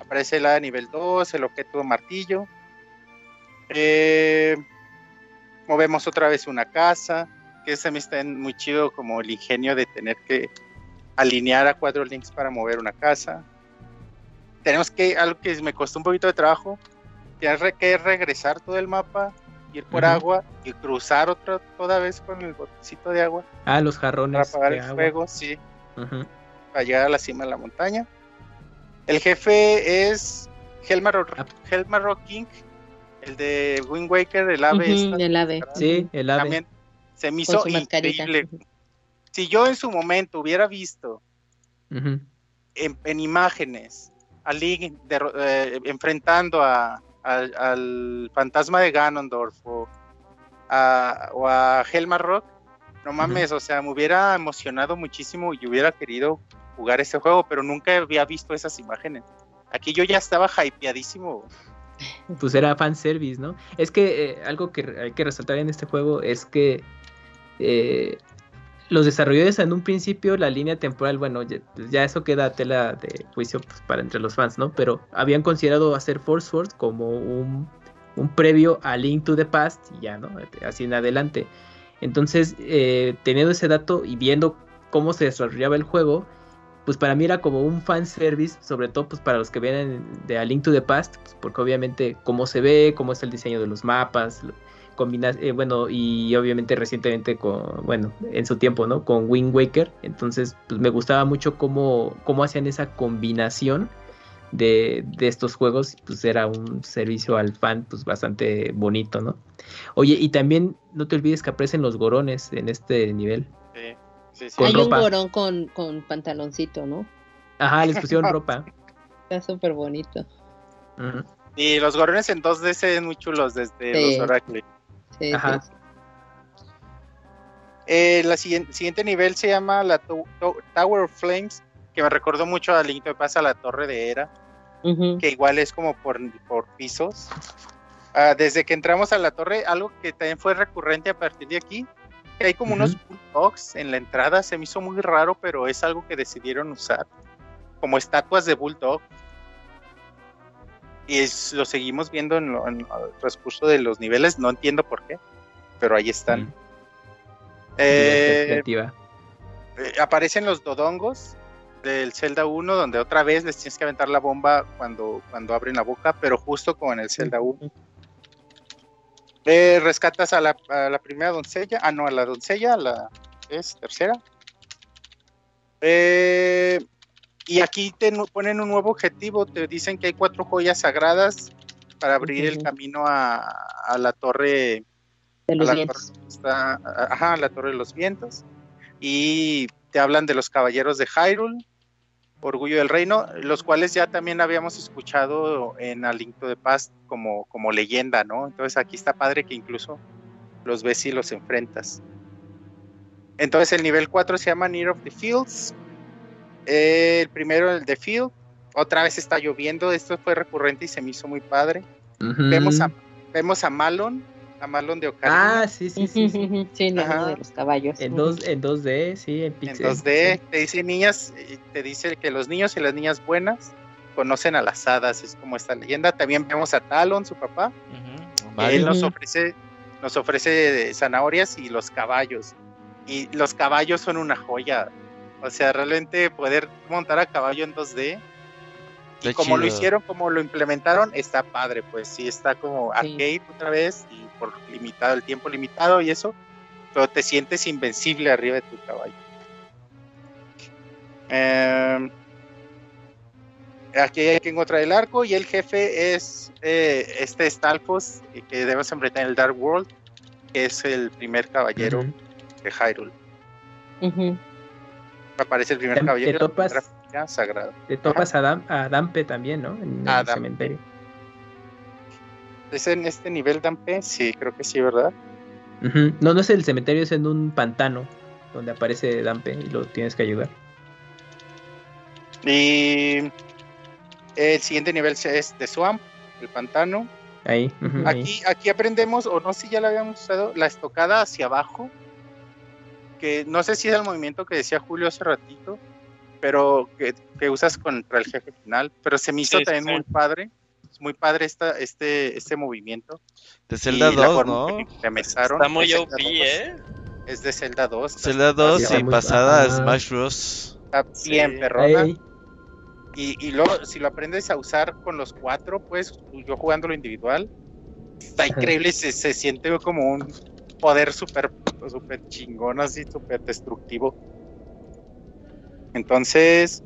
Aparece la nivel 2, el objeto martillo. Eh, movemos otra vez una casa, que ese me está muy chido como el ingenio de tener que alinear a cuatro links para mover una casa. Tenemos que, algo que me costó un poquito de trabajo, tener que regresar todo el mapa, ir por Ujú. agua y cruzar otra toda vez con el botecito de agua Ah, los para jarrones. apagar de el agua. fuego, sí, Ujú. para llegar a la cima de la montaña. El jefe es Helmar, Ah. Helmar King, el de Wind Waker, el ave. Ujú, esta, el ave. Sí, el ave. También se me hizo mascarita. increíble. Si yo en su momento hubiera visto en, en imágenes a Link derro- eh, enfrentando a, al- al fantasma de Ganondorf o a, o a Helmar Rock, no mames, o sea, me hubiera emocionado muchísimo y hubiera querido jugar ese juego, pero nunca había visto esas imágenes. Aquí yo ya estaba hypeadísimo. Pues era fanservice, ¿no? Es que eh, algo que hay que resaltar en este juego es que eh, los desarrolladores en un principio, la línea temporal, bueno, ya, eso queda tela de juicio pues, para entre los fans, ¿no? Pero habían considerado hacer Force como un, un previo a Link to the Past y ya, ¿no? Así en adelante. Entonces, eh, teniendo ese dato y viendo cómo se desarrollaba el juego, pues para mí era como un fanservice, sobre todo pues para los que vienen de A Link to the Past, pues, porque obviamente cómo se ve, cómo es el diseño de los mapas, eh, bueno, y obviamente recientemente con, bueno, en su tiempo, ¿no? Con Wind Waker, entonces pues me gustaba mucho cómo, cómo hacían esa combinación de, de estos juegos, pues era un servicio al fan pues bastante bonito, ¿no? Oye, y también no te olvides que aparecen los gorones en este nivel. Sí, sí, sí. Con Hay ropa. un gorón con, con pantaloncito, ¿no? Ajá, les pusieron ropa. Está súper bonito. Y los gorones en 2D se ven muy chulos desde Sí. los Oracle. Sí, Ajá. sí, Eh, la siguiente, siguiente nivel se llama la To- To- Tower of Flames, que me recordó mucho a Link to the Past, a la Torre de. Ujú. que igual es como por, por pisos. Ah, desde que entramos a la torre, algo que también fue recurrente a partir de aquí, que hay como unos bulldogs en la entrada, se me hizo muy raro, pero es algo que decidieron usar. como estatuas de Bulldog. Y es- lo seguimos viendo en, lo- en el transcurso de los niveles, no entiendo por qué, pero ahí están. Mm. Eh, eh, aparecen los dodongos del Zelda 1, donde otra vez les tienes que aventar la bomba cuando, cuando abren la boca, pero justo como en el Zelda 1. Eh, rescatas a la, a la primera doncella, ah, no, a la doncella, a la es tercera. Eh, y aquí te ponen un nuevo objetivo, te dicen que hay cuatro joyas sagradas para abrir el camino a, a la torre De los a la vientos. torre- está, ajá, la Torre de los Vientos. Y te hablan de los caballeros de Hyrule, Orgullo del Reino, los cuales ya también habíamos escuchado en A Link to the Past como, como leyenda, ¿no? Entonces aquí está padre que incluso los ves y los enfrentas. Entonces el nivel 4 se llama Near of the Fields. Eh, el primero, el de Field. Otra vez está lloviendo, esto fue recurrente y se me hizo muy padre. Ujú. Vemos, a, vemos a Malon, a Malon de Ocarina. Ah, sí, sí, sí. sí. Sí, Ajá. de los caballos. En, dos, en 2D, sí, en En pixel. 2D, te dice niñas, eh, te dice que los niños y las niñas buenas conocen a las hadas, es como esta leyenda. También vemos a Talon, su papá, que Mario. él nos ofrece, nos ofrece zanahorias y los caballos. Y los caballos son una joya. O sea, realmente poder montar a caballo en 2D. Y como lo hicieron, como lo implementaron, está padre, pues sí, está como Sí. arcade otra vez y por limitado, el tiempo limitado y eso, pero te sientes invencible arriba de tu caballo. Em, aquí hay que encontrar el arco y el jefe es eh, este Stalfos eh, que debemos enfrentar en el Dark World, que es el primer caballero de Hyrule. Ujú. Aparece el primer Te- caballero te topas-. Te topas a, Dam- a Dampe también, ¿no? En el Dampe. cementerio. ¿Es en este nivel Dampe? Sí, creo que sí, ¿verdad? No, no es el cementerio, es en un pantano donde aparece Dampe y lo tienes que ayudar. Y el siguiente nivel es de Swamp, el pantano. Ahí. Aquí, aquí aprendemos, o no sé si ya lo habíamos usado, la estocada hacia abajo. Que no sé si es el movimiento que decía Julio hace ratito, pero que, que usas contra el jefe final. Pero se me hizo Sí, también sí. muy padre. Es muy padre esta, este, este movimiento. De Zelda y la 2, forma ¿no? Está muy OP, 2, ¿eh? Es de Zelda 2. está- Zelda 2 está y pasada a. Smash Bros. Está bien, Sí. perrona. Y, y luego, si lo aprendes a usar con los cuatro, pues yo jugándolo individual, está increíble se, se siente como un poder súper super chingón, así súper destructivo. Entonces,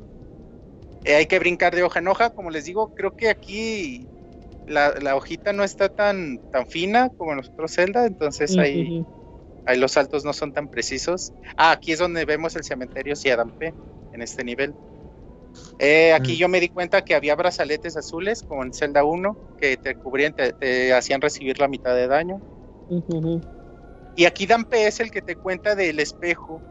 eh, hay que brincar de hoja en hoja. Como les digo, creo que aquí la, la hojita no está tan, tan fina como en los otros Zelda, entonces ahí, ahí los saltos no son tan precisos. Ah, aquí es donde vemos el cementerio Siadampe, en este nivel. Eh, aquí Mm. yo me di cuenta que había brazaletes azules, como en Zelda 1, que te cubrían, te, te hacían recibir la mitad de daño. Y aquí Dampe es el que te cuenta del espejo.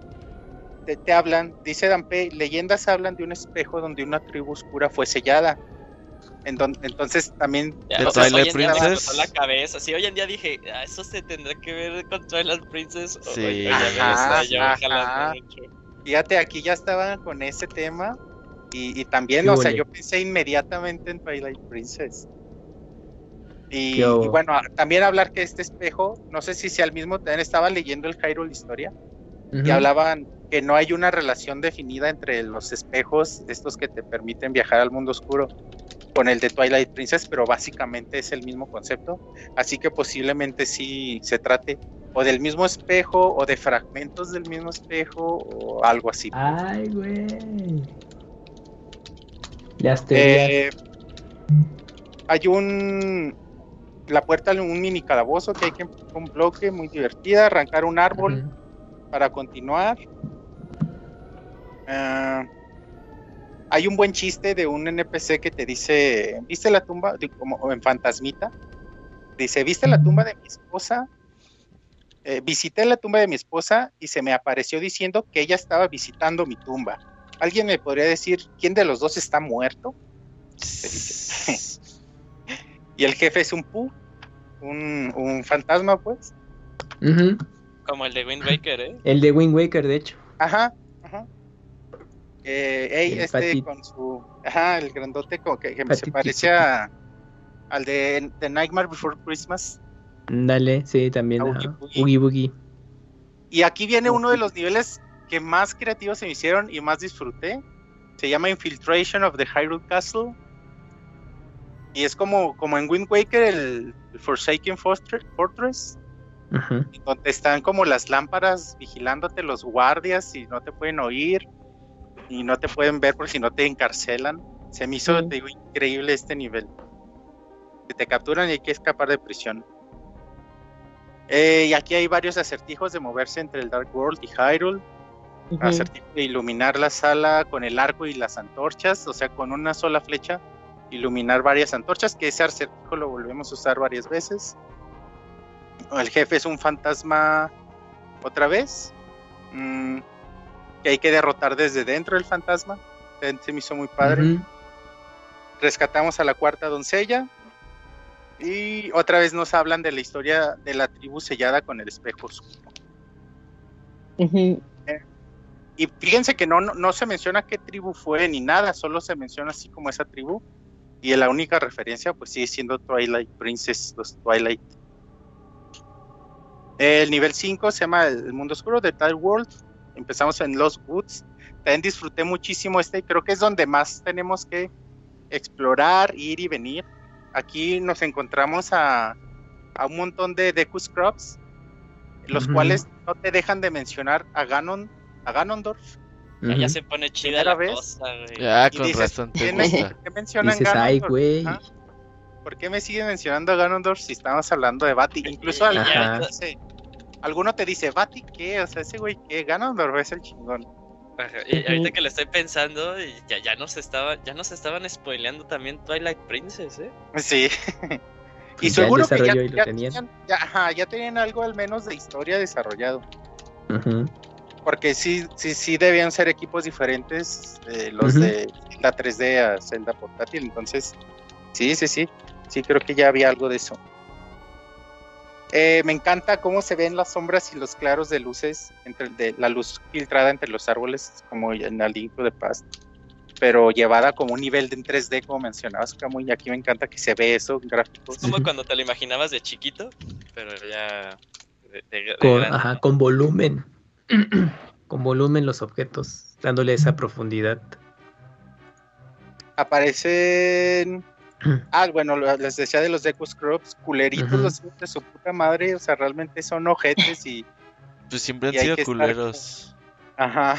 Te, te hablan, dice Dampe, leyendas hablan de un espejo donde una tribu oscura fue sellada. En don- entonces también Ya, ¿De o sea, Twilight hoy en día me la cabeza. Sí, hoy en día dije, "Ah, eso se tendrá que ver con Twilight Princess. O- Sí. Ajá, está yo ajá. Fíjate, aquí ya estaban con ese tema y, y también, ¿Qué o sea, huele? yo pensé inmediatamente en Twilight Princess. Y, bueno, también hablar que este espejo, no sé si sea el mismo, también estaba leyendo el Hyrule Historia y hablaban que no hay una relación definida entre los espejos, estos que te permiten viajar al mundo oscuro, con el de Twilight Princess, pero básicamente es el mismo concepto. Así que posiblemente sí se trate o del mismo espejo o de fragmentos del mismo espejo o algo así. Ay, güey. Las teorías. Eh, hay un la puerta a un mini calabozo que hay que un bloque muy divertida, arrancar un árbol para continuar. Ah, hay un buen chiste de un NPC que te dice, ¿viste la tumba? De- Como en fantasmita. Dice, ¿viste la tumba de mi esposa? Eh, visité la tumba de mi esposa y se me apareció diciendo que ella estaba visitando mi tumba. ¿Alguien me podría decir quién de los dos está muerto? Y el jefe es un pu, un, un fantasma, pues. Como el de Wind Waker, ¿eh? El de Wind Waker, de hecho. Ajá, ajá. Eh, ey, El este con su. Ajá, el grandote como que, que se parece a, al de, The Nightmare Before Christmas. Dale, sí, también. Oogie Boogie. Y aquí viene uno de los niveles que más creativos se me hicieron y más disfruté. Se llama Infiltration of the Hyrule Castle. Y es como, como en Wind Waker, el, el Forsaken Fortre- Fortress, donde están como las lámparas vigilándote los guardias y no te pueden oír y no te pueden ver por si no te encarcelan. Se me hizo te digo, increíble este nivel. Que te capturan y hay que escapar de prisión. Eh, y aquí hay varios acertijos de moverse entre el Dark World y Hyrule. Ujú. Acertijo de iluminar la sala con el arco y las antorchas, o sea, con una sola flecha, iluminar varias antorchas, que ese acertijo lo volvemos a usar varias veces. El jefe es un fantasma otra vez, mm, que hay que derrotar desde dentro del fantasma. Se me hizo muy padre. Rescatamos a la cuarta doncella. Y otra vez nos hablan de la historia de la tribu sellada con el espejo oscuro. Y fíjense que no, no, no se menciona qué tribu fue ni nada, solo se menciona así como esa tribu. Y la única referencia, pues sigue siendo Twilight Princess, los Twilight. El nivel 5 se llama El Mundo Oscuro de Tile World. Empezamos en Lost Woods. También disfruté muchísimo este y creo que es donde más tenemos que explorar, ir y venir. Aquí nos encontramos a, a un montón de Deku Scrubs, los cuales no te dejan de mencionar a Ganon, a Ganondorf. Ya, ya Ujú. se pone chida la vez. cosa, güey. Ya, Y con dices, razón te ¿quién- gusta. ¿Por qué mencionan Dices, ay, Ganondorf? güey. Ajá. ¿Por qué me siguen mencionando a Ganondorf si estamos hablando de Bati? Incluso alguno Ajá. te dice, alguno te dice, ¿Bati qué? O sea, ese güey qué, Ganondorf es el chingón. Ajá, Y ahorita que lo estoy pensando, y ya, ya nos estaba, ya nos estaban spoileando también Twilight Princess, ¿eh? Sí. y ya seguro que ya, ya tenían. ajá, ya tenían algo al menos de historia desarrollado. Ujú. Porque sí, sí, sí debían ser equipos diferentes eh, los de la 3D a Zelda portátil. Entonces, sí, sí, sí. Sí, creo que ya había algo de eso. Eh, me encanta cómo se ven las sombras y los claros de luces, entre de la luz filtrada entre los árboles, como en el the Past, pero llevada como un nivel de en 3D, como mencionabas, Camuy, y aquí me encanta que se ve eso en gráficos. Como Ujú. cuando te lo imaginabas de chiquito, pero ya de, de- de Con, grande. ajá, con volumen. con volumen los objetos, dándole esa profundidad. Aparecen Ah, bueno, les decía de los Deku Scrubs, culeritos los de su puta madre, o sea, realmente son ojetes y, Pues siempre han sido estar- culeros. ajá,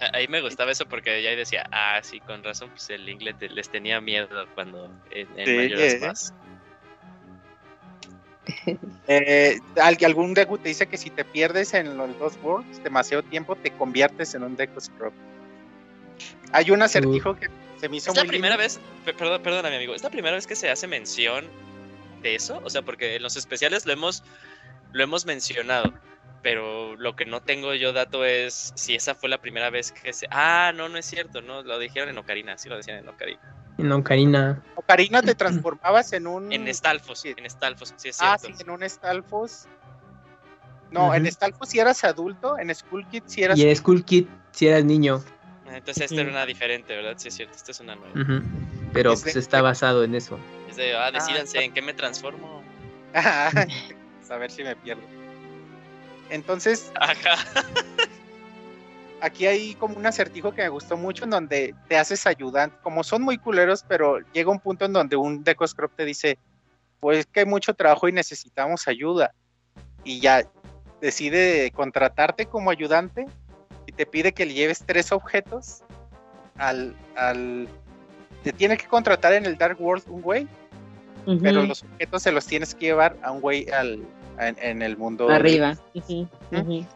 A- Ahí me gustaba eso porque ya ahí decía, ah, sí, con razón, pues el Link les, tenía miedo cuando en, en Sí, Majora's eh. Mask. Eh, al- algún Deku te dice que si te pierdes en los dos worlds demasiado tiempo, te conviertes en un Deku Scrub. Hay un acertijo que se me hizo Es la muy primera lindo. vez, pe- perdón, perdona, mi amigo, es la primera vez que se hace mención de eso, o sea, porque en los especiales lo hemos, lo hemos mencionado, pero lo que no tengo yo dato es si esa fue la primera vez que se... Ah, no, no es cierto, no, lo dijeron en Ocarina, sí lo decían en Ocarina. No, Karina. Ocarina te transformabas en un. En Stalfos, sí. en Stalfos, sí es Ah, cierto. sí, en un Stalfos. No, en. Stalfos si eras adulto, en Skull Kid si eras. Y en Skull Kid, si eras niño. Ah, Entonces esta Sí. era una diferente, ¿verdad? Sí es cierto, esta es una nueva. Pero Es de- pues está basado en eso. Es de, ah, decídanse está- en qué me transformo. a ver si me pierdo. Entonces, Ajá. aquí hay como un acertijo que me gustó mucho en donde te haces ayudante, como son muy culeros, pero llega un punto en donde un Deco Scrub te dice, pues que hay mucho trabajo y necesitamos ayuda. Y ya decide contratarte como ayudante y te pide que le lleves tres objetos al... al te tiene que contratar en el Dark World un güey, pero los objetos se los tienes que llevar a un güey al, en, en el mundo. Arriba. Ujú, ujú.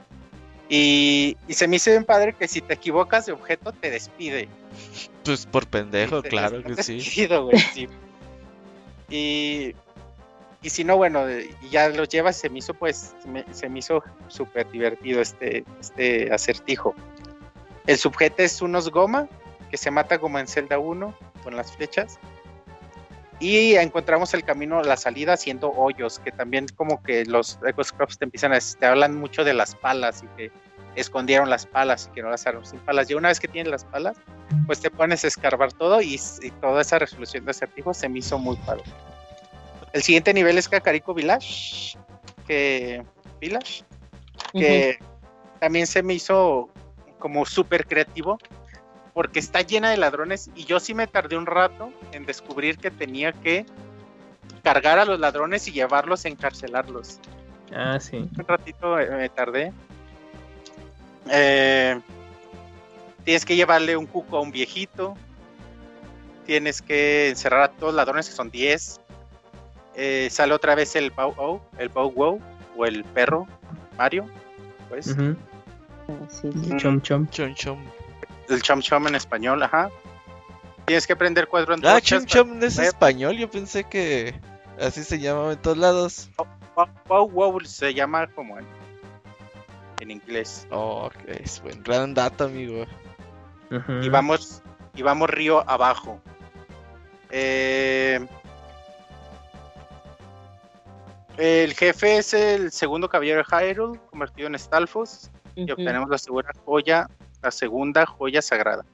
Y, y se me hizo bien padre que si te equivocas de objeto te despide. Pues por pendejo, Te- claro que sí. despido, güey, sí. Y, y si no, bueno, y ya los llevas, se me hizo pues, se me, se me hizo súper divertido este, este acertijo. El sujeto es unos goma que se mata como en Zelda 1 con las flechas. Y encontramos el camino, la salida haciendo hoyos, que también como que los Echo Scrubs te empiezan a te hablan mucho de las palas y que escondieron las palas y que no las armas sin palas. Y una vez que tienes las palas, pues te pones a escarbar todo y, y toda esa resolución de acertijos se me hizo muy padre. El siguiente nivel es Kakariko Village, que Village, que también se me hizo como súper creativo porque está llena de ladrones y yo sí me tardé un rato en descubrir que tenía que cargar a los ladrones y llevarlos a encarcelarlos. Ah, sí. Un ratito eh, me tardé. Eh, tienes que llevarle un cuco a un viejito. Tienes que encerrar a todos los ladrones, que son 10. Eh, sale otra vez el Bow Wow, el Bow Wow, o el perro Mario. Pues. Ujú. Ah, sí, Mm. sí. Chom chom. Chom chom. El Chom Chom en español, ajá. Tienes que prender cuatro Ah, antorchas. chom chom es Eh. español. Yo pensé que así se llamaba en todos lados. Wow, wow, wow, se llama como en, en inglés. Oh, ok, es buen gran dato, amigo. Y vamos y vamos río abajo. Eh, el jefe es el segundo caballero de Hyrule, convertido en Stalfos, y obtenemos la segunda joya, la segunda joya sagrada.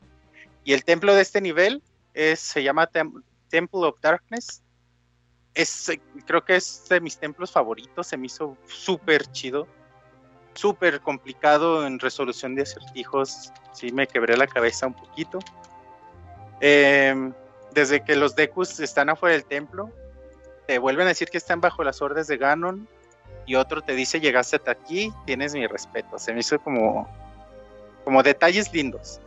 Y el templo de este nivel es, se llama Tem- Temple of Darkness. Es, creo que es de mis templos favoritos, se me hizo súper chido, súper complicado en resolución de acertijos, sí me quebré la cabeza un poquito. Eh, desde que los Dekus están afuera del templo, te vuelven a decir que están bajo las órdenes de Ganon y otro te dice llegaste hasta aquí, tienes mi respeto. Se me hizo como, como detalles lindos.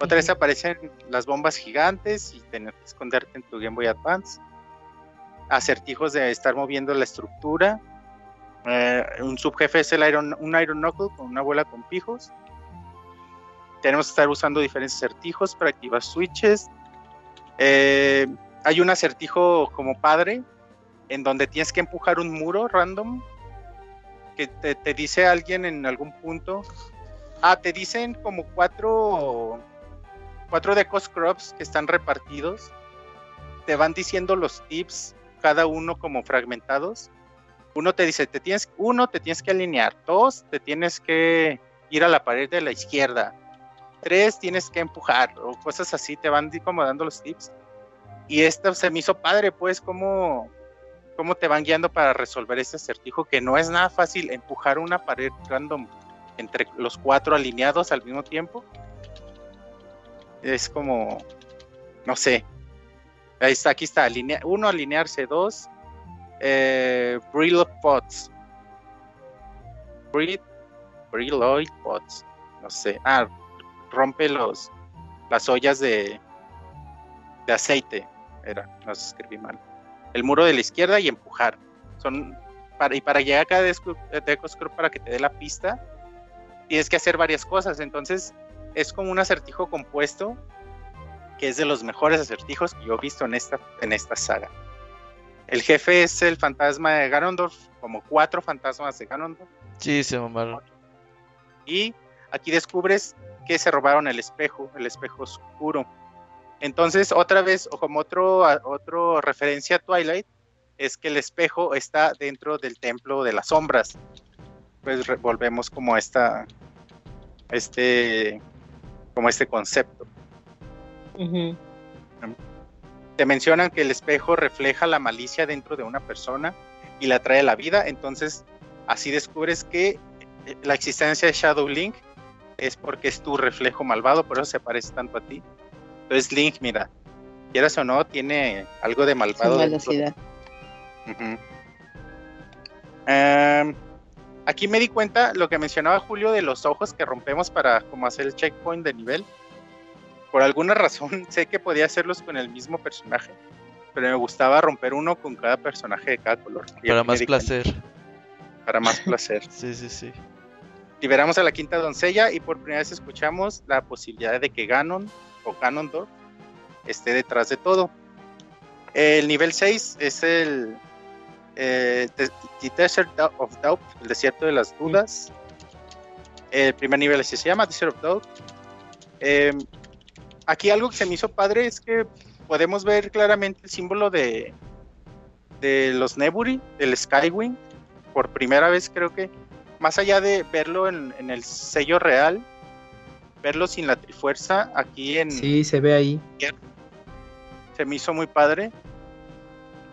Otra vez aparecen las bombas gigantes y tener que esconderte en tu Game Boy Advance. Acertijos de estar moviendo la estructura. Eh, un subjefe es el Iron, un Iron Knuckle con una bola con pijos. Tenemos que estar usando diferentes acertijos para activar switches. Eh, hay un acertijo como padre en donde tienes que empujar un muro random que te, te dice alguien en algún punto. Ah, te dicen como cuatro cuatro Deco Scrubs que están repartidos. Te van diciendo los tips, cada uno como fragmentados. Uno te dice, te tienes, uno, te tienes que alinear. Dos, te tienes que ir a la pared de la izquierda. Tres, tienes que empujar. O cosas así, te van como dando los tips. Y esto se me hizo padre, pues, cómo, cómo te van guiando para resolver este acertijo, que no es nada fácil empujar una pared random entre los cuatro alineados al mismo tiempo. Es como, no sé. Ahí está, aquí está, uno, alinearse, dos, eh, Brill Pots. Brill, Brilloid Pots. No sé. Ah, rompe los las ollas de, de aceite. Era, no escribí mal. El muro de la izquierda y empujar. Son para, y para llegar a cada Deco Deco Scrub para que te dé la pista, tienes que hacer varias cosas. Entonces, es como un acertijo compuesto que es de los mejores acertijos que yo he visto en esta, en esta saga. El jefe es el fantasma de Ganondorf, como cuatro fantasmas de Ganondorf. Sí, se mamaron. Y aquí descubres que se robaron el espejo, el espejo oscuro. Entonces, otra vez, o como otro, a- otro referencia a Twilight, es que el espejo está dentro del templo de las sombras. Pues volvemos como a esta, este, como este concepto. Te mencionan que el espejo refleja la malicia dentro de una persona y la trae a la vida, entonces así descubres que eh, la existencia de Shadow Link es porque es tu reflejo malvado, por eso se parece tanto a ti. Entonces Link, mira, quieras o no, tiene algo de Su malvado. dentro. velocidad. Ujú. Em, aquí me di cuenta lo que mencionaba Julio de los ojos que rompemos para como hacer el checkpoint de nivel. Por alguna razón sé que podía hacerlos con el mismo personaje, pero me gustaba romper uno con cada personaje de cada color. Para más placer. Para más placer. Sí, sí, sí. Liberamos a la quinta doncella y por primera vez escuchamos la posibilidad de que Ganon o Ganondorf esté detrás de todo. El nivel 6 es el eh, The, Desert of Doubt, el desierto de las dudas. El primer nivel así se llama, Desert of Doubt. Eh, aquí algo que se me hizo padre es que podemos ver claramente el símbolo de, de los Neburi, del Skywing. Por primera vez creo que más allá de verlo en, en el sello real, verlo sin la trifuerza, aquí en Sí, se ve ahí. se me hizo muy padre.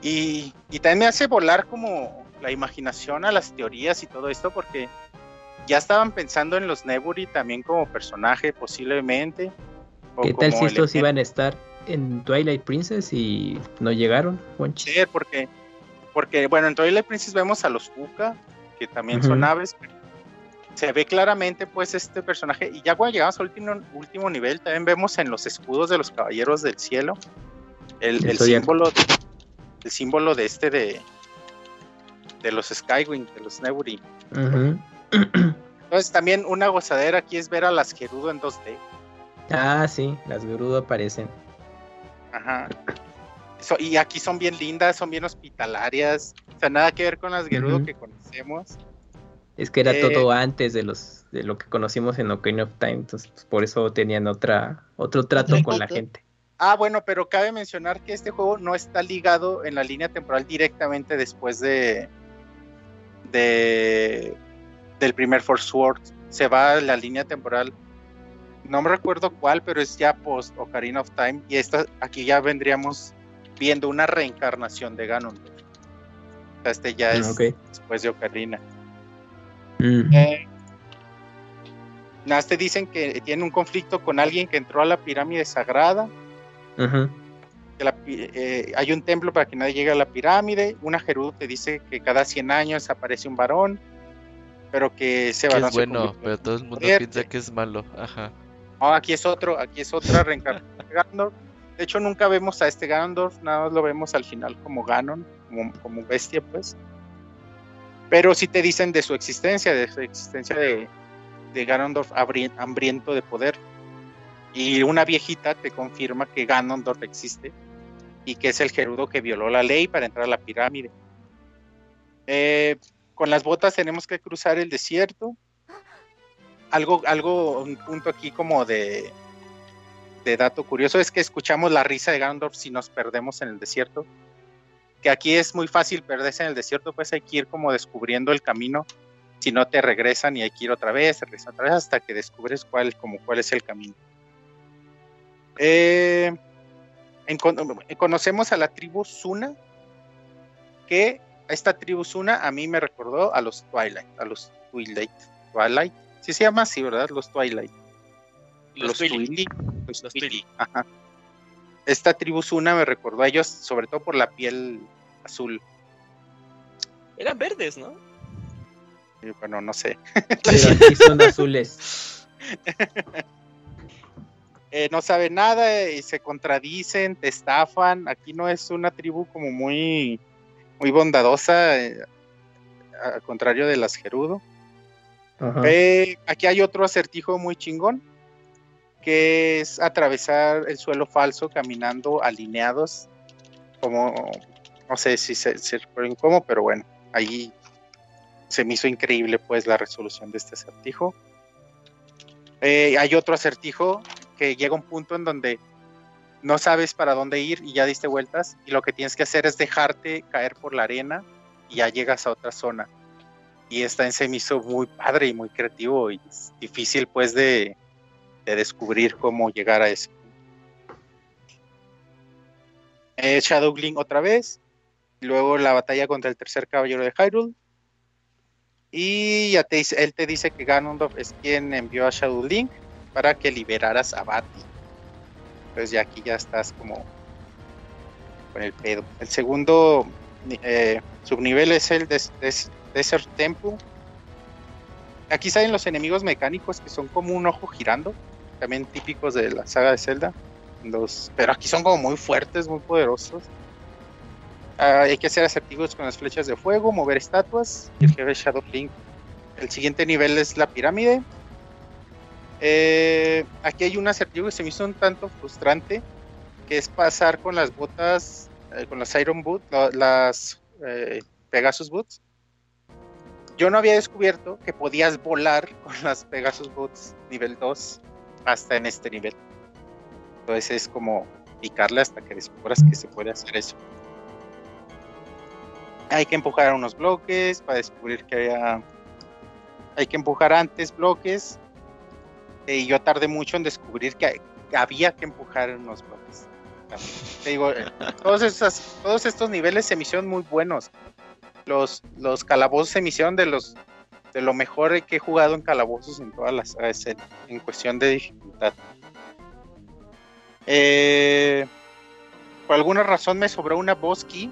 Y, y también me hace volar como la imaginación a las teorías y todo esto, porque ya estaban pensando en los Neburi también como personaje, posiblemente. o ¿Qué tal si estos iban a estar en Twilight Princess y no llegaron, Juanchi? ser, porque, porque bueno, en Twilight Princess vemos a los Uka, que también son aves. Se ve claramente pues este personaje, y ya cuando llegamos al último, último nivel, también vemos en los escudos de los caballeros del cielo el, El el zodiaco. Símbolo, el símbolo de este de, de los Skywing, de los Neburi. Ujú. Entonces también una gozadera aquí es ver a las Gerudo en 2D. Ah, sí, las Gerudo aparecen. Ajá. So- y aquí son bien lindas, son bien hospitalarias. O sea, nada que ver con las Gerudo que conocemos. Es que era Eh, todo antes de los de lo que conocimos en Ocarina of Time, entonces pues, por eso tenían otra otro trato con la gente. Ah, bueno, pero cabe mencionar que este juego no está ligado en la línea temporal directamente después de, de del primer Force Sword. Se va a la línea temporal. No me recuerdo cuál, pero es ya post Ocarina of Time. Y esta, aquí ya vendríamos viendo una reencarnación de sea, este ya Ah, es después de Ocarina. Mm. Eh, nada, más te dicen que tiene un conflicto con alguien que entró a la pirámide sagrada. La eh, hay un templo para que nadie llegue a la pirámide. Una Gerudo te dice que cada 100 años aparece un varón, pero que ese varón es se bueno, pero todo el mundo piensa que es malo. Ajá. No, aquí es otro, aquí es otra reencarnación de Ganondorf. De hecho, nunca vemos a este Ganondorf, nada más lo vemos al final como Ganon, como, como bestia, pues. Pero sí te dicen de su existencia, de su existencia de, de Ganondorf hambriento de poder. Y una viejita te confirma que Ganondorf existe y que es el Gerudo que violó la ley para entrar a la pirámide. Eh, con las botas tenemos que cruzar el desierto. Algo, algo, un punto aquí como de, dato curioso es que escuchamos la risa de Ganondorf si nos perdemos en el desierto. Que aquí es muy fácil perderse en el desierto, pues hay que ir como descubriendo el camino. Si no te regresan y hay que ir otra vez, otra vez hasta que descubres cuál, como cuál es el camino. Eh, en- conocemos a la tribu Suna, que esta tribu Suna a mí me recordó a los Twilight, a los Twilight, Twilight, sí se llama así, ¿verdad? Los Twilight. Los Twili. Twili. Los Los Twili, Twili. ajá. Esta tribu Suna me recordó a ellos, sobre todo por la piel azul. Eran verdes, ¿no? Y Bueno, no sé. Pero aquí son azules. Eh, no saben nada y se contradicen, te estafan. Aquí no es una tribu como muy, muy bondadosa, eh, al contrario de las Gerudo. Eh, aquí hay otro acertijo muy chingón, que es atravesar el suelo falso caminando alineados, como, no sé si se, se recuerdan cómo, pero bueno, ahí se me hizo increíble pues la resolución de este acertijo. Eh, hay otro acertijo que llega un punto en donde no sabes para dónde ir y ya diste vueltas y lo que tienes que hacer es dejarte caer por la arena y ya llegas a otra zona y esta en se me hizo muy padre y muy creativo y es difícil pues de, de descubrir cómo llegar a eso. Eh, Shadowgling otra vez, luego la batalla contra el tercer caballero de Hyrule y ya te él te dice que Ganondorf es quien envió a Shadowlink para que liberaras a Bati. Entonces ya aquí ya estás como con el pedo. El segundo eh, subnivel es el des- des- Desert Temple. Aquí salen los enemigos mecánicos que son como un ojo girando, también típicos de la saga de Zelda. Los, pero aquí son como muy fuertes, muy poderosos. Ah, hay que hacer acertijos con las flechas de fuego, mover estatuas y el jefe Shadow Link. El siguiente nivel es la pirámide. Eh, aquí hay un acertijo que se me hizo un tanto frustrante, que es pasar con las botas, eh, con las Iron Boots, la- las eh, Pegasus Boots. Yo no había descubierto que podías volar con las Pegasus Boots nivel 2 hasta en este nivel. Entonces es como picarle hasta que descubras que se puede hacer eso. Hay que empujar unos bloques para descubrir que haya hay que empujar antes bloques. Eh, Y yo tardé mucho en descubrir que había que empujar unos bloques. Eh, todos, todos estos niveles se me muy buenos. Los, los calabozos se me de los de lo mejor que he jugado en calabozos en todas las en, en cuestión de dificultad. Eh, por alguna razón me sobró una boss key.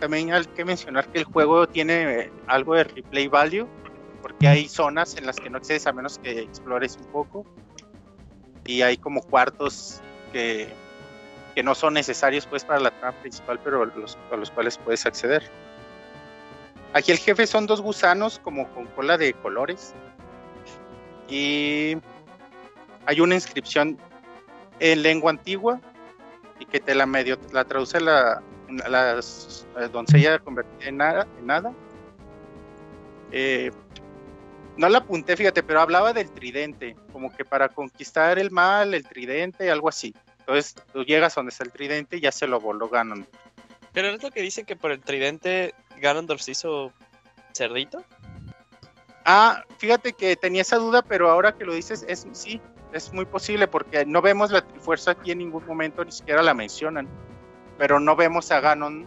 También hay que mencionar que el juego tiene algo de replay value, porque hay zonas en las que no accedes a menos que explores un poco. Y hay como cuartos que, que no son necesarios pues para la trama principal, pero los, a los cuales puedes acceder. Aquí el jefe son dos gusanos como con cola de colores. Y hay una inscripción en lengua antigua y que te la medio la traduce la, la, la doncella convertida en nada. En nada. Eh, no la apunté, fíjate, pero hablaba del tridente, como que para conquistar el mal, el tridente, algo así. Entonces tú llegas donde está el tridente y ya se lo voló Ganon. Pero no es lo que dicen que por el tridente Ganondorf se hizo cerdito. Ah, fíjate que tenía esa duda, pero ahora que lo dices, es sí, es muy posible porque no vemos la Trifuerza aquí en ningún momento, ni siquiera la mencionan. Pero no vemos a Ganon,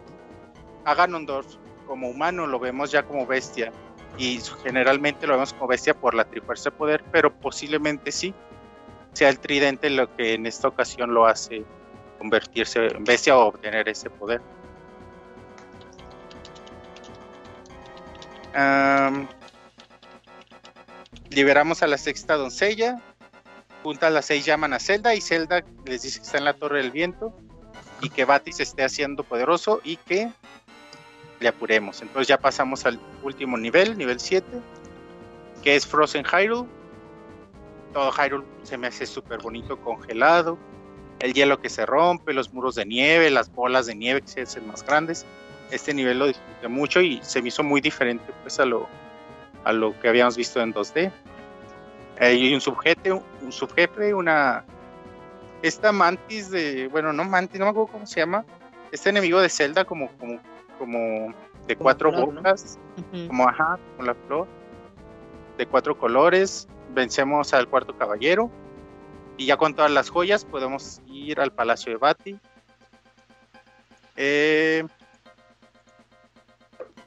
a Ganondorf como humano, lo vemos ya como bestia. Y generalmente lo vemos como bestia por la Trifuerza de Poder, pero posiblemente sí sea el tridente lo que en esta ocasión lo hace convertirse en bestia o obtener ese poder. Liberamos a la sexta doncella. Juntas las seis llaman a Zelda y Zelda les dice que está en la Torre del Viento y que Batis esté haciendo poderoso y que apuremos. Entonces ya pasamos al último nivel, nivel 7, que es Frozen Hyrule. Todo Hyrule se me hace súper bonito, congelado. El hielo que se rompe, los muros de nieve, las bolas de nieve que se hacen más grandes este nivel lo disfruté mucho y se me hizo muy diferente pues a lo a lo que habíamos visto en 2D. Hay un subjefe, un subjefe, una esta mantis de, bueno, no mantis, no me acuerdo cómo se llama, este enemigo de Zelda como como de Como cuatro flor, ¿no? bocas, como ajá, con la flor, de cuatro colores, vencemos al cuarto caballero y ya con todas las joyas podemos ir al palacio de Bati. Eh,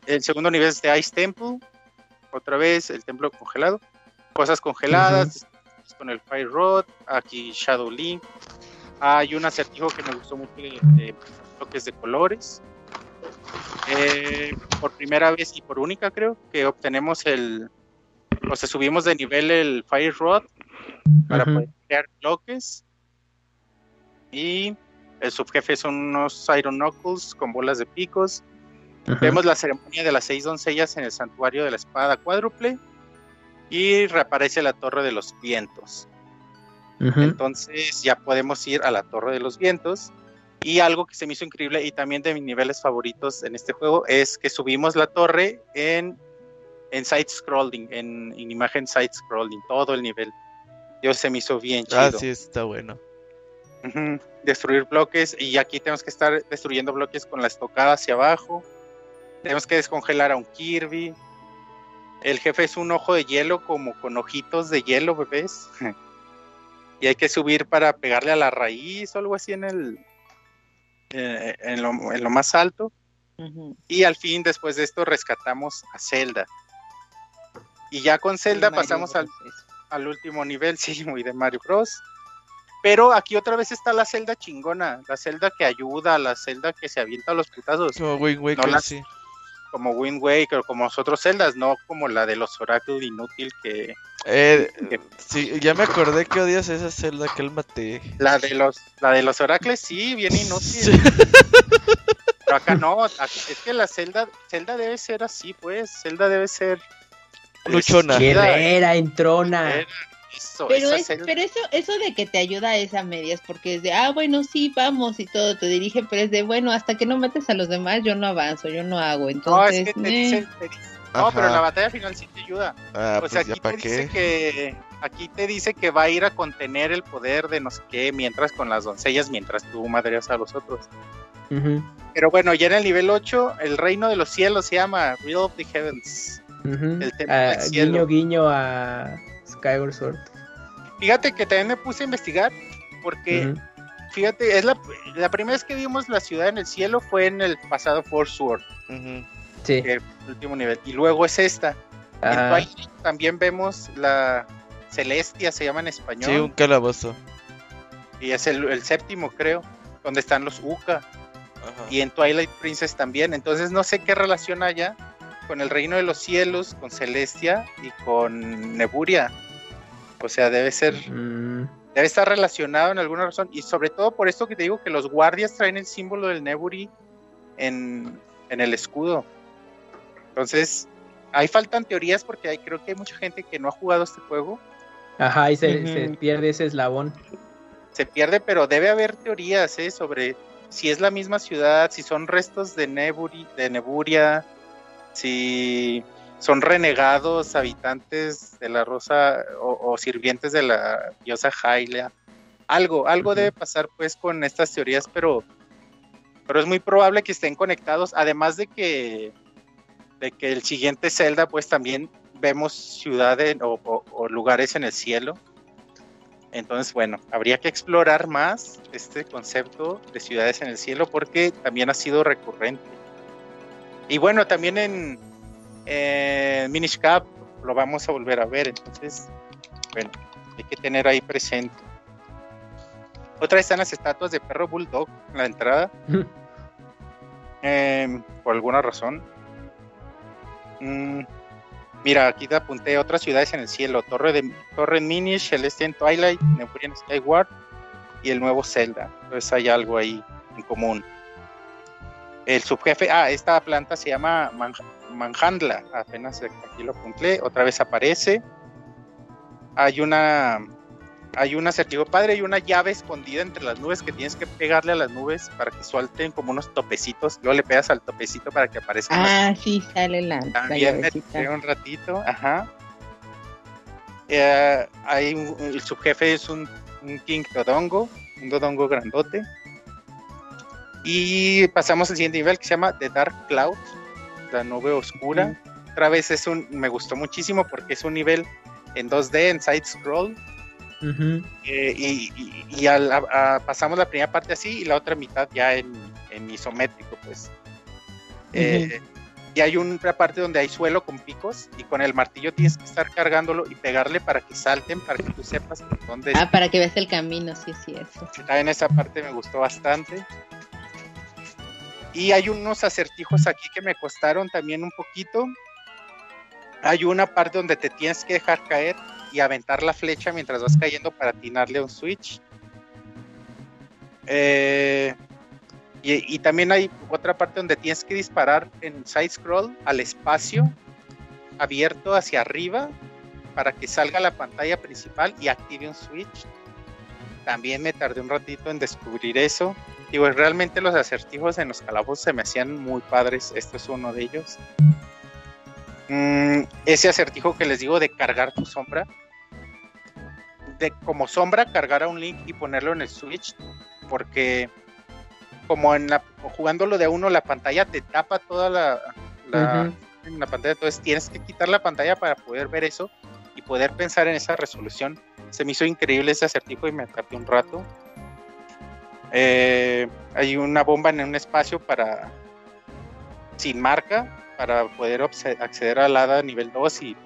el segundo nivel es de Ice Temple, otra vez el templo congelado, cosas congeladas con el Fire Rod, aquí Shadow Link. Hay un acertijo que me gustó mucho de, de bloques de colores. Eh, por primera vez y por única creo que obtenemos el o sea subimos de nivel el Fire Rod para poder crear bloques y el subjefe son unos Iron Knuckles con bolas de picos. Vemos la ceremonia de las seis doncellas en el santuario de la espada cuádruple y reaparece la torre de los vientos. Entonces ya podemos ir a la torre de los vientos. Y algo que se me hizo increíble y también de mis niveles favoritos en este juego es que subimos la torre en, en side scrolling, en, en imagen side scrolling, todo el nivel. Yo se me hizo bien chido. Ah, sí, está bueno. Destruir bloques y aquí tenemos que estar destruyendo bloques con la estocada hacia abajo. Tenemos que descongelar a un Kirby. El jefe es un ojo de hielo como con ojitos de hielo, bebés. y hay que subir para pegarle a la raíz o algo así en el eh, en, lo, en lo más alto. Y al fin, después de esto, rescatamos a Zelda. Y ya con Zelda pasamos al, al último nivel, sí, muy de Mario Bros. Pero aquí otra vez está la celda chingona, la celda que ayuda, la celda que se avienta a los putazos, Como Wind Waker, No la- sí. Como Wind Waker, como los otros celdas, no como la de los Oracle inútil que Eh, sí, ya me acordé que odias esa celda que él maté. la de los la de los oracles sí, bien inútil. Sí. Pero acá no, es que la celda celda debe ser así, pues, celda debe ser Luchona. Guerrera, entrona. Eso, Pero, es, eso, eso de que te ayuda es a medias, porque es de, ah, bueno, sí, vamos y todo, te dirige, pero es de, bueno, hasta que no mates a los demás, yo no avanzo, yo no hago. no, Entonces, es que te eh, dice, te dice- no, pero en la batalla final sí te ayuda. Ah, o pues sea, ya aquí te dice que aquí te dice que va a ir a contener el poder de no sé qué mientras con las doncellas mientras tú madreas a los otros. Pero bueno, ya en el nivel 8, el reino de los cielos se llama Real of the Heavens. Ujú. El templo Ah, del cielo. guiño, guiño a Skyward Sword. Fíjate que también me puse a investigar porque, fíjate, es la, la primera vez que vimos la ciudad en el cielo fue en el pasado Force Sword. Sí. el último nivel, y luego es esta. En Ajá. Twilight también vemos la Celestia, se llama en español, Sí, un calabozo. y es el, el séptimo, creo, donde están los Uka. Ajá. y en Twilight Princess también. Entonces no sé qué relación haya con el Reino de los Cielos, con Celestia y con Neburia. O sea, debe ser, Mm, debe estar relacionado en alguna razón. Y sobre todo por esto que te digo que los guardias traen el símbolo del Neburi en, en el escudo. Entonces, ahí faltan teorías porque hay, creo que hay mucha gente que no ha jugado este juego. Ajá, y se, se pierde ese eslabón. se pierde, pero debe haber teorías ¿eh? sobre si es la misma ciudad, si son restos de, Neburi, de Neburia, si son renegados habitantes de la Rosa o, o sirvientes de la diosa Hylia. Algo, algo debe pasar pues con estas teorías, pero, pero es muy probable que estén conectados, además de que, de que el siguiente Zelda pues también vemos ciudades o- o- o lugares en el cielo. Entonces, bueno, habría que explorar más este concepto de ciudades en el cielo porque también ha sido recurrente. Y bueno, también en, en Minish Cap lo vamos a volver a ver, entonces, bueno, hay que tener ahí presente. Otra vez están las estatuas de perro bulldog en la entrada, em, por alguna razón. Mm, Mira, aquí te apunté otras ciudades en el cielo: Torre de Torre Minish, Celestial Twilight, Neburian Skyward y el nuevo Zelda. Entonces hay algo ahí en común. El subjefe, ah, esta planta se llama Man- Manhandla, apenas aquí lo apunté, otra vez aparece. Hay una, hay un acertijo padre y una llave escondida entre las nubes que tienes que pegarle a las nubes para que suelten como unos topecitos. Luego le pegas al topecito para que aparezca Ah, sí, sale la, la también tiré un ratito, ajá. Eh, hay un- el subjefe es un, un King Dodongo, un Dodongo grandote. Y pasamos al siguiente nivel que se llama The Dark Cloud, la nube oscura. Otra vez es un, me gustó muchísimo porque es un nivel en 2D, en side scroll. Ujú. eh, y y- y a- a- pasamos la primera parte así y la otra mitad ya en, en isométrico, pues. Eh, y hay una parte donde hay suelo con picos y con el martillo tienes que estar cargándolo y pegarle para que salten, para que tú sepas por dónde Ah, para que veas el camino, sí es cierto. en esa parte me gustó bastante. Y hay unos acertijos aquí que me costaron también un poquito. Hay una parte donde te tienes que dejar caer y aventar la flecha mientras vas cayendo para atinarle un switch. Eh, y también hay otra parte donde tienes que disparar en side scroll al espacio abierto hacia arriba para que salga la pantalla principal y active un switch. También me tardé un ratito en descubrir eso. Digo, realmente los acertijos en los calabozos se me hacían muy padres. Esto es uno de ellos. Mm, ese acertijo que les digo de cargar tu sombra. De como sombra cargar a un link y ponerlo en el switch. Porque como en la, jugándolo de uno la pantalla te tapa toda la, en la pantalla. Entonces tienes que quitar la pantalla para poder ver eso y poder pensar en esa resolución. Se me hizo increíble ese acertijo y me tardé un rato. Eh, hay una bomba en un espacio para sin marca para poder acceder al hada nivel 2 y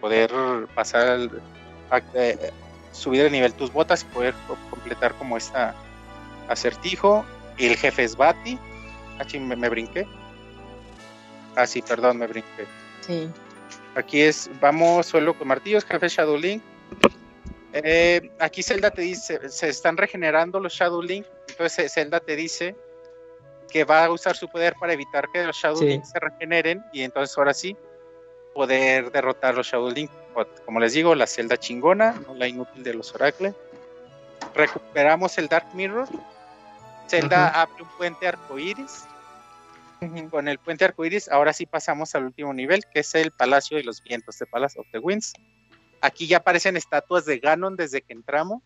poder pasar al, a- eh, subir el nivel tus botas y poder co- completar como esta acertijo el jefe es Bati ah, ching, me, me brinqué ah sí perdón me brinqué Sí. Aquí es, vamos suelo con martillos, jefe Shadow Link. Eh, aquí Zelda te dice, se están regenerando los Shadow Link. Entonces Zelda te dice que va a usar su poder para evitar que los Shadow Sí. Link se regeneren. Y entonces ahora sí, poder derrotar los Shadow Link. Como les digo, la Zelda chingona, no la inútil de los Oracles. Recuperamos el Dark Mirror. Zelda abre un puente arcoíris. Y con el puente arcoíris, ahora sí pasamos al último nivel, que es el Palacio de los Vientos, de Palace of the Winds. Aquí ya aparecen estatuas de Ganon desde que entramos.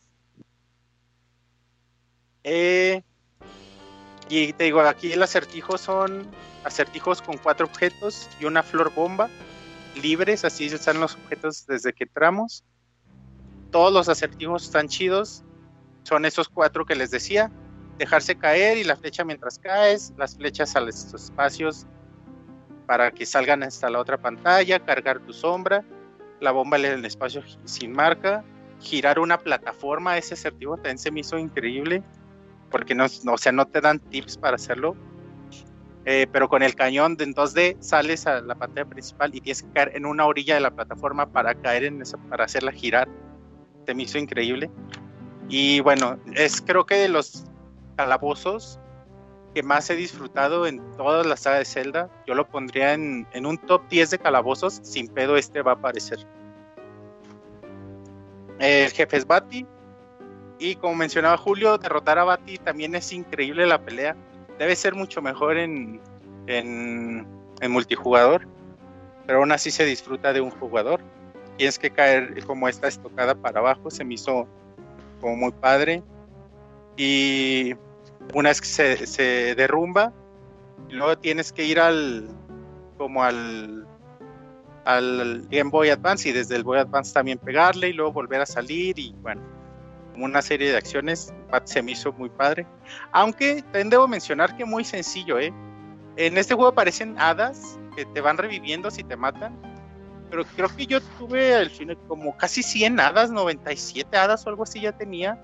Eh, y te digo, aquí el acertijo son acertijos con cuatro objetos y una flor bomba. libres, así están los objetos desde que entramos. Todos los acertijos están chidos. Son esos cuatro que les decía. Dejarse caer y la flecha mientras caes, las flechas a los espacios para que salgan hasta la otra pantalla, cargar tu sombra, la bomba en el espacio sin marca, girar una plataforma, ese acertijo también se me hizo increíble, porque no, no o sea, no te dan tips para hacerlo, eh, pero con el cañón de en 2D sales a la pantalla principal y tienes que caer en una orilla de la plataforma para caer en esa, para hacerla girar. Se me hizo increíble. Y bueno, es creo que de los calabozos que más he disfrutado en toda la saga de Zelda, yo lo pondría en, en un top 10 de calabozos, sin pedo este va a aparecer. El jefe es Bati. Y como mencionaba Julio, derrotar a Bati también es increíble la pelea debe ser mucho mejor en, en, multijugador, pero aún así se disfruta de un jugador. Tienes que caer como esta estocada para abajo, se me hizo como muy padre. Y una vez que se, derrumba, luego tienes que ir al como al al Game Boy Advance y desde el Boy Advance también pegarle y luego volver a salir y bueno, como una serie de acciones. Se me hizo muy padre. Aunque también debo mencionar que muy sencillo, ¿eh? En este juego aparecen hadas que te van reviviendo si te matan. Pero creo que yo tuve al como casi 100 hadas, 97 hadas o algo así ya tenía.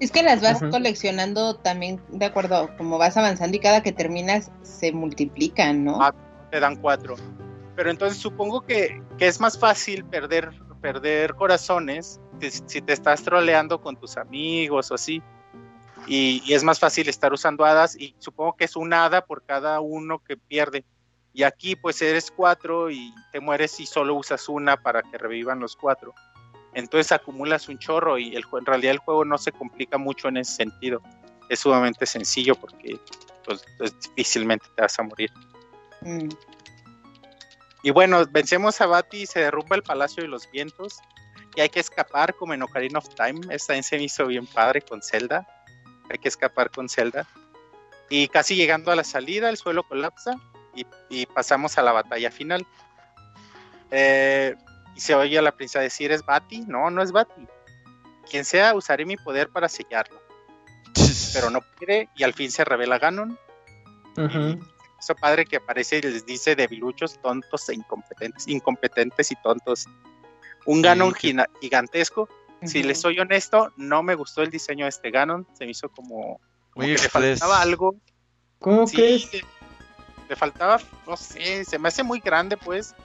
Es que las vas coleccionando también de acuerdo como vas avanzando y cada que terminas se multiplican, ¿no? Ah, te dan cuatro. Pero entonces supongo que, que es más fácil perder, perder corazones si te estás troleando con tus amigos o así. Y, es más fácil estar usando hadas y supongo que es una hada por cada uno que pierde. Y aquí pues eres cuatro y te mueres y solo usas una para que revivan los cuatro. Entonces acumulas un chorro y el, en realidad el juego no se complica mucho en ese sentido. Es sumamente sencillo porque pues, difícilmente te vas a morir. Mm. Y bueno, vencemos a Bati y se derrumba el Palacio de los Vientos hay que escapar como en Ocarina of Time. Esta se me hizo bien padre con Zelda. Hay que escapar con Zelda. Y casi llegando a la salida, el suelo colapsa y, pasamos a la batalla final. Eh, y se oye a la princesa decir, ¿es Bati? No, no es Bati. Quien sea, usaré mi poder para sellarlo. Pero no quiere y al fin se revela Ganon. Eso padre que aparece y les dice debiluchos, tontos e incompetentes, incompetentes y tontos un Ganon gigantesco. Si les soy honesto, no me gustó el diseño de este Ganon. Se me hizo como, como que le faltaba algo. ¿Cómo que Le faltaba, no sé, se me hace muy grande, pues.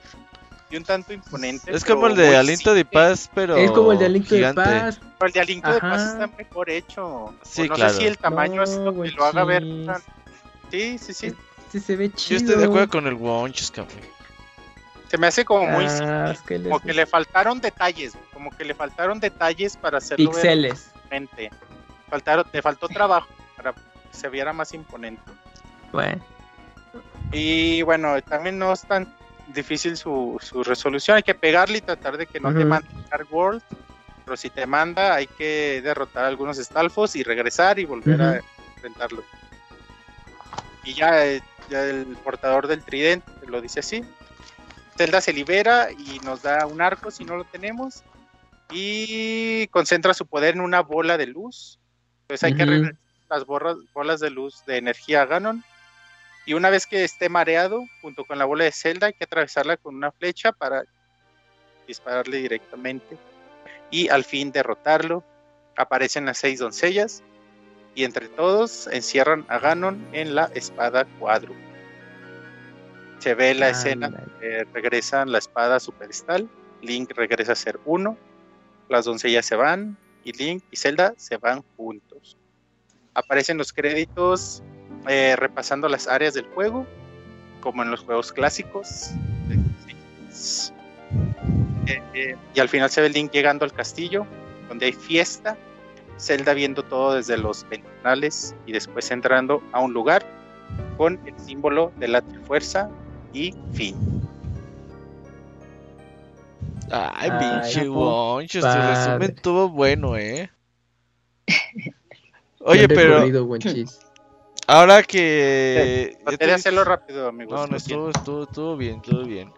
Y un tanto imponente. Es como el de Aliento de Paz, pero. Es como el de Aliento de Paz. Pero el de Aliento de Paz está mejor hecho. Sí, no sé si el tamaño es lo que lo haga ver. Sí, sí, sí. Sí, se ve chido. Yo estoy de acuerdo con el Wonchis, cabrón. Se me hace como muy ah, como que le faltaron detalles, como que le faltaron detalles para hacerlo Pixeles. imponente. Faltaron, le faltó trabajo para que se viera más imponente. Bueno. Y bueno, también no es tan difícil su, resolución, hay que pegarle y tratar de que no te mande Hard World, pero si te manda hay que derrotar algunos estalfos y regresar y volver a enfrentarlo. Y ya, eh, ya el portador del tridente lo dice así, Zelda se libera y nos da un arco si no lo tenemos. Y concentra su poder en una bola de luz. Entonces hay que regresar las bolas de luz de energía a Ganon. Y una vez que esté mareado, junto con la bola de Zelda, hay que atravesarla con una flecha para dispararle directamente. Y al fin derrotarlo. Aparecen las seis doncellas. Y entre todos encierran a Ganon en la espada cuadro se ve la escena, regresa la espada a su pedestal, Link regresa a ser uno, las doncellas se van y Link y Zelda se van juntos. Aparecen los créditos eh, repasando las áreas del juego, como en los juegos clásicos. Eh, eh, y al final se ve Link llegando al castillo, donde hay fiesta, Zelda viendo todo desde los ventanales y después entrando a un lugar con el símbolo de la Trifuerza y fin. Ay, pinche Wonchos, tu resumen estuvo bueno, ¿eh? Oye, pero. Ahora que. Traté de hacerlo rápido, amigos. No, no, estuvo, estuvo, estuvo bien, estuvo bien.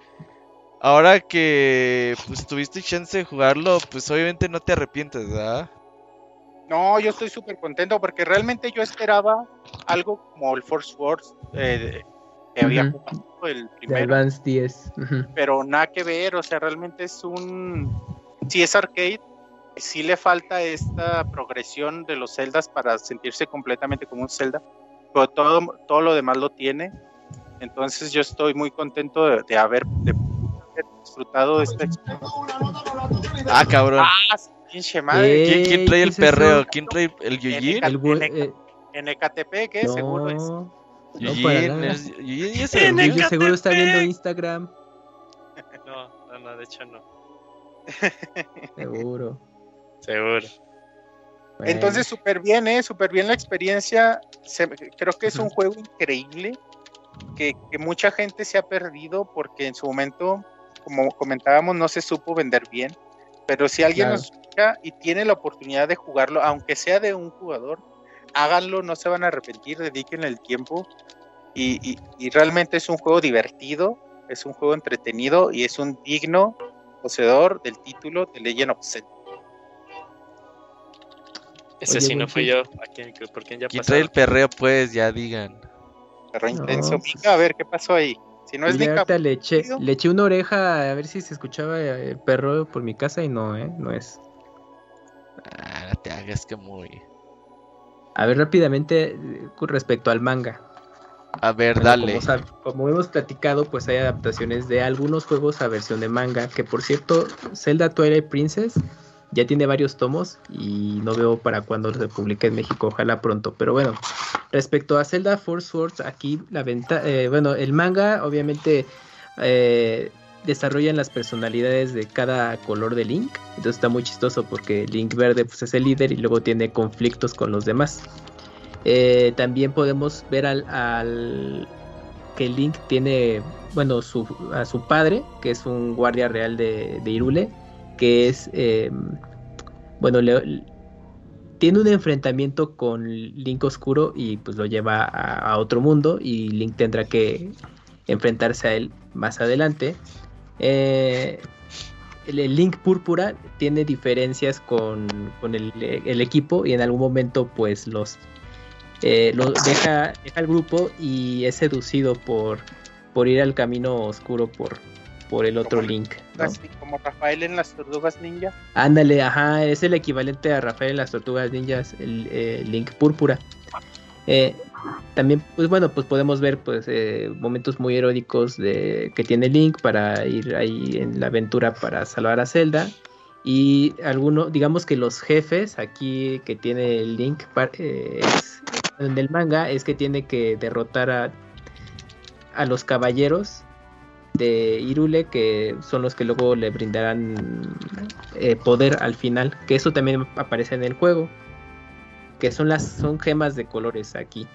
ahora que pues tuviste chance de jugarlo, pues obviamente no te arrepientes, ¿verdad? No, yo estoy súper contento porque realmente yo esperaba algo como el Force Wars eh, que había Ujú. jugado el primero, Advance 10. ujú. pero nada que ver, o sea, realmente es un... Si es arcade, sí le falta esta progresión de los celdas para sentirse completamente como un Zelda, pero todo, todo lo demás lo tiene. Entonces yo estoy muy contento de, de haber, de haber disfrutado de esta experiencia. Ah, cabrón. Ah, pinche madre. ¿Quién, quién trae ¿qué el es eso? perreo? ¿Quién trae el Yujin? El bu- en- eh, En Ecatepec, ¿eh? Seguro es. no, Yujin, nada. es- Yujin El seguro está viendo. Instagram. No, no, no, de hecho no. Seguro. Seguro. Bueno, Entonces, súper bien, ¿eh? Súper bien la experiencia. Se- creo que es un juego increíble que, que mucha gente se ha perdido porque en su momento, como comentábamos, no se supo vender bien. Pero si alguien Claro. nos escucha y tiene la oportunidad de jugarlo, aunque sea de un jugador, háganlo, no se van a arrepentir, dediquen el tiempo. Y, y- y realmente es un juego divertido, es un juego entretenido y es un digno poseedor del título de Legend of Zelda. Ese Oye, sí no fui yo. ¿A quién, ¿Por quién ya ¿Quién pasó? trae el perreo? Pues ya digan. Perro No, intenso. pues- a ver qué pasó ahí. Si no es y de ahorita cap- le eché, le eché una oreja a ver si se escuchaba el perro por mi casa y no, ¿eh? No es. Ah, no te hagas que muy. A ver, rápidamente, eh, con respecto al manga. A ver, Bueno, dale. Como, como hemos platicado, pues hay adaptaciones de algunos juegos a versión de manga. Que por cierto, Zelda Twilight Princess ya tiene varios tomos y no veo para cuándo se publique en México. Ojalá pronto. Pero bueno, respecto a Zelda Force Swords, aquí la venta, eh, bueno, el manga obviamente eh, desarrollan las personalidades de cada color de Link. Entonces está muy chistoso porque Link verde pues, es el líder y luego tiene conflictos con los demás. Eh, también podemos ver al, al- que Link tiene, bueno, su, a su padre, que es un guardia real de, de Irule, que es, eh, bueno, tiene un enfrentamiento con Link Oscuro y pues lo lleva a, otro mundo y Link tendrá que enfrentarse a él más adelante. Eh, el, Link Púrpura tiene diferencias con, con el, equipo y en algún momento pues los eh, deja, deja el grupo y es seducido por, por ir al camino oscuro por, por el otro Como- Link. como Rafael en las tortugas ninja. Ándale, ajá, es el equivalente a Rafael en las Tortugas Ninjas, el eh, Link Púrpura. Eh, también, pues bueno, pues podemos ver pues eh, momentos muy eróticos de que tiene Link para ir ahí en la aventura para salvar a Zelda. Y alguno, digamos que los jefes aquí que tiene el Link es- en el manga es que tiene que derrotar a, a los caballeros de Irule que son los que luego le brindarán eh, poder al final que eso también aparece en el juego que son las son gemas de colores aquí.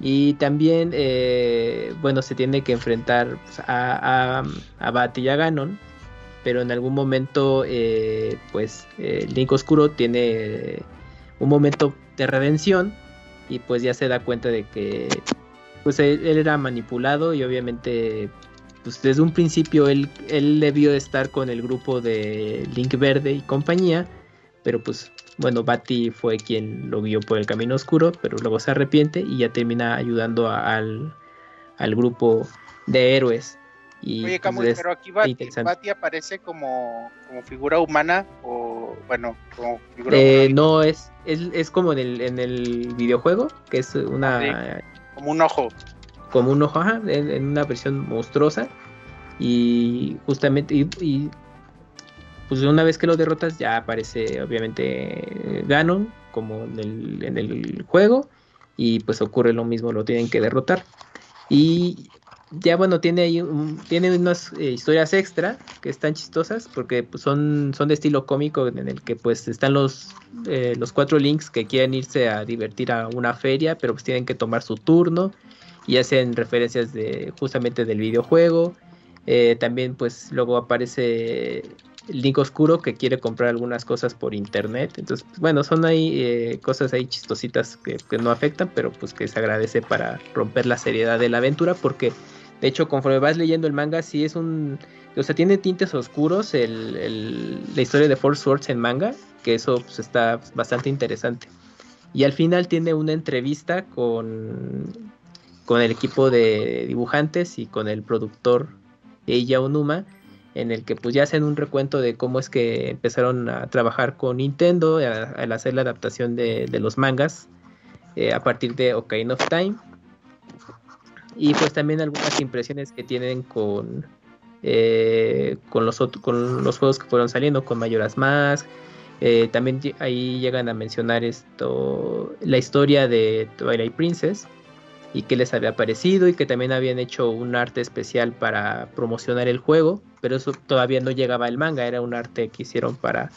Y también eh, bueno se tiene que enfrentar pues, a, a, a Bat y a Ganon pero en algún momento eh, pues Link Oscuro tiene un momento de redención y pues ya se da cuenta de que pues él era manipulado y obviamente pues desde un principio él, él debió estar con el grupo de Link Verde y compañía, pero pues bueno, Bati fue quien lo guió por el camino oscuro, pero luego se arrepiente y ya termina ayudando a- al, al grupo de héroes. Y, Oye, pues, Camuy, es- pero aquí. Bati aparece como, como figura humana o, bueno, como figura eh, humana, no es, es, es como en el, en el videojuego, que es una como un ojo. Como un ojo, en, una versión monstruosa. Y justamente, y, pues una vez que lo derrotas, ya aparece obviamente Ganon, como en el, juego. Y pues ocurre lo mismo, lo tienen que derrotar. Y ya bueno, tiene ahí tiene unas eh, historias extra que están chistosas porque pues, son, son de estilo cómico en el que pues están los, eh, los cuatro links que quieren irse a divertir a una feria, pero pues tienen que tomar su turno y hacen referencias de justamente del videojuego. Eh, también pues luego aparece Link Oscuro que quiere comprar algunas cosas por internet. Entonces, pues, bueno, son ahí eh, cosas ahí chistositas que, no afectan, pero pues que se agradece para romper la seriedad de la aventura porque de hecho conforme vas leyendo el manga sí es un o sea, tiene tintes oscuros el- la historia de Four Swords en manga, que eso pues, está bastante interesante. Y al final tiene una entrevista con, con el equipo de dibujantes y con el productor Eiya Onuma, en el que pues ya hacen un recuento de cómo es que empezaron a trabajar con Nintendo al hacer la adaptación de, los mangas eh, a partir de Ocarina of Time. Y pues también algunas impresiones que tienen con, eh, con, los, con los juegos que fueron saliendo, con Majora's Mask. Eh, también ahí llegan a mencionar esto, la historia de Twilight Princess y qué les había parecido y que también habían hecho un arte especial para promocionar el juego, pero eso todavía no llegaba al manga, era un arte que hicieron para,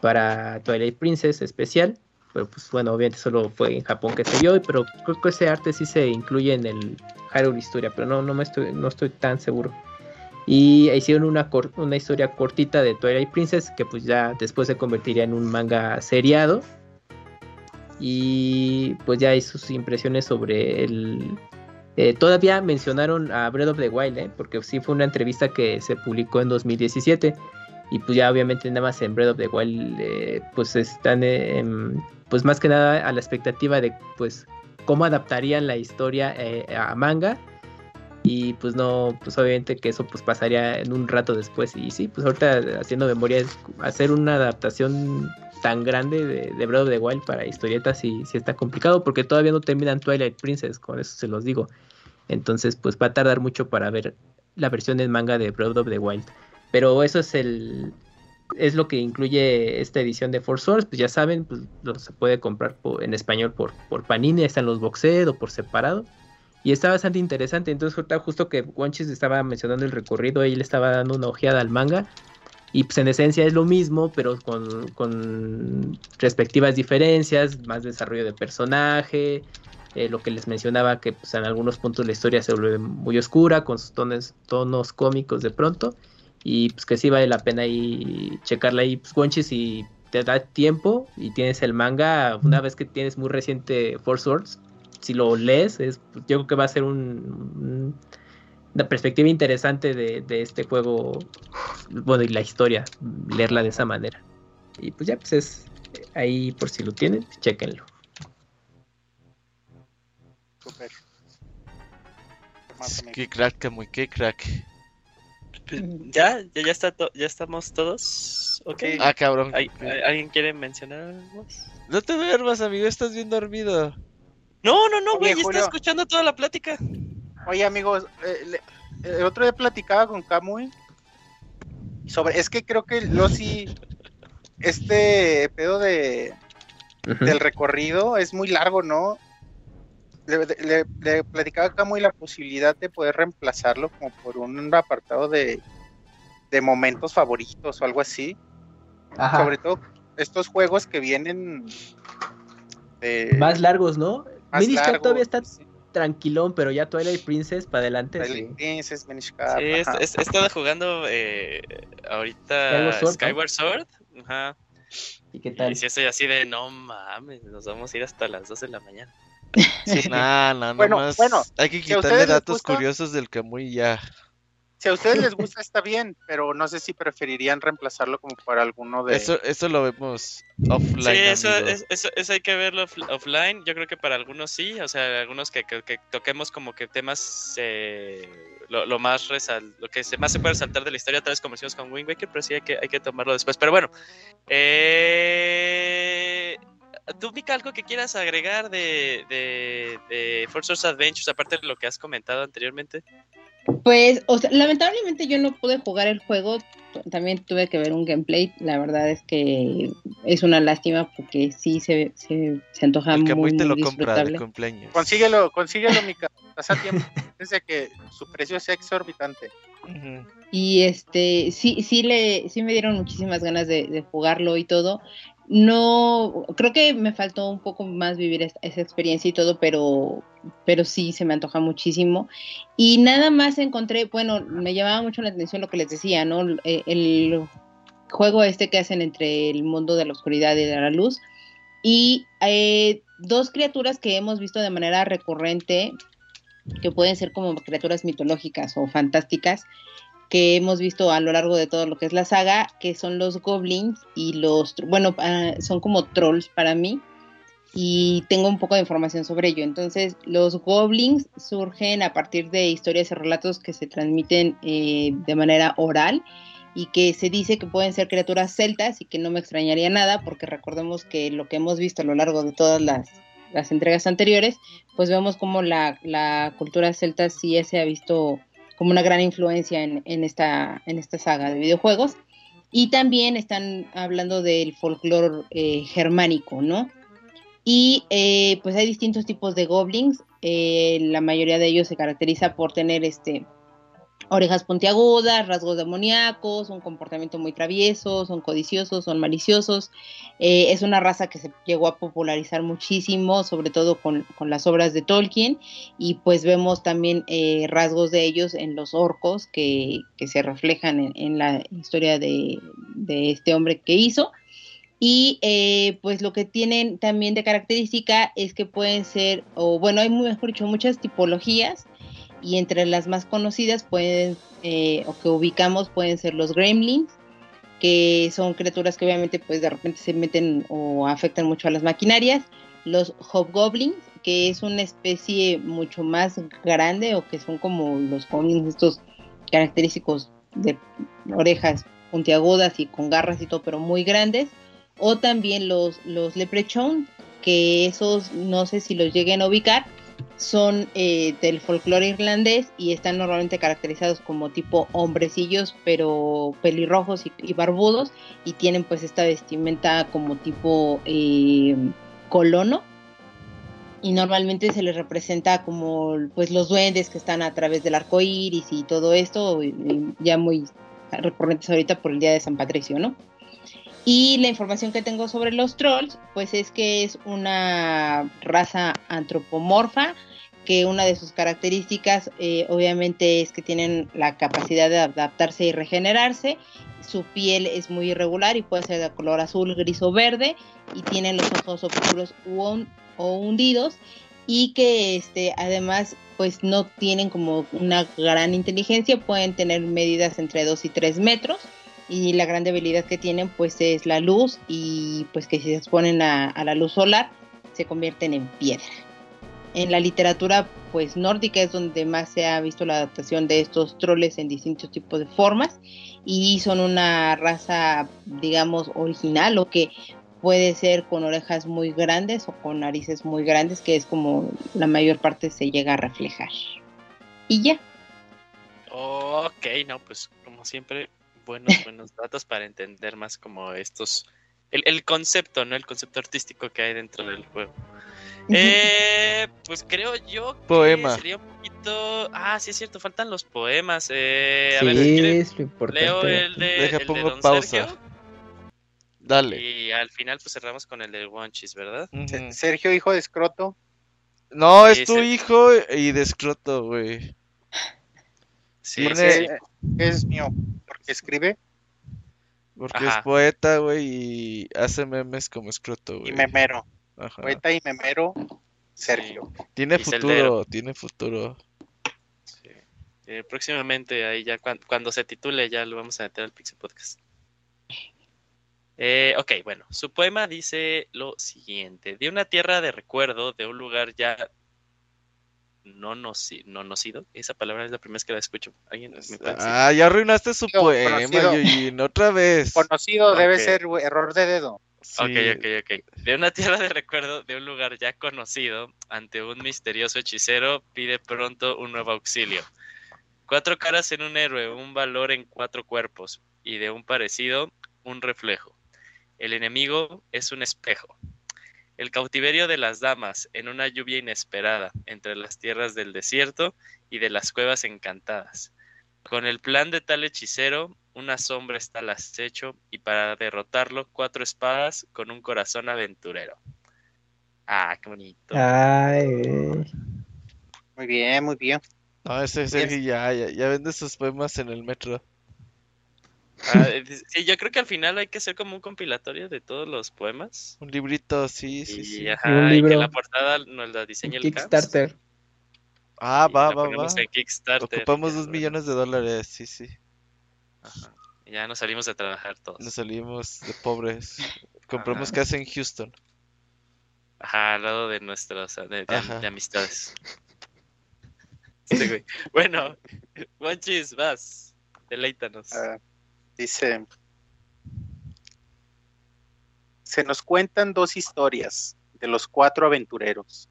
para Twilight Princess especial, pero pues bueno, obviamente solo fue en Japón que se vio, pero creo que ese arte sí se incluye en el Hyrule Historia, pero no, no, me estoy, no estoy tan seguro. Y hicieron una, cor- una historia cortita de Twilight Princess que pues ya después se convertiría en un manga seriado. Y pues ya hay sus impresiones sobre el... eh, todavía mencionaron a Breath of the Wild, ¿eh? porque sí fue una entrevista que se publicó en 2017. Y pues ya obviamente nada más en Breath of the Wild eh, pues están pues más que nada a la expectativa de pues cómo adaptarían la historia eh, a manga y pues no, pues obviamente que eso pues pasaría en un rato después y sí, pues ahorita haciendo memoria hacer una adaptación tan grande de, de Breath of the Wild para historietas sí, sí está complicado porque todavía no terminan Twilight Princess, con eso se los digo. Entonces pues va a tardar mucho para ver la versión en manga de Breath of the Wild. Pero eso es el es lo que incluye esta edición de Four Swords, pues ya saben, pues lo se puede comprar en español por, por Panini, están los box set o por separado. Y está bastante interesante. Entonces, justo que Wonchis estaba mencionando el recorrido, le estaba dando una ojeada al manga. Y pues en esencia es lo mismo, pero con, con respectivas diferencias, más desarrollo de personaje. eh, lo que les mencionaba, que pues, en algunos puntos la historia se vuelve muy oscura, con sus tonos, tonos cómicos de pronto. Y pues que sí vale la pena ahí checarla ahí, pues Wonchis, si te da tiempo y tienes el manga, una vez que tienes muy reciente Four Swords, si lo lees, es, yo creo que va a ser un, un- una perspectiva interesante de, de este juego, bueno, y la historia, leerla de esa manera. Y pues ya, pues es ahí por si lo tienen, chéquenlo. Súper. ¿Qué crack, Camuy, qué crack. ¿Ya? ¿Ya, ya, está to- ¿Ya estamos todos? ¿Ok? Sí. Ah, cabrón. ¿Hay- hay- ¿Alguien quiere mencionar algo? No te duermas, amigo, estás bien dormido. No, no, no, güey, está escuchando toda la plática. Oye, amigos, eh, le- el otro día platicaba con Kamui sobre, es que creo que Losi, este pedo de, del recorrido es muy largo, ¿no? Le, le- le platicaba a Kamui la posibilidad de poder reemplazarlo como por un apartado de, de momentos favoritos o algo así. Ajá. Sobre todo estos juegos que vienen de- Más largos, ¿no? Minish todavía está sí. Tranquilón, pero ya Twilight Princess para adelante. Twilight sí. Princess, Minish Cap, Sí, he, estado jugando eh, ahorita Skyward Sword, ¿no? Skyward Sword. Ajá. ¿Y qué tal? Y si estoy así de no mames, nos vamos a ir hasta las 2 de la mañana. Nah, no, Bueno, nomás bueno, hay que quitarle datos gusta- curiosos del Camuy ya. Si a ustedes les gusta está bien, pero no sé si preferirían reemplazarlo como por alguno de... Eso, eso lo vemos offline. Sí, eso, es- eso, eso hay que verlo off- offline. Yo creo que para algunos sí, o sea, algunos que, que- que toquemos como que temas eh, lo, lo más resal, lo que se, más se puede resaltar de la historia, tal vez como hicimos con Wind Waker, pero sí hay que, hay que tomarlo después. Pero bueno, eh, tú, Mika, algo que quieras agregar de, de, de Force Source Adventures, aparte de lo que has comentado anteriormente. Pues, o sea, lamentablemente yo no pude jugar el juego, también tuve que ver un gameplay, la verdad es que es una lástima porque sí se, se, se antoja El muy, Camuy te muy lo compra de disfrutable. cumpleaños. Consíguelo, consíguelo, Mika. Estás a tiempo. Desde que su precio sea exorbitante. Y este, sí, sí le, sí me dieron muchísimas ganas de, de jugarlo y todo. No, creo que me faltó un poco más vivir esta- esa experiencia y todo, pero, pero sí se me antoja muchísimo. Y nada más encontré, bueno, me llamaba mucho la atención lo que les decía, ¿no? Eh, El juego este que hacen entre el mundo de la oscuridad y de la luz. Y eh, dos criaturas que hemos visto de manera recurrente, que pueden ser como criaturas mitológicas o fantásticas, que hemos visto a lo largo de todo lo que es la saga, que son los goblins y los, bueno, ah, son como trolls para mí, y tengo un poco de información sobre ello. Entonces, los goblins surgen a partir de historias y relatos que se transmiten eh, de manera oral y que se dice que pueden ser criaturas celtas y que no me extrañaría nada porque recordemos que lo que hemos visto a lo largo de todas las, entregas anteriores, pues vemos como la, la cultura celta sí se ha visto como una gran influencia en, en, esta, en esta saga de videojuegos. Y también están hablando del folclore eh, germánico, ¿no? Y eh, pues hay distintos tipos de goblins. Eh, la mayoría de ellos se caracteriza por tener este orejas puntiagudas, rasgos demoníacos, un comportamiento muy travieso, son codiciosos, son maliciosos. Eh, es una raza que se llegó a popularizar muchísimo, sobre todo con, las obras de Tolkien, y pues vemos también eh, rasgos de ellos en los orcos que, se reflejan en, la historia de, este hombre que hizo. Y eh, pues lo que tienen también de característica es que pueden ser, o bueno, hay mejor dicho, muchas tipologías y entre las más conocidas pueden eh, o que ubicamos pueden ser los gremlins que son criaturas que obviamente pues de repente se meten o afectan mucho a las maquinarias. Los hobgoblins que es una especie mucho más grande o que son como los goblins estos característicos de orejas puntiagudas y con garras y todo pero muy grandes. O también los los que esos no sé si los lleguen a ubicar son eh, del folclore irlandés y están normalmente caracterizados como tipo hombrecillos, pero pelirrojos y, barbudos, y tienen pues esta vestimenta como tipo eh, colono. Y normalmente se les representa como pues los duendes que están a través del arco iris y todo esto, ya muy recurrentes ahorita por el día de San Patricio, ¿no? Y la información que tengo sobre los trolls, pues es que es una raza antropomorfa, que una de sus características eh, obviamente es que tienen la capacidad de adaptarse y regenerarse. Su piel es muy irregular y puede ser de color azul, gris o verde y tienen los ojos oscuros o hundidos y que este además pues no tienen como una gran inteligencia, pueden tener medidas entre 2 y 3 metros y la gran debilidad que tienen pues es la luz y pues que si se exponen a, la luz solar se convierten en piedra. En la literatura pues nórdica es donde más se ha visto la adaptación de estos troles en distintos tipos de formas y son una raza digamos original o que puede ser con orejas muy grandes o con narices muy grandes que es como la mayor parte se llega a reflejar. Y ya. Ok, no, pues como siempre buenos, buenos datos para entender más como estos, el, concepto, ¿no? El concepto artístico que hay dentro del juego. Eh, pues creo yo que Poema. sería un poquito. Ah, sí es cierto, faltan los poemas. Eh, a ver, es lo importante. Leo el de, Deja, el pongo Don pausa. Sergio. Dale. Y al final, pues cerramos con el de Wanchis, ¿verdad? Sergio, hijo de escroto. No, es Sí, tu sí. hijo y de escroto, güey. Sí, Tiene- sí, sí. Es mío, porque escribe Porque Ajá. es poeta, güey, y hace memes como escroto, güey. y memero. Ajá. Poeta y memero, Sergio. Tiene y futuro, celdero. tiene futuro. Sí. Eh, próximamente, ahí ya cuan- cuando se titule, ya lo vamos a meter al Pixel Podcast. Eh, ok, bueno, su poema dice lo siguiente: De una tierra de recuerdo, de un lugar ya no, noci- no nocido. Esa palabra es la primera vez que la escucho. ¿Alguien me puede decir? Ah, ya arruinaste su Conocido, poema. Yujin, otra vez. Conocido debe ser error de dedo. Sí. Ok, ok, ok. De una tierra de recuerdo, de un lugar ya conocido, ante un misterioso hechicero, pide pronto un nuevo auxilio. Cuatro caras en un héroe, un valor en cuatro cuerpos, y de un parecido, un reflejo. El enemigo es un espejo. El cautiverio de las damas en una lluvia inesperada, entre las tierras del desierto y de las cuevas encantadas. Con el plan de tal hechicero, una sombra está al acecho y para derrotarlo, cuatro espadas con un corazón aventurero. Ah, qué bonito. Ay. Muy bien, muy bien. No, ese Sergio ya, ya, ya vende sus poemas en el metro. Ah, sí, yo creo que al final hay que hacer como un compilatorio de todos los poemas. Un librito, sí, sí, Y, sí. ajá, un y que la portada nos la diseñe el Caps, Kickstarter. Ah, y va, va, va. ponemos en Kickstarter. Ocupamos Ya, dos millones de dólares, sí, sí. Ajá. Ya nos salimos de trabajar todos. Nos salimos de pobres. Compramos Ajá. casa en Houston. Ajá, al lado de nuestras de, de- Ajá. de amistades. Este güey. Bueno, Monchis, vas. Deleítanos. Ah, dice, se nos cuentan dos historias de los cuatro aventureros.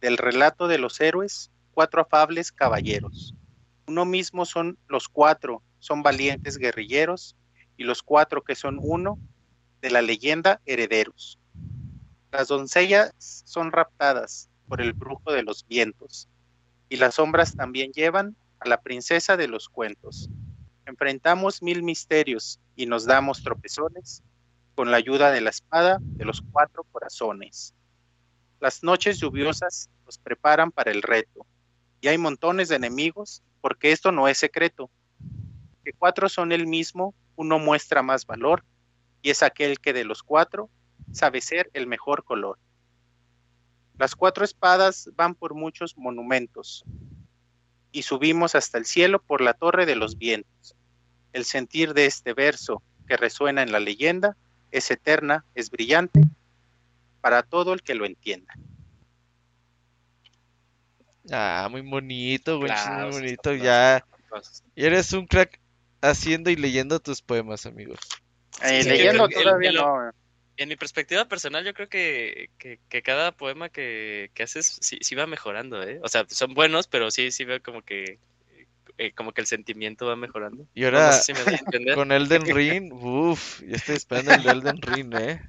Del relato de los héroes, cuatro afables caballeros. Uno mismo son los cuatro, son valientes guerrilleros, y los cuatro que son uno, de la leyenda herederos. Las doncellas son raptadas por el brujo de los vientos, y las sombras también llevan a la princesa de los cuentos. Enfrentamos mil misterios y nos damos tropezones con la ayuda de la espada de los cuatro corazones. Las noches lluviosas nos preparan para el reto y hay montones de enemigos porque esto no es secreto. Que cuatro son el mismo, uno muestra más valor y es aquel que de los cuatro sabe ser el mejor color. Las cuatro espadas van por muchos monumentos y subimos hasta el cielo por la torre de los vientos. El sentir de este verso que resuena en la leyenda es eterna, es brillante para todo el que lo entienda. Ah, muy bonito, güey. Claro, muy bonito. Ya. Eres un crack haciendo y leyendo tus poemas, amigo. Eh, sí, leyendo el- el- todavía el- no. En mi perspectiva personal, yo creo que, que, que cada poema que, que haces sí, sí va mejorando, ¿eh? O sea, son buenos, pero sí, sí veo como que eh, como que el sentimiento va mejorando. Y No, no ahora, sé si me doy a entender. con Elden Ring, uff, ya estoy esperando el de Elden Ring, eh.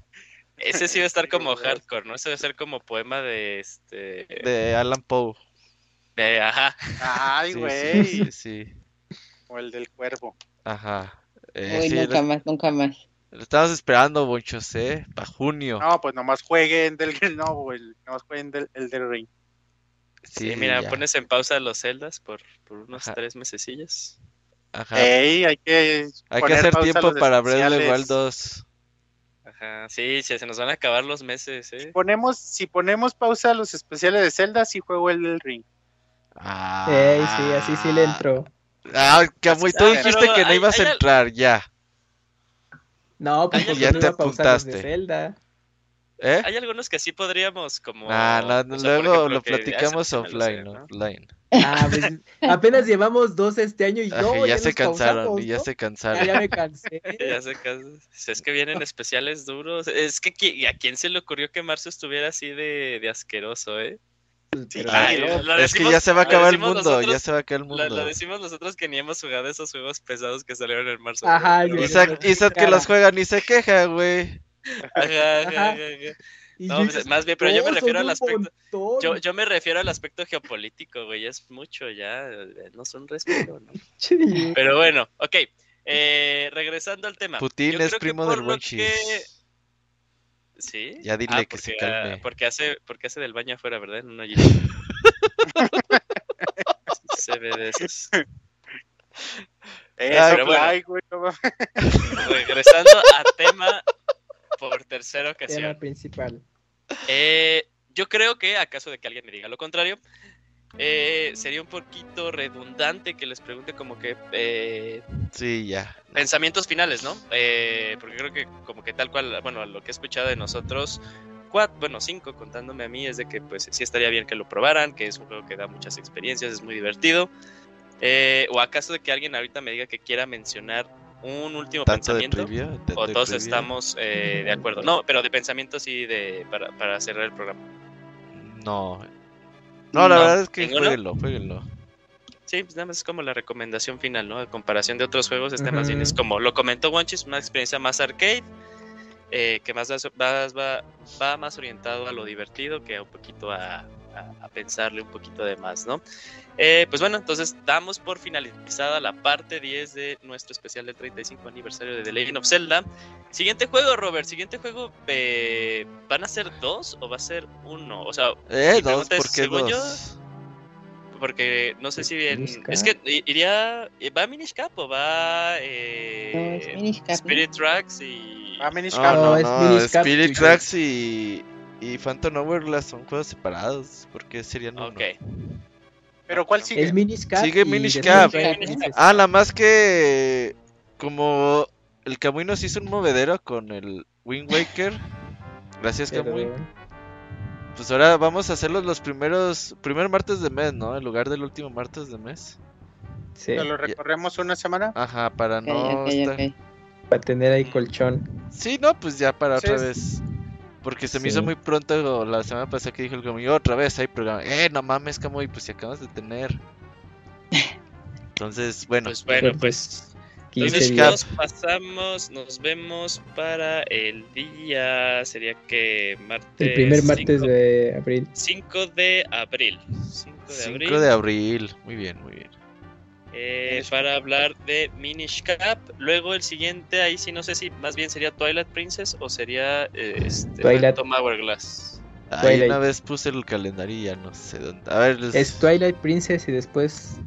Ese sí va a estar como hardcore, ¿no? Ese va a ser como poema de este. De Alan Poe. de- ajá. Ay, güey. sí, sí, sí. O el del cuervo. Ajá. Eh, Uy, sí, nunca más, nunca más. Lo estamos esperando, bonchos, eh. Para junio. No, pues nomás jueguen del no, güey, nomás jueguen del, el del ring. Sí, mira, ya. pones en pausa los celdas por, por unos Ajá. tres mesecillos. Ajá. Ey, hay que Hay que hacer tiempo para Breath of. Wild 2. Ajá. Sí, sí, se nos van a acabar los meses, ¿eh? Ponemos, si ponemos pausa a los especiales de Zelda, sí juego el del ring. Ah. Ey, sí, así sí le entró. Ah, Camuy, tú Ah, dijiste que no hay- ibas hay a entrar, ya. No, pues ya no te apuntaste. Zelda. ¿Eh? Hay algunos que sí podríamos como... Ah, no, o sea, por luego ejemplo, lo platicamos offline, ¿no? offline. Ah, pues apenas llevamos dos este año y Ajá, no, ya ya se nos cansaron, pausamos, y ya ¿no? se cansaron. ya me cansé. Ya es que vienen especiales duros. Es que qui- a quién se le ocurrió que marzo estuviera así de, de asqueroso, ¿eh? Ay, Es que ya se va a acabar el mundo, nosotros- ya se va a acabar el Lo, mundo. lo decimos nosotros que ni hemos jugado esos juegos pesados que salieron en marzo. Ajá. Isaac, Isaac que los juega ni se queja, güey. Ajá, ajá, Ajá. ajá, ajá. y No, pues, dices, más bien, pero yo me "No, refiero al aspecto- montón". Yo, yo me refiero al aspecto geopolítico, güey. Es mucho ya. eh, No son respiro, ¿no? Pero bueno, ok. eh, regresando al tema. Putin Yo es creo que primo por del que- ¿Sí? Ya dile Ah, que se porque, ah, calme. porque hace, porque hace del baño afuera, ¿verdad? En una se ve de esos. Eh, Ay, eso pero bueno. ay, güey, no mames. Regresando a tema por tercera Tema ocasión. principal. Eh, yo creo que, acaso de que alguien me diga lo contrario, eh, sería un poquito redundante que les pregunte como que eh, Sí, ya. pensamientos finales, ¿no? Eh, porque creo que como que tal cual, bueno, lo que he escuchado de nosotros, cuatro, bueno, cinco contándome a mí, es de que pues sí estaría bien que lo probaran, que es un juego que da muchas experiencias, es muy divertido. Eh, o acaso de que alguien ahorita me diga que quiera mencionar un último Tanto de pensamiento. O de todos estamos eh, de acuerdo. No, pero de pensamiento sí de para, para cerrar el programa. No. No, la No, verdad es que ¿ninguno? jueguenlo, jueguenlo. Sí, pues nada más es como la recomendación final, ¿no? A comparación de otros juegos, este más bien es como lo comentó Wanchis, una experiencia más arcade, eh, que más va, va, va más orientado a lo divertido que un poquito a, a- a pensarle un poquito de más, ¿no? Eh, pues bueno, entonces damos por finalizada la parte 10 de nuestro especial del 35 aniversario de The Legend of Zelda. Siguiente juego, Robert, siguiente juego, eh, ¿van a ser dos o va a ser uno? O sea, Eh, dos, ¿por qué según yo, porque no sé si bien. Es que iría. ¿Va Minish Cap o va. Eh. Spirit Tracks y. Ah, Minish No, Cap, no, No, es Minish Cap Spirit Tracks y, y Phantom Hourglass son juegos separados. porque serían uno? Ok. Pero ¿cuál sigue? Es Minish Cap. Sigue Minish Cap. Ah, la más que como el Kamui nos hizo un movedero con el Wind Waker, gracias Pero, Kamui, pues ahora vamos a hacerlos los primeros, primer martes de mes, ¿no? En lugar del último martes de mes. sí, ¿Lo recorremos una semana? Ajá, para no estar... para tener ahí colchón. Sí, no, pues ya para Sí, otra es- vez. Porque se me Sí. hizo muy pronto la semana pasada que dijo el Kamui, otra vez hay programa. Eh, no mames, Kamui, pues si acabas de tener. Entonces, bueno, Pues bueno, Pues, pues 15 Entonces nos pasamos, nos vemos para el día, sería que martes. El primer martes 5, de abril. 5 de abril. 5 de 5 abril. de abril. Muy bien, muy bien. Eh, para hablar de Minish Cap. Luego el siguiente, ahí sí no sé si más bien sería Twilight Princess o sería eh, este, Twilight. Phantom Hourglass. Ahí una vez puse el calendario y ya no sé dónde. A ver, les- Es Twilight Princess y después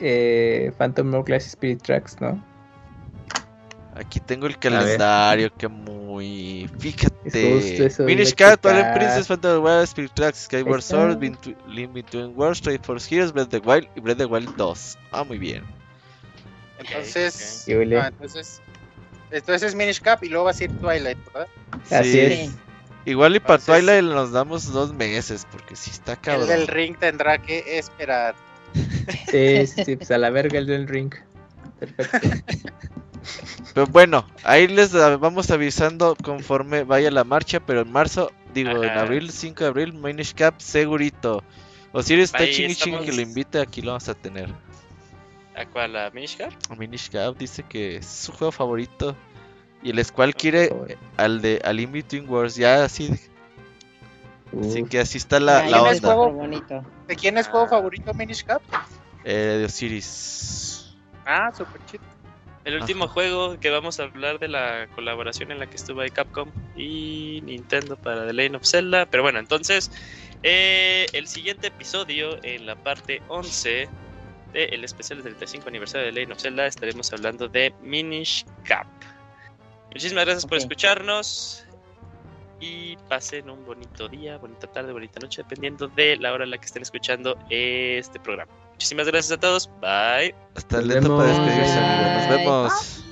eh, Phantom Hourglass Spirit Tracks, ¿no? aquí tengo el calendario que muy. Fíjate. Minish Twilight checar. Princess, Phantom Wild, Spirit Tracks, Skyward. Sword, Link Between Worlds, Trade Force Heroes, Breath of the Wild y Breath of the Wild 2. Ah, muy bien. Entonces, ok. Híjole. ah, entonces, entonces es Minish Cap y luego va a ser Twilight, ¿verdad? Así Sí. es. Igual y para Entonces- Twilight nos damos dos meses, porque si está El cabrón. del ring tendrá que esperar. Sí, sí, pues a la verga el del ring. Perfecto. Pero bueno, ahí les vamos avisando conforme vaya la marcha, pero en marzo, digo, en abril, 5 de abril, Minish Cap segurito. Osiris está chingui chingue que estamos. lo invite, aquí lo vamos a tener. ¿A cuál? ¿A Minish Cap? Minish Cap dice que es su juego favorito. Y el Squall quiere al de al In Between Wars, ya así, así que así está la, la ¿quién es es onda juego? ¿De quién es juego favorito Minish Cap? eh, de Osiris. Ah, super chido. El último Ajá. juego que vamos a hablar de la colaboración en la que estuvo ahí Capcom y Nintendo para The Legend of Zelda. Pero bueno, entonces, eh, el siguiente episodio, en la parte 11 del especial del 35 aniversario de The Legend of Zelda, estaremos hablando de Minish Cap. Muchísimas gracias por escucharnos y pasen un bonito día, bonita tarde, bonita noche, dependiendo de la hora en la que estén escuchando este programa. Muchísimas gracias a todos. Bye. Hasta luego para despedirse. Nos vemos.